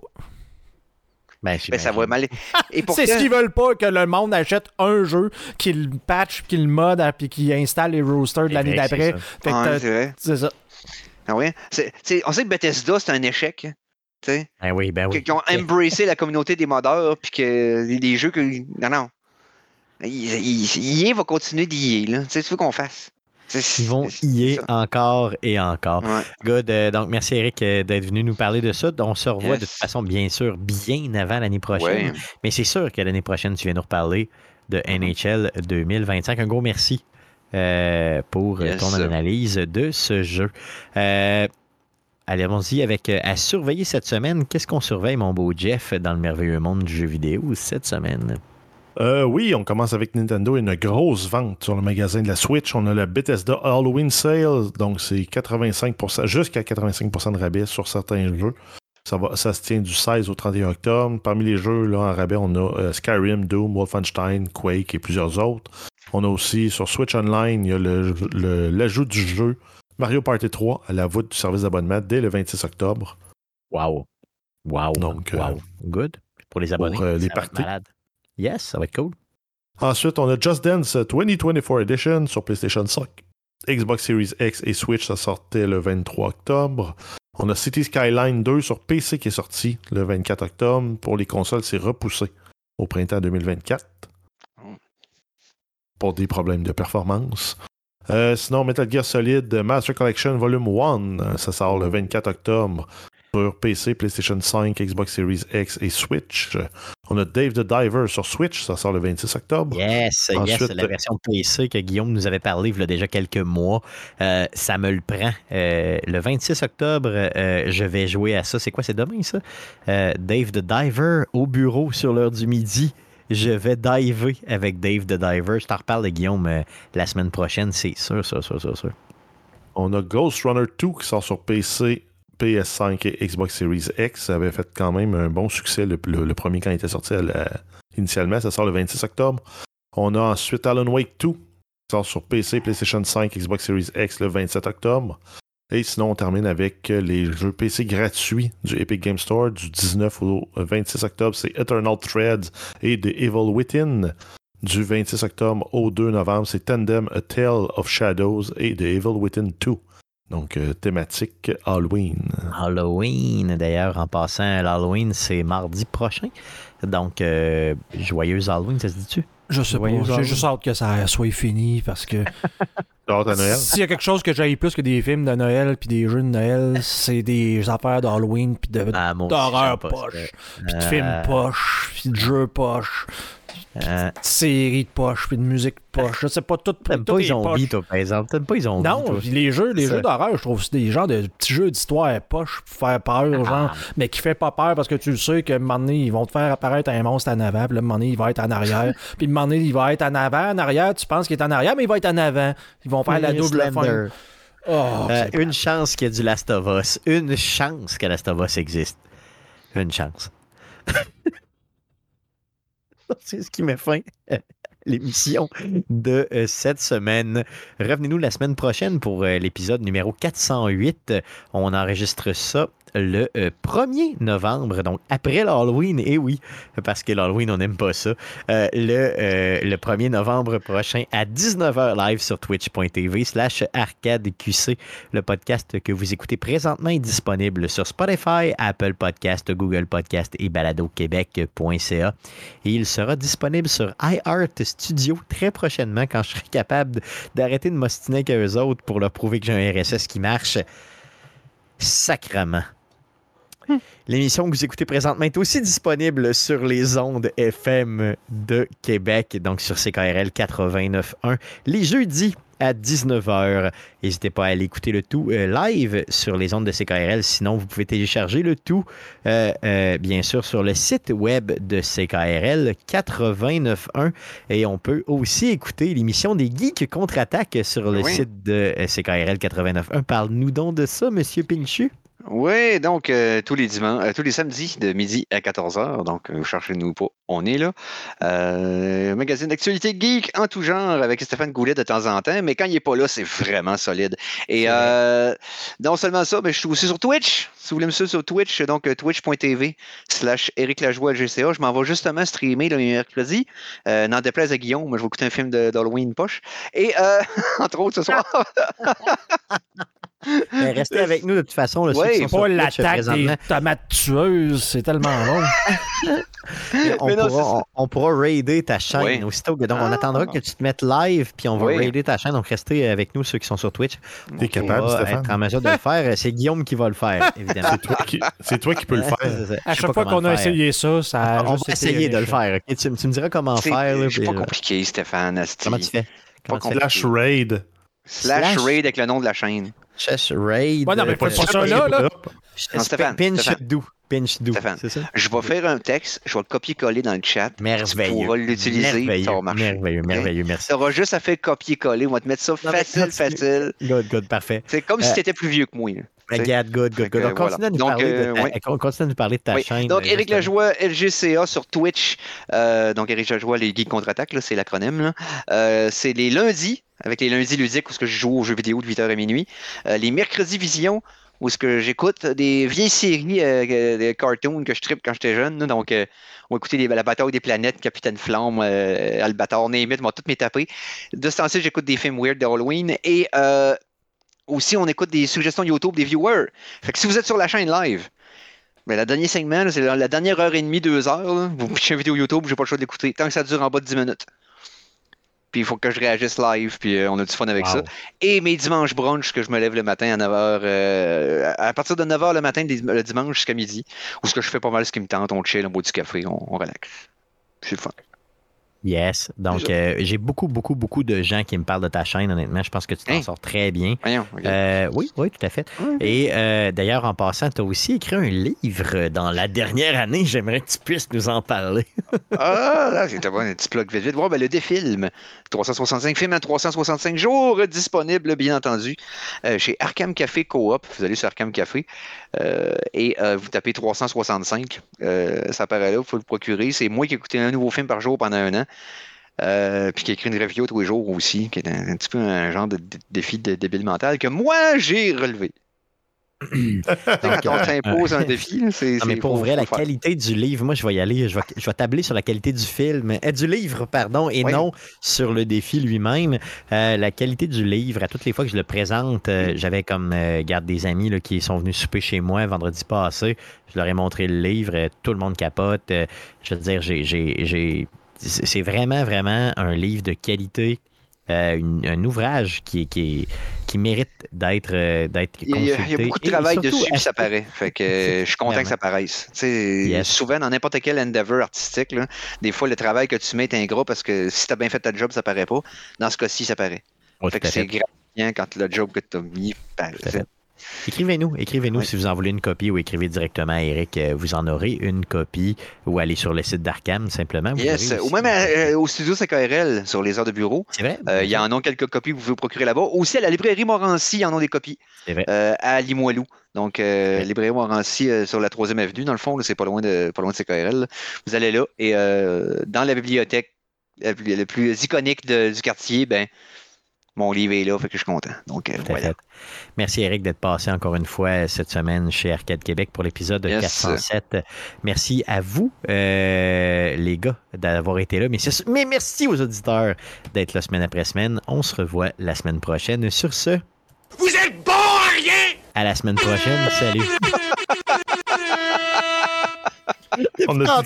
Speaker 1: Ben,
Speaker 4: Ben, ça va mal.
Speaker 2: C'est ce qu'ils veulent pas que le monde achète un jeu, qu'il patch, qu'il mode, puis qu'il installe les roosters de
Speaker 1: C'est
Speaker 2: l'année
Speaker 1: c'est
Speaker 2: d'après.
Speaker 4: c'est vrai.
Speaker 2: c'est ça.
Speaker 4: Ah ouais? C'est- c'est- on sait que Bethesda, c'est un échec. hein, tu sais,
Speaker 1: Ben oui, ben oui.
Speaker 4: qui ont embrassé la communauté des modeurs, puis que les, les jeux que. Non, non. EA va continuer d'y là. Tu sais, tu veux qu'on fasse. C'est-
Speaker 1: Ils vont
Speaker 4: c'est-
Speaker 1: y
Speaker 4: c'est
Speaker 1: encore et encore.
Speaker 4: Ouais.
Speaker 1: Good. euh, donc, merci Eric euh, d'être venu nous parler de ça. On se revoit
Speaker 4: Yes.
Speaker 1: de toute façon, bien sûr, bien avant l'année prochaine.
Speaker 4: Ouais.
Speaker 1: Mais c'est sûr que l'année prochaine, tu viens nous reparler de NHL 2025. Un gros merci euh, pour
Speaker 4: Yes.
Speaker 1: ton analyse de ce jeu. Allez, allons-y avec à surveiller cette semaine. Qu'est-ce qu'on surveille, mon beau Jeff, dans le merveilleux monde du jeu vidéo cette semaine?
Speaker 3: Euh, oui, on commence avec Nintendo et une grosse vente sur le magasin de la Switch. On a le Bethesda Halloween Sale, donc c'est 85%, jusqu'à 85% de rabais sur certains jeux. Ça, va, ça se tient du 16 au 31 octobre. Parmi les jeux là, en rabais, on a euh, Skyrim, Doom, Wolfenstein, Quake et plusieurs autres. On a aussi sur Switch Online, il y a le- le- l'ajout du jeu Mario Party 3 à la voûte du service d'abonnement dès le 26 octobre.
Speaker 1: Wow. Wow.
Speaker 3: Donc, euh,
Speaker 1: wow. Good. Pour les abonnés.
Speaker 3: euh, les parties.
Speaker 1: malade. Yes, ça va être cool.
Speaker 3: Ensuite, on a Just Dance 2024 Edition sur PlayStation 5. Xbox Series X et Switch, ça sortait le 23 octobre. On a City Skyline 2 sur PC qui est sorti le 24 octobre. Pour les consoles, c'est repoussé au printemps 2024 pour des problèmes de performance. Euh, sinon, Metal Gear Solid Master Collection Volume 1, euh, ça sort le 24 octobre sur PC, PlayStation 5, Xbox Series X et Switch. On a Dave the Diver sur Switch, ça sort le 26 octobre.
Speaker 1: Yes, yes,
Speaker 3: Ensuite-
Speaker 1: la version PC que Guillaume nous avait parlé il y a déjà quelques mois. Euh, ça me le prend. Euh, le 26 octobre, euh, je vais jouer à ça. C'est quoi, c'est demain ça? Dave the Diver au bureau sur l'heure du midi. Je vais diver avec Dave the Diver. Je t'en reparle de Guillaume euh, la semaine prochaine, c'est sûr, sûr, sûr, sûr, sûr.
Speaker 3: On a Ghost Runner 2 qui sort sur PC, PS5 et Xbox Series X. Avait fait quand même un bon succès le, premier quand il était sorti initialement. Ça sort le 26 octobre. On a ensuite Alan Wake 2 qui sort sur PC, PlayStation 5, Xbox Series X le 27 octobre. Et sinon, on termine avec les jeux PC gratuits du Epic Game Store du 19 au 26 octobre. C'est Eternal Threads et The Evil Within. Du 26 octobre au 2 novembre, c'est Tandem A Tale of Shadows et The Evil Within 2. Donc, euh, thématique Halloween.
Speaker 1: Halloween, d'ailleurs, en passant, l'Halloween, c'est mardi prochain. Donc, euh, joyeuse Halloween, ça se dit-tu?
Speaker 2: Je sais
Speaker 1: Voyez,
Speaker 2: pas. J'ai juste hâte que ça soit fini parce que
Speaker 3: T'as hâte à Noël?
Speaker 2: s'il y a quelque chose que j'aille plus que des films de Noël puis des jeux de Noël, c'est des affaires d'Halloween puis de,
Speaker 1: Ah,
Speaker 2: d'horreur poche. Puis de
Speaker 1: Euh,
Speaker 2: films poche, puis de jeux poche,
Speaker 1: euh,
Speaker 2: de séries de poche, puis de musique poche. Je sais pas, tout,
Speaker 1: T'aimes pas les zombies, toi, par exemple. T'aimes pas les zombies,
Speaker 2: Non,
Speaker 1: toi.
Speaker 2: les jeux, les jeux d'horreur, je trouve que c'est des genres de petits jeux d'histoire poche pour faire peur,
Speaker 1: Ah.
Speaker 2: genre, mais qui fait pas peur parce que tu le sais qu'à un moment donné, ils vont te faire apparaître un monstre en avant, puis là, à un moment donné, il va être en arrière, puis un moment donné, il va être en avant, en arrière, tu penses qu'il est en arrière, mais il va être en avant. Ils vont faire la double fin. Oh,
Speaker 1: Euh, une chance qu'il y ait du Last of Us. Une chance que Last of Us existe. Une chance. C'est ce qui met fin l'émission de euh, cette semaine. Revenez-nous la semaine prochaine pour euh, l'épisode numéro 408. On enregistre ça le euh, 1er novembre, donc après l'Halloween. Et oui, parce que l'Halloween, on n'aime pas ça. Euh, le, euh, le 1er novembre prochain à 19h live sur twitch.tv slash arcadeqc. Le podcast que vous écoutez présentement est disponible sur Spotify, Apple Podcast, Google Podcast et baladoquebec.ca. Et il sera disponible sur iHeart Studio très prochainement quand je serai capable d'arrêter de m'ostiner avec eux autres pour leur prouver que j'ai un RSS qui marche. Sacrement. L'émission que vous écoutez présentement est aussi disponible sur les ondes FM de Québec, donc sur CKRL 89.1, les jeudis à 19h. N'hésitez pas à aller écouter le tout euh, live sur les ondes de CKRL. Sinon, vous pouvez télécharger le tout, euh, euh, bien sûr, sur le site web de CKRL 89.1. Et on peut aussi écouter l'émission des Geeks contre-attaque sur le
Speaker 4: Oui.
Speaker 1: site de CKRL 89.1. Parle-nous donc de ça, Monsieur Pinchu.
Speaker 4: Oui, donc euh, tous les dimanches, euh, tous les samedis de midi à 14h. Donc, euh, cherchez-nous pas, on est là. Euh, magazine d'actualité geek en tout genre avec Stéphane Goulet de temps en temps, mais quand il est pas là, c'est vraiment solide. Et non seulement ça, mais je suis aussi sur Twitch. Si vous voulez me suivre sur Twitch, donc twitch.tv slash Eric Lajoie GCA. Je m'en vais justement streamer le mercredi. N'en déplaise à Guillaume, moi je vais écouter un film d'Halloween poche. Et euh, entre autres ce soir.
Speaker 1: Mais restez avec nous de toute façon. Là, ceux
Speaker 4: Ouais,
Speaker 1: qui sont sur
Speaker 2: pas l'attaque
Speaker 1: présentement.
Speaker 2: des tomates tueuses, c'est tellement long.
Speaker 1: on,
Speaker 4: non,
Speaker 1: pourra,
Speaker 4: c'est
Speaker 1: on, on pourra raider ta chaîne
Speaker 4: Oui.
Speaker 1: aussitôt. que- Donc, on
Speaker 4: Ah.
Speaker 1: attendra que tu te mettes live, puis on va
Speaker 4: Oui.
Speaker 1: raider ta chaîne. Donc, restez avec nous, ceux qui sont sur Twitch.
Speaker 3: T'es capable, Stéphane?
Speaker 1: être en mesure de le faire. C'est Guillaume qui va le faire, évidemment.
Speaker 3: C'est toi qui- C'est toi qui peux le faire.
Speaker 1: C'est.
Speaker 2: À
Speaker 1: Je sais
Speaker 2: chaque
Speaker 1: pas
Speaker 2: fois qu'on a essayé ça, ça a
Speaker 1: on va essayer de le faire. ok? Tu, tu me diras comment
Speaker 4: C'est
Speaker 1: faire. là,
Speaker 4: c'est pas
Speaker 1: euh,
Speaker 4: compliqué, Stéphane.
Speaker 1: comment tu fais? Comment tu fais?
Speaker 4: compliqué.
Speaker 3: Flash Raid.
Speaker 4: Slash
Speaker 1: Slash-
Speaker 4: raid avec le nom de la chaîne.
Speaker 1: Chess Raid.
Speaker 2: Ouais, non, mais
Speaker 1: euh,
Speaker 2: pas
Speaker 1: Chess-
Speaker 2: ça, là, là.
Speaker 1: Chess-
Speaker 4: Non, Stéphane,
Speaker 1: Pinch
Speaker 4: Stéphane.
Speaker 1: do. Pinch do.
Speaker 4: Stéphane.
Speaker 1: C'est ça?
Speaker 4: Je vais faire un texte, je vais le copier-coller dans le chat.
Speaker 1: Merveilleux.
Speaker 4: Tu pourras l'utiliser,
Speaker 1: Merveilleux,
Speaker 4: ça va marcher.
Speaker 1: Merveilleux, merveilleux, merci.
Speaker 4: Tu auras juste à faire copier-coller. On va te mettre ça
Speaker 1: Non, mais
Speaker 4: facile, facile.
Speaker 1: Good, good, parfait.
Speaker 4: C'est comme si
Speaker 1: Euh,
Speaker 4: tu étais plus vieux que moi.
Speaker 1: Regarde, good, good, good. de on continue à nous parler de ta
Speaker 4: Oui.
Speaker 1: chaîne.
Speaker 4: Donc,
Speaker 1: euh,
Speaker 4: Éric. Lajoie, LGCA sur Twitch. Euh, donc, Éric Lajoie, les Geeks contre-attaque, c'est l'acronyme. Euh, c'est les lundis, avec les lundis ludiques, où ce que je joue aux jeux vidéo de 8h à minuit. Euh, les mercredis vision, où ce que j'écoute des vieilles séries euh, euh, de cartoons que je tripe quand j'étais jeune. Donc, euh, on va écouter les- la bataille des planètes, Capitaine Flamme, Albator, Name it, moi, toutes mes tapés. De ce temps-ci, j'écoute des films weird d'Halloween. Et euh, aussi, on écoute des suggestions YouTube des viewers. Fait que si vous êtes sur la chaîne live, ben, le dernier segment, c'est la, dernière heure et demie, deux heures. là. Vous pichez une vidéo YouTube, j'ai pas le choix de l'écouter. Tant que ça dure en bas de 10 minutes. Puis il faut que je réagisse live, puis euh, on a du fun avec
Speaker 1: Wow.
Speaker 4: ça. Et mes dimanches brunch, que je me lève le matin à 9h, euh, à partir de 9h le matin, le dimanche jusqu'à midi, où ce que je fais pas mal ce qui me tente, on chill, on boit du café, on, on relaxe. C'est fun.
Speaker 1: Yes. Donc, euh, j'ai beaucoup, beaucoup, beaucoup de gens qui me parlent de ta chaîne, honnêtement. Je pense que tu t'en
Speaker 4: Hein?
Speaker 1: sors très bien.
Speaker 4: Voyons.
Speaker 1: Euh, oui, oui, tout à fait. Et euh, d'ailleurs, en passant, tu as aussi écrit un livre dans la dernière année. J'aimerais que tu puisses nous en parler.
Speaker 4: Ah, là, bon, un petit plug vite vite. Bon, ben, le défilm, 365 films en 365 jours, disponible, bien entendu, euh, chez Arkham Café Coop. Vous allez sur Arkham Café et vous tapez 365. Euh, ça apparaît là, il faut le procurer. C'est moi qui ai écouté un nouveau film par jour pendant un an. Euh, puis qui a écrit une review tous les jours aussi, qui est un, un petit peu un genre de, de- défi de débile mental que moi j'ai relevé. Quand on t'impose un défi, c'est.
Speaker 1: Non, mais pour vrai, la
Speaker 4: faire.
Speaker 1: qualité du livre, moi, je vais y aller. Je vais, je vais tabler sur la qualité du film, euh, du livre, pardon, et
Speaker 4: Oui.
Speaker 1: non sur le défi lui-même. Euh, la qualité du livre, à toutes les fois que je le présente, euh, j'avais comme, euh, garde des amis là, qui sont venus souper chez moi vendredi passé. Je leur ai montré le livre. euh, tout le monde capote. euh, je veux dire, j'ai. C'est vraiment, vraiment un livre de qualité. euh, une- un ouvrage qui, qui, qui mérite d'être euh, d'être
Speaker 4: Il y, a, il y a
Speaker 1: consulté.
Speaker 4: beaucoup de travail
Speaker 1: surtout,
Speaker 4: dessus, puis ça paraît. Fait que euh, je suis content que ça paraisse.
Speaker 1: Yes.
Speaker 4: Souvent, dans n'importe quel endeavor artistique, là, des fois, le travail que tu mets est ingrat parce que si tu as bien fait ta job, ça paraît pas. Dans ce cas-ci, ça paraît.
Speaker 1: Ouais,
Speaker 4: fait que c'est gratifiant quand le job que tu as mis paraît.
Speaker 1: Écrivez-nous, écrivez-nous si vous en voulez une copie ou écrivez directement à Eric. euh, Vous en aurez une copie ou allez sur le site d'Arcam simplement. vous
Speaker 4: Yes, ou même euh, au studio CKRL sur les heures de bureau.
Speaker 1: C'est vrai?
Speaker 4: Euh, Il y en a quelques copies que vous pouvez procurer là-bas. Aussi, à la librairie Morancy, il y en a des copies
Speaker 1: C'est vrai.
Speaker 4: euh, à Limoilou. Donc, euh, librairie Morancy euh, sur la 3e avenue, dans le fond, là, c'est pas loin de pas loin de CKRL. Vous allez là et euh, dans la bibliothèque la plus, la plus iconique de- du quartier, ben, mon livre est là, fait que je suis content. Donc, euh, voilà.
Speaker 1: fait. Merci Eric d'être passé encore une fois cette semaine chez Arcade Québec pour l'épisode
Speaker 4: Yes.
Speaker 1: 407. Merci à vous, euh, les gars, d'avoir été là. Mais, merci aux auditeurs d'être là semaine après semaine. On se revoit la semaine prochaine. Sur ce,
Speaker 5: Vous êtes bon à rien!
Speaker 1: à la semaine prochaine. Salut.
Speaker 3: On a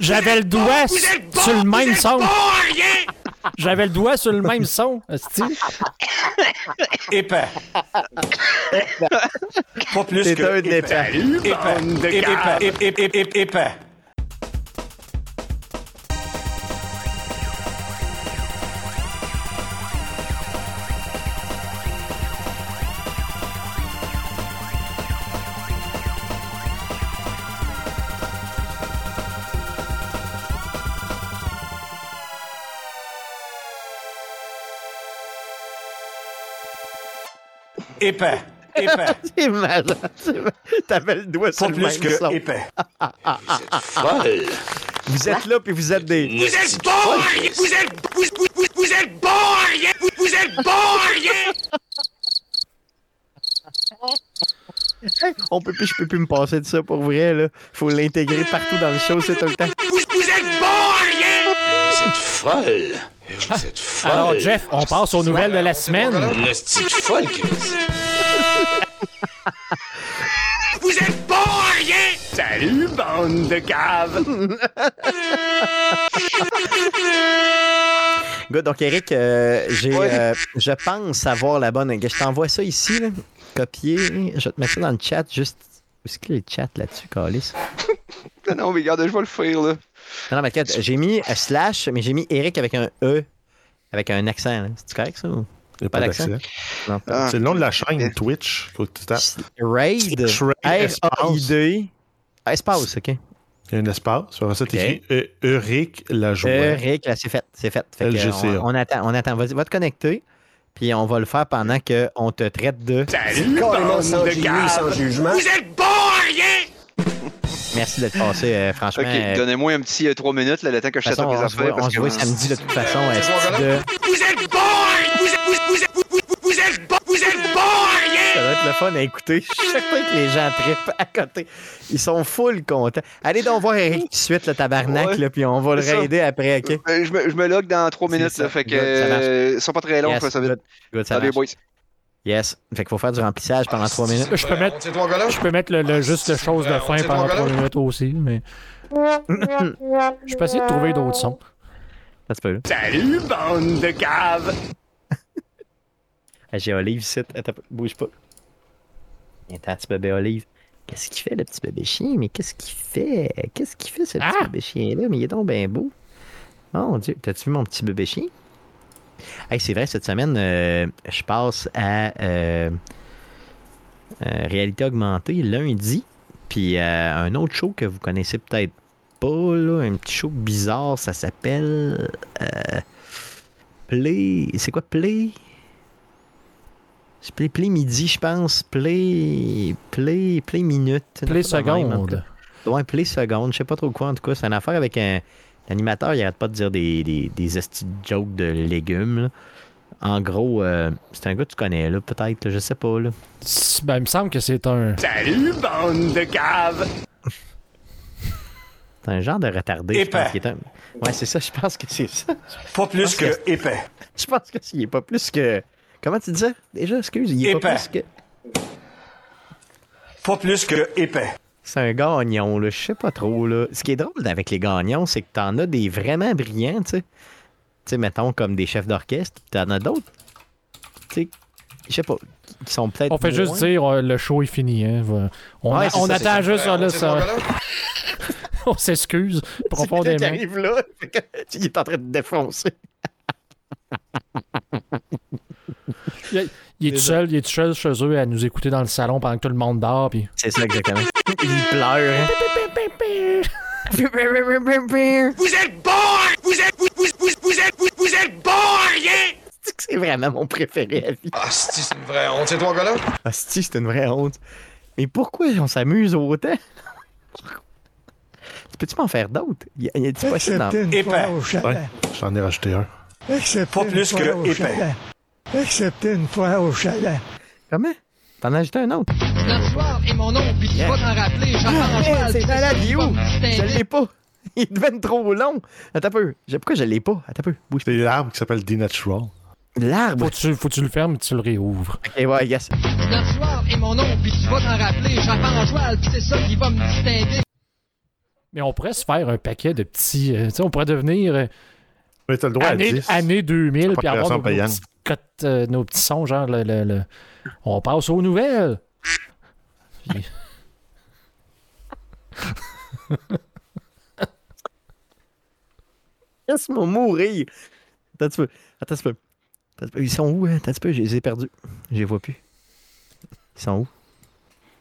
Speaker 2: J'avais le doigt
Speaker 5: bon, vous êtes bon,
Speaker 2: sur le même
Speaker 5: êtes
Speaker 2: J'avais le doigt sur le même son.
Speaker 7: Épais. Pas plus
Speaker 1: C'est
Speaker 7: que épais.
Speaker 1: Épais.
Speaker 7: Épais. Épais. Épais.
Speaker 1: C'est malade. T'avais le doigt sur
Speaker 7: Pas
Speaker 1: le
Speaker 7: plus
Speaker 1: même
Speaker 7: que
Speaker 1: son.
Speaker 7: épais.
Speaker 8: Folle.
Speaker 1: Vous êtes là puis vous êtes des.
Speaker 5: Vous êtes bon à rien! Vous êtes, vous, vous, vous, vous êtes bon à rien! Vous, vous êtes bon à rien!
Speaker 1: On peut plus, je peux plus me passer de ça pour vrai là. Faut l'intégrer partout dans le show, c'est tout le temps.
Speaker 5: Vous, vous êtes bon à rien!
Speaker 8: Vous êtes folle. Vous êtes folle.
Speaker 2: Alors, Jeff, on passe aux nouvelles de la semaine.
Speaker 8: Le style folle, Chris.
Speaker 5: Vous êtes bon à rien!
Speaker 7: Salut, bande de caves.
Speaker 1: Good, donc Eric, euh, j'ai,
Speaker 4: Ouais.
Speaker 1: euh, je pense avoir la bonne. Je t'envoie ça ici, là. copier. Je vais te mettre ça dans le chat, juste. Où est-ce a le chat là-dessus, Calis?
Speaker 4: Non, non, mais regarde, je vais le faire, là.
Speaker 1: Non, non, mais j'ai mis un slash, mais j'ai mis Eric avec un E, avec un accent. là. C'est correct, ça? ou-
Speaker 3: Il y a
Speaker 1: Pas
Speaker 3: pas
Speaker 1: d'accent?
Speaker 4: Ah.
Speaker 3: C'est le nom de la chaîne Twitch. Faut que tu tapes.
Speaker 1: Raid.
Speaker 3: Raid,
Speaker 1: R-A-I-D. Espace, OK.
Speaker 3: Il y a un espace. Sur ça, t'écris Euric la joie.
Speaker 1: Eric, là, c'est fait. C'est fait. Fait que, on, on attend, on attend. Vas-y, va te connecter. Puis on va le faire pendant qu'on te traite de.
Speaker 7: Salut, de caves.
Speaker 5: jugement. Vous êtes bon!
Speaker 1: Merci d'être passé, euh, franchement.
Speaker 4: Ok,
Speaker 1: euh,
Speaker 4: donnez-moi un petit 3 minutes, là, le temps que je
Speaker 1: façon,
Speaker 4: mes
Speaker 1: on voit,
Speaker 4: affaires.
Speaker 1: on
Speaker 4: parce
Speaker 1: se voit samedi de toute façon.
Speaker 5: Vous êtes bon rien! Vous êtes, vous, êtes, bon, vous êtes bon
Speaker 1: Ça va être le fun à écouter. Chaque fois que les gens trippent à côté, ils sont full contents. Allez donc voir Eric tout de suite, le tabarnak,
Speaker 4: Ouais.
Speaker 1: là, puis on va le raider après, OK?
Speaker 4: Euh, je, me, je me log dans 3
Speaker 1: C'est
Speaker 4: minutes,
Speaker 1: ça.
Speaker 4: là, fait que
Speaker 1: Good, ça marche.
Speaker 4: euh, ils sont pas très longs,
Speaker 1: Yes,
Speaker 4: je ça
Speaker 1: ça
Speaker 4: Salut,
Speaker 1: marche.
Speaker 4: boys.
Speaker 1: Yes. Fait qu'il faut faire du remplissage pendant trois minutes.
Speaker 2: Je peux mettre, je peux mettre le, le- juste le chose de fin pendant
Speaker 8: ton gars-là?
Speaker 2: 3 minutes aussi, mais. Je peux essayer de trouver d'autres sons.
Speaker 1: Ça se peut, là.
Speaker 7: Salut, bande de caves.
Speaker 1: Ah, J'ai Olive ici. Attends, bouge pas. Attends, petit bébé Olive. Qu'est-ce qu'il fait, le petit bébé chien? Mais qu'est-ce qu'il fait? Qu'est-ce qu'il fait, ce petit
Speaker 2: Ah!
Speaker 1: bébé chien-là? Mais il est donc bien beau. Mon Dieu, t'as-tu vu mon petit bébé chien? Hey, c'est vrai, cette semaine, euh, je passe à euh, euh, réalité augmentée lundi. Puis un autre show que vous connaissez peut-être pas, là, un petit show bizarre, ça s'appelle Play. C'est quoi Play? C'est Play, Play Midi, je pense. Play. Play. Play Minute.
Speaker 2: Play
Speaker 1: même,
Speaker 2: seconde.
Speaker 1: Ouais, Play Seconde. Je sais pas trop quoi, en tout cas. C'est une affaire avec un. L'animateur, il arrête pas de dire des, des, des jokes de légumes. là. En gros, euh, c'est un gars que tu connais, là, peut-être. là, Je sais pas, là.
Speaker 2: Ben, il me semble que c'est un.
Speaker 7: Salut, bande de caves.
Speaker 1: C'est un genre de retardé. Je
Speaker 7: Épais.
Speaker 1: pense est un... Ouais, c'est ça. Je pense que c'est ça.
Speaker 7: Pas plus
Speaker 1: que-
Speaker 7: que épais.
Speaker 1: Je pense que s'il est pas plus que. Comment tu disais? Déjà? Excuse, il est pas
Speaker 7: Épais.
Speaker 1: plus que.
Speaker 7: Pas plus que épais.
Speaker 1: C'est un gagnon, là. Je sais pas trop, là. Ce qui est drôle avec les gagnons, c'est que t'en as des vraiment brillants, tu sais. Tu sais, mettons, comme des chefs d'orchestre. puis T'en as d'autres, tu sais, je sais pas, qui sont peut-être.
Speaker 2: On fait juste dire euh, le show est fini. Hein. On,
Speaker 1: Ouais,
Speaker 2: on
Speaker 1: ça,
Speaker 2: attend juste ça, là? On s'excuse profondément.
Speaker 1: arrive là, il est en train de défoncer.
Speaker 2: Il est tout seul, il est tout seul chez eux à nous écouter dans le salon pendant que tout le monde dort. Puis...
Speaker 1: C'est ça, exactement. il pleure. hein.
Speaker 5: Vous êtes bon. Vous êtes... Vous, vous, vous, vous êtes... Vous, vous êtes bon à rien
Speaker 1: C'est vraiment mon préféré à vie.
Speaker 8: Ah, c'est c'est une vraie honte. C'est ton gars-là?
Speaker 1: Asti, c'est une vraie honte. Mais pourquoi on s'amuse autant? Peux-tu m'en faire d'autres? Y possible d'en-
Speaker 3: j'en ai rajouté un.
Speaker 7: Pas plus que épais.
Speaker 9: Excepté une fois au chalet.
Speaker 1: Comment? T'en as ajouté un autre?
Speaker 10: Notre soir et mon nom, puis tu vas t'en rappeler. J'entends
Speaker 1: c'est malade, il est où? Je l'ai pas. Il devient trop long. Attends un peu. Pourquoi je l'ai pas? Attends un peu. Bouge.
Speaker 3: C'est l'arbre qui s'appelle The Natural.
Speaker 1: L'arbre?
Speaker 2: Faut que tu, faut que tu le fermes et tu le réouvres.
Speaker 1: Ok, ouais, yes.
Speaker 10: Notre soir et mon nom, puis tu vas t'en rappeler. J'entends en joie, puis c'est ça qui va me distinguer.
Speaker 2: Mais on pourrait se faire un paquet de petits. euh, tu sais, on pourrait devenir euh,
Speaker 3: Mais t'as le droit à
Speaker 2: année,
Speaker 3: 10.
Speaker 2: année 2000
Speaker 3: pas
Speaker 2: puis avoir nos, nos petites cotes, euh, nos petits sons, genre le, le- le- On passe aux nouvelles. Puis-
Speaker 1: Laisse-moi mourir. Attends un petit peu. Attends un petit peu. Ils sont où? hein? Attends un petit peu. Je les ai perdus. Je les vois plus. Ils sont où?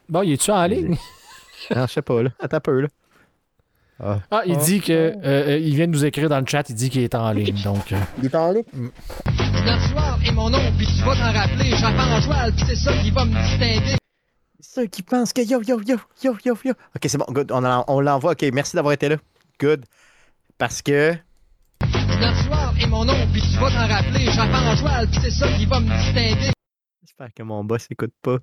Speaker 2: Bon, il est-tu en ligne?
Speaker 1: Non, je sais pas, là. Attends un peu, là. Ah.
Speaker 2: Ah, il dit que. euh, euh, il vient de nous écrire dans le chat, il dit qu'il est en ligne. Donc. euh,
Speaker 1: Il est en ligne?
Speaker 10: Notre soir et mon nom, puis tu vas t'en rappeler. J'entends en joie, puis c'est ça qui va me distinguer.
Speaker 1: Ceux qui pensent que yo, yo, yo, yo, yo, yo. Ok, c'est bon. Good. On, en- on l'envoie. Ok, merci d'avoir été là. Good. Parce que.
Speaker 10: Notre soir et mon nom, puis tu vas t'en rappeler. J'entends en joie, puis c'est ça qui va me distinguer.
Speaker 1: J'espère que mon boss écoute pas.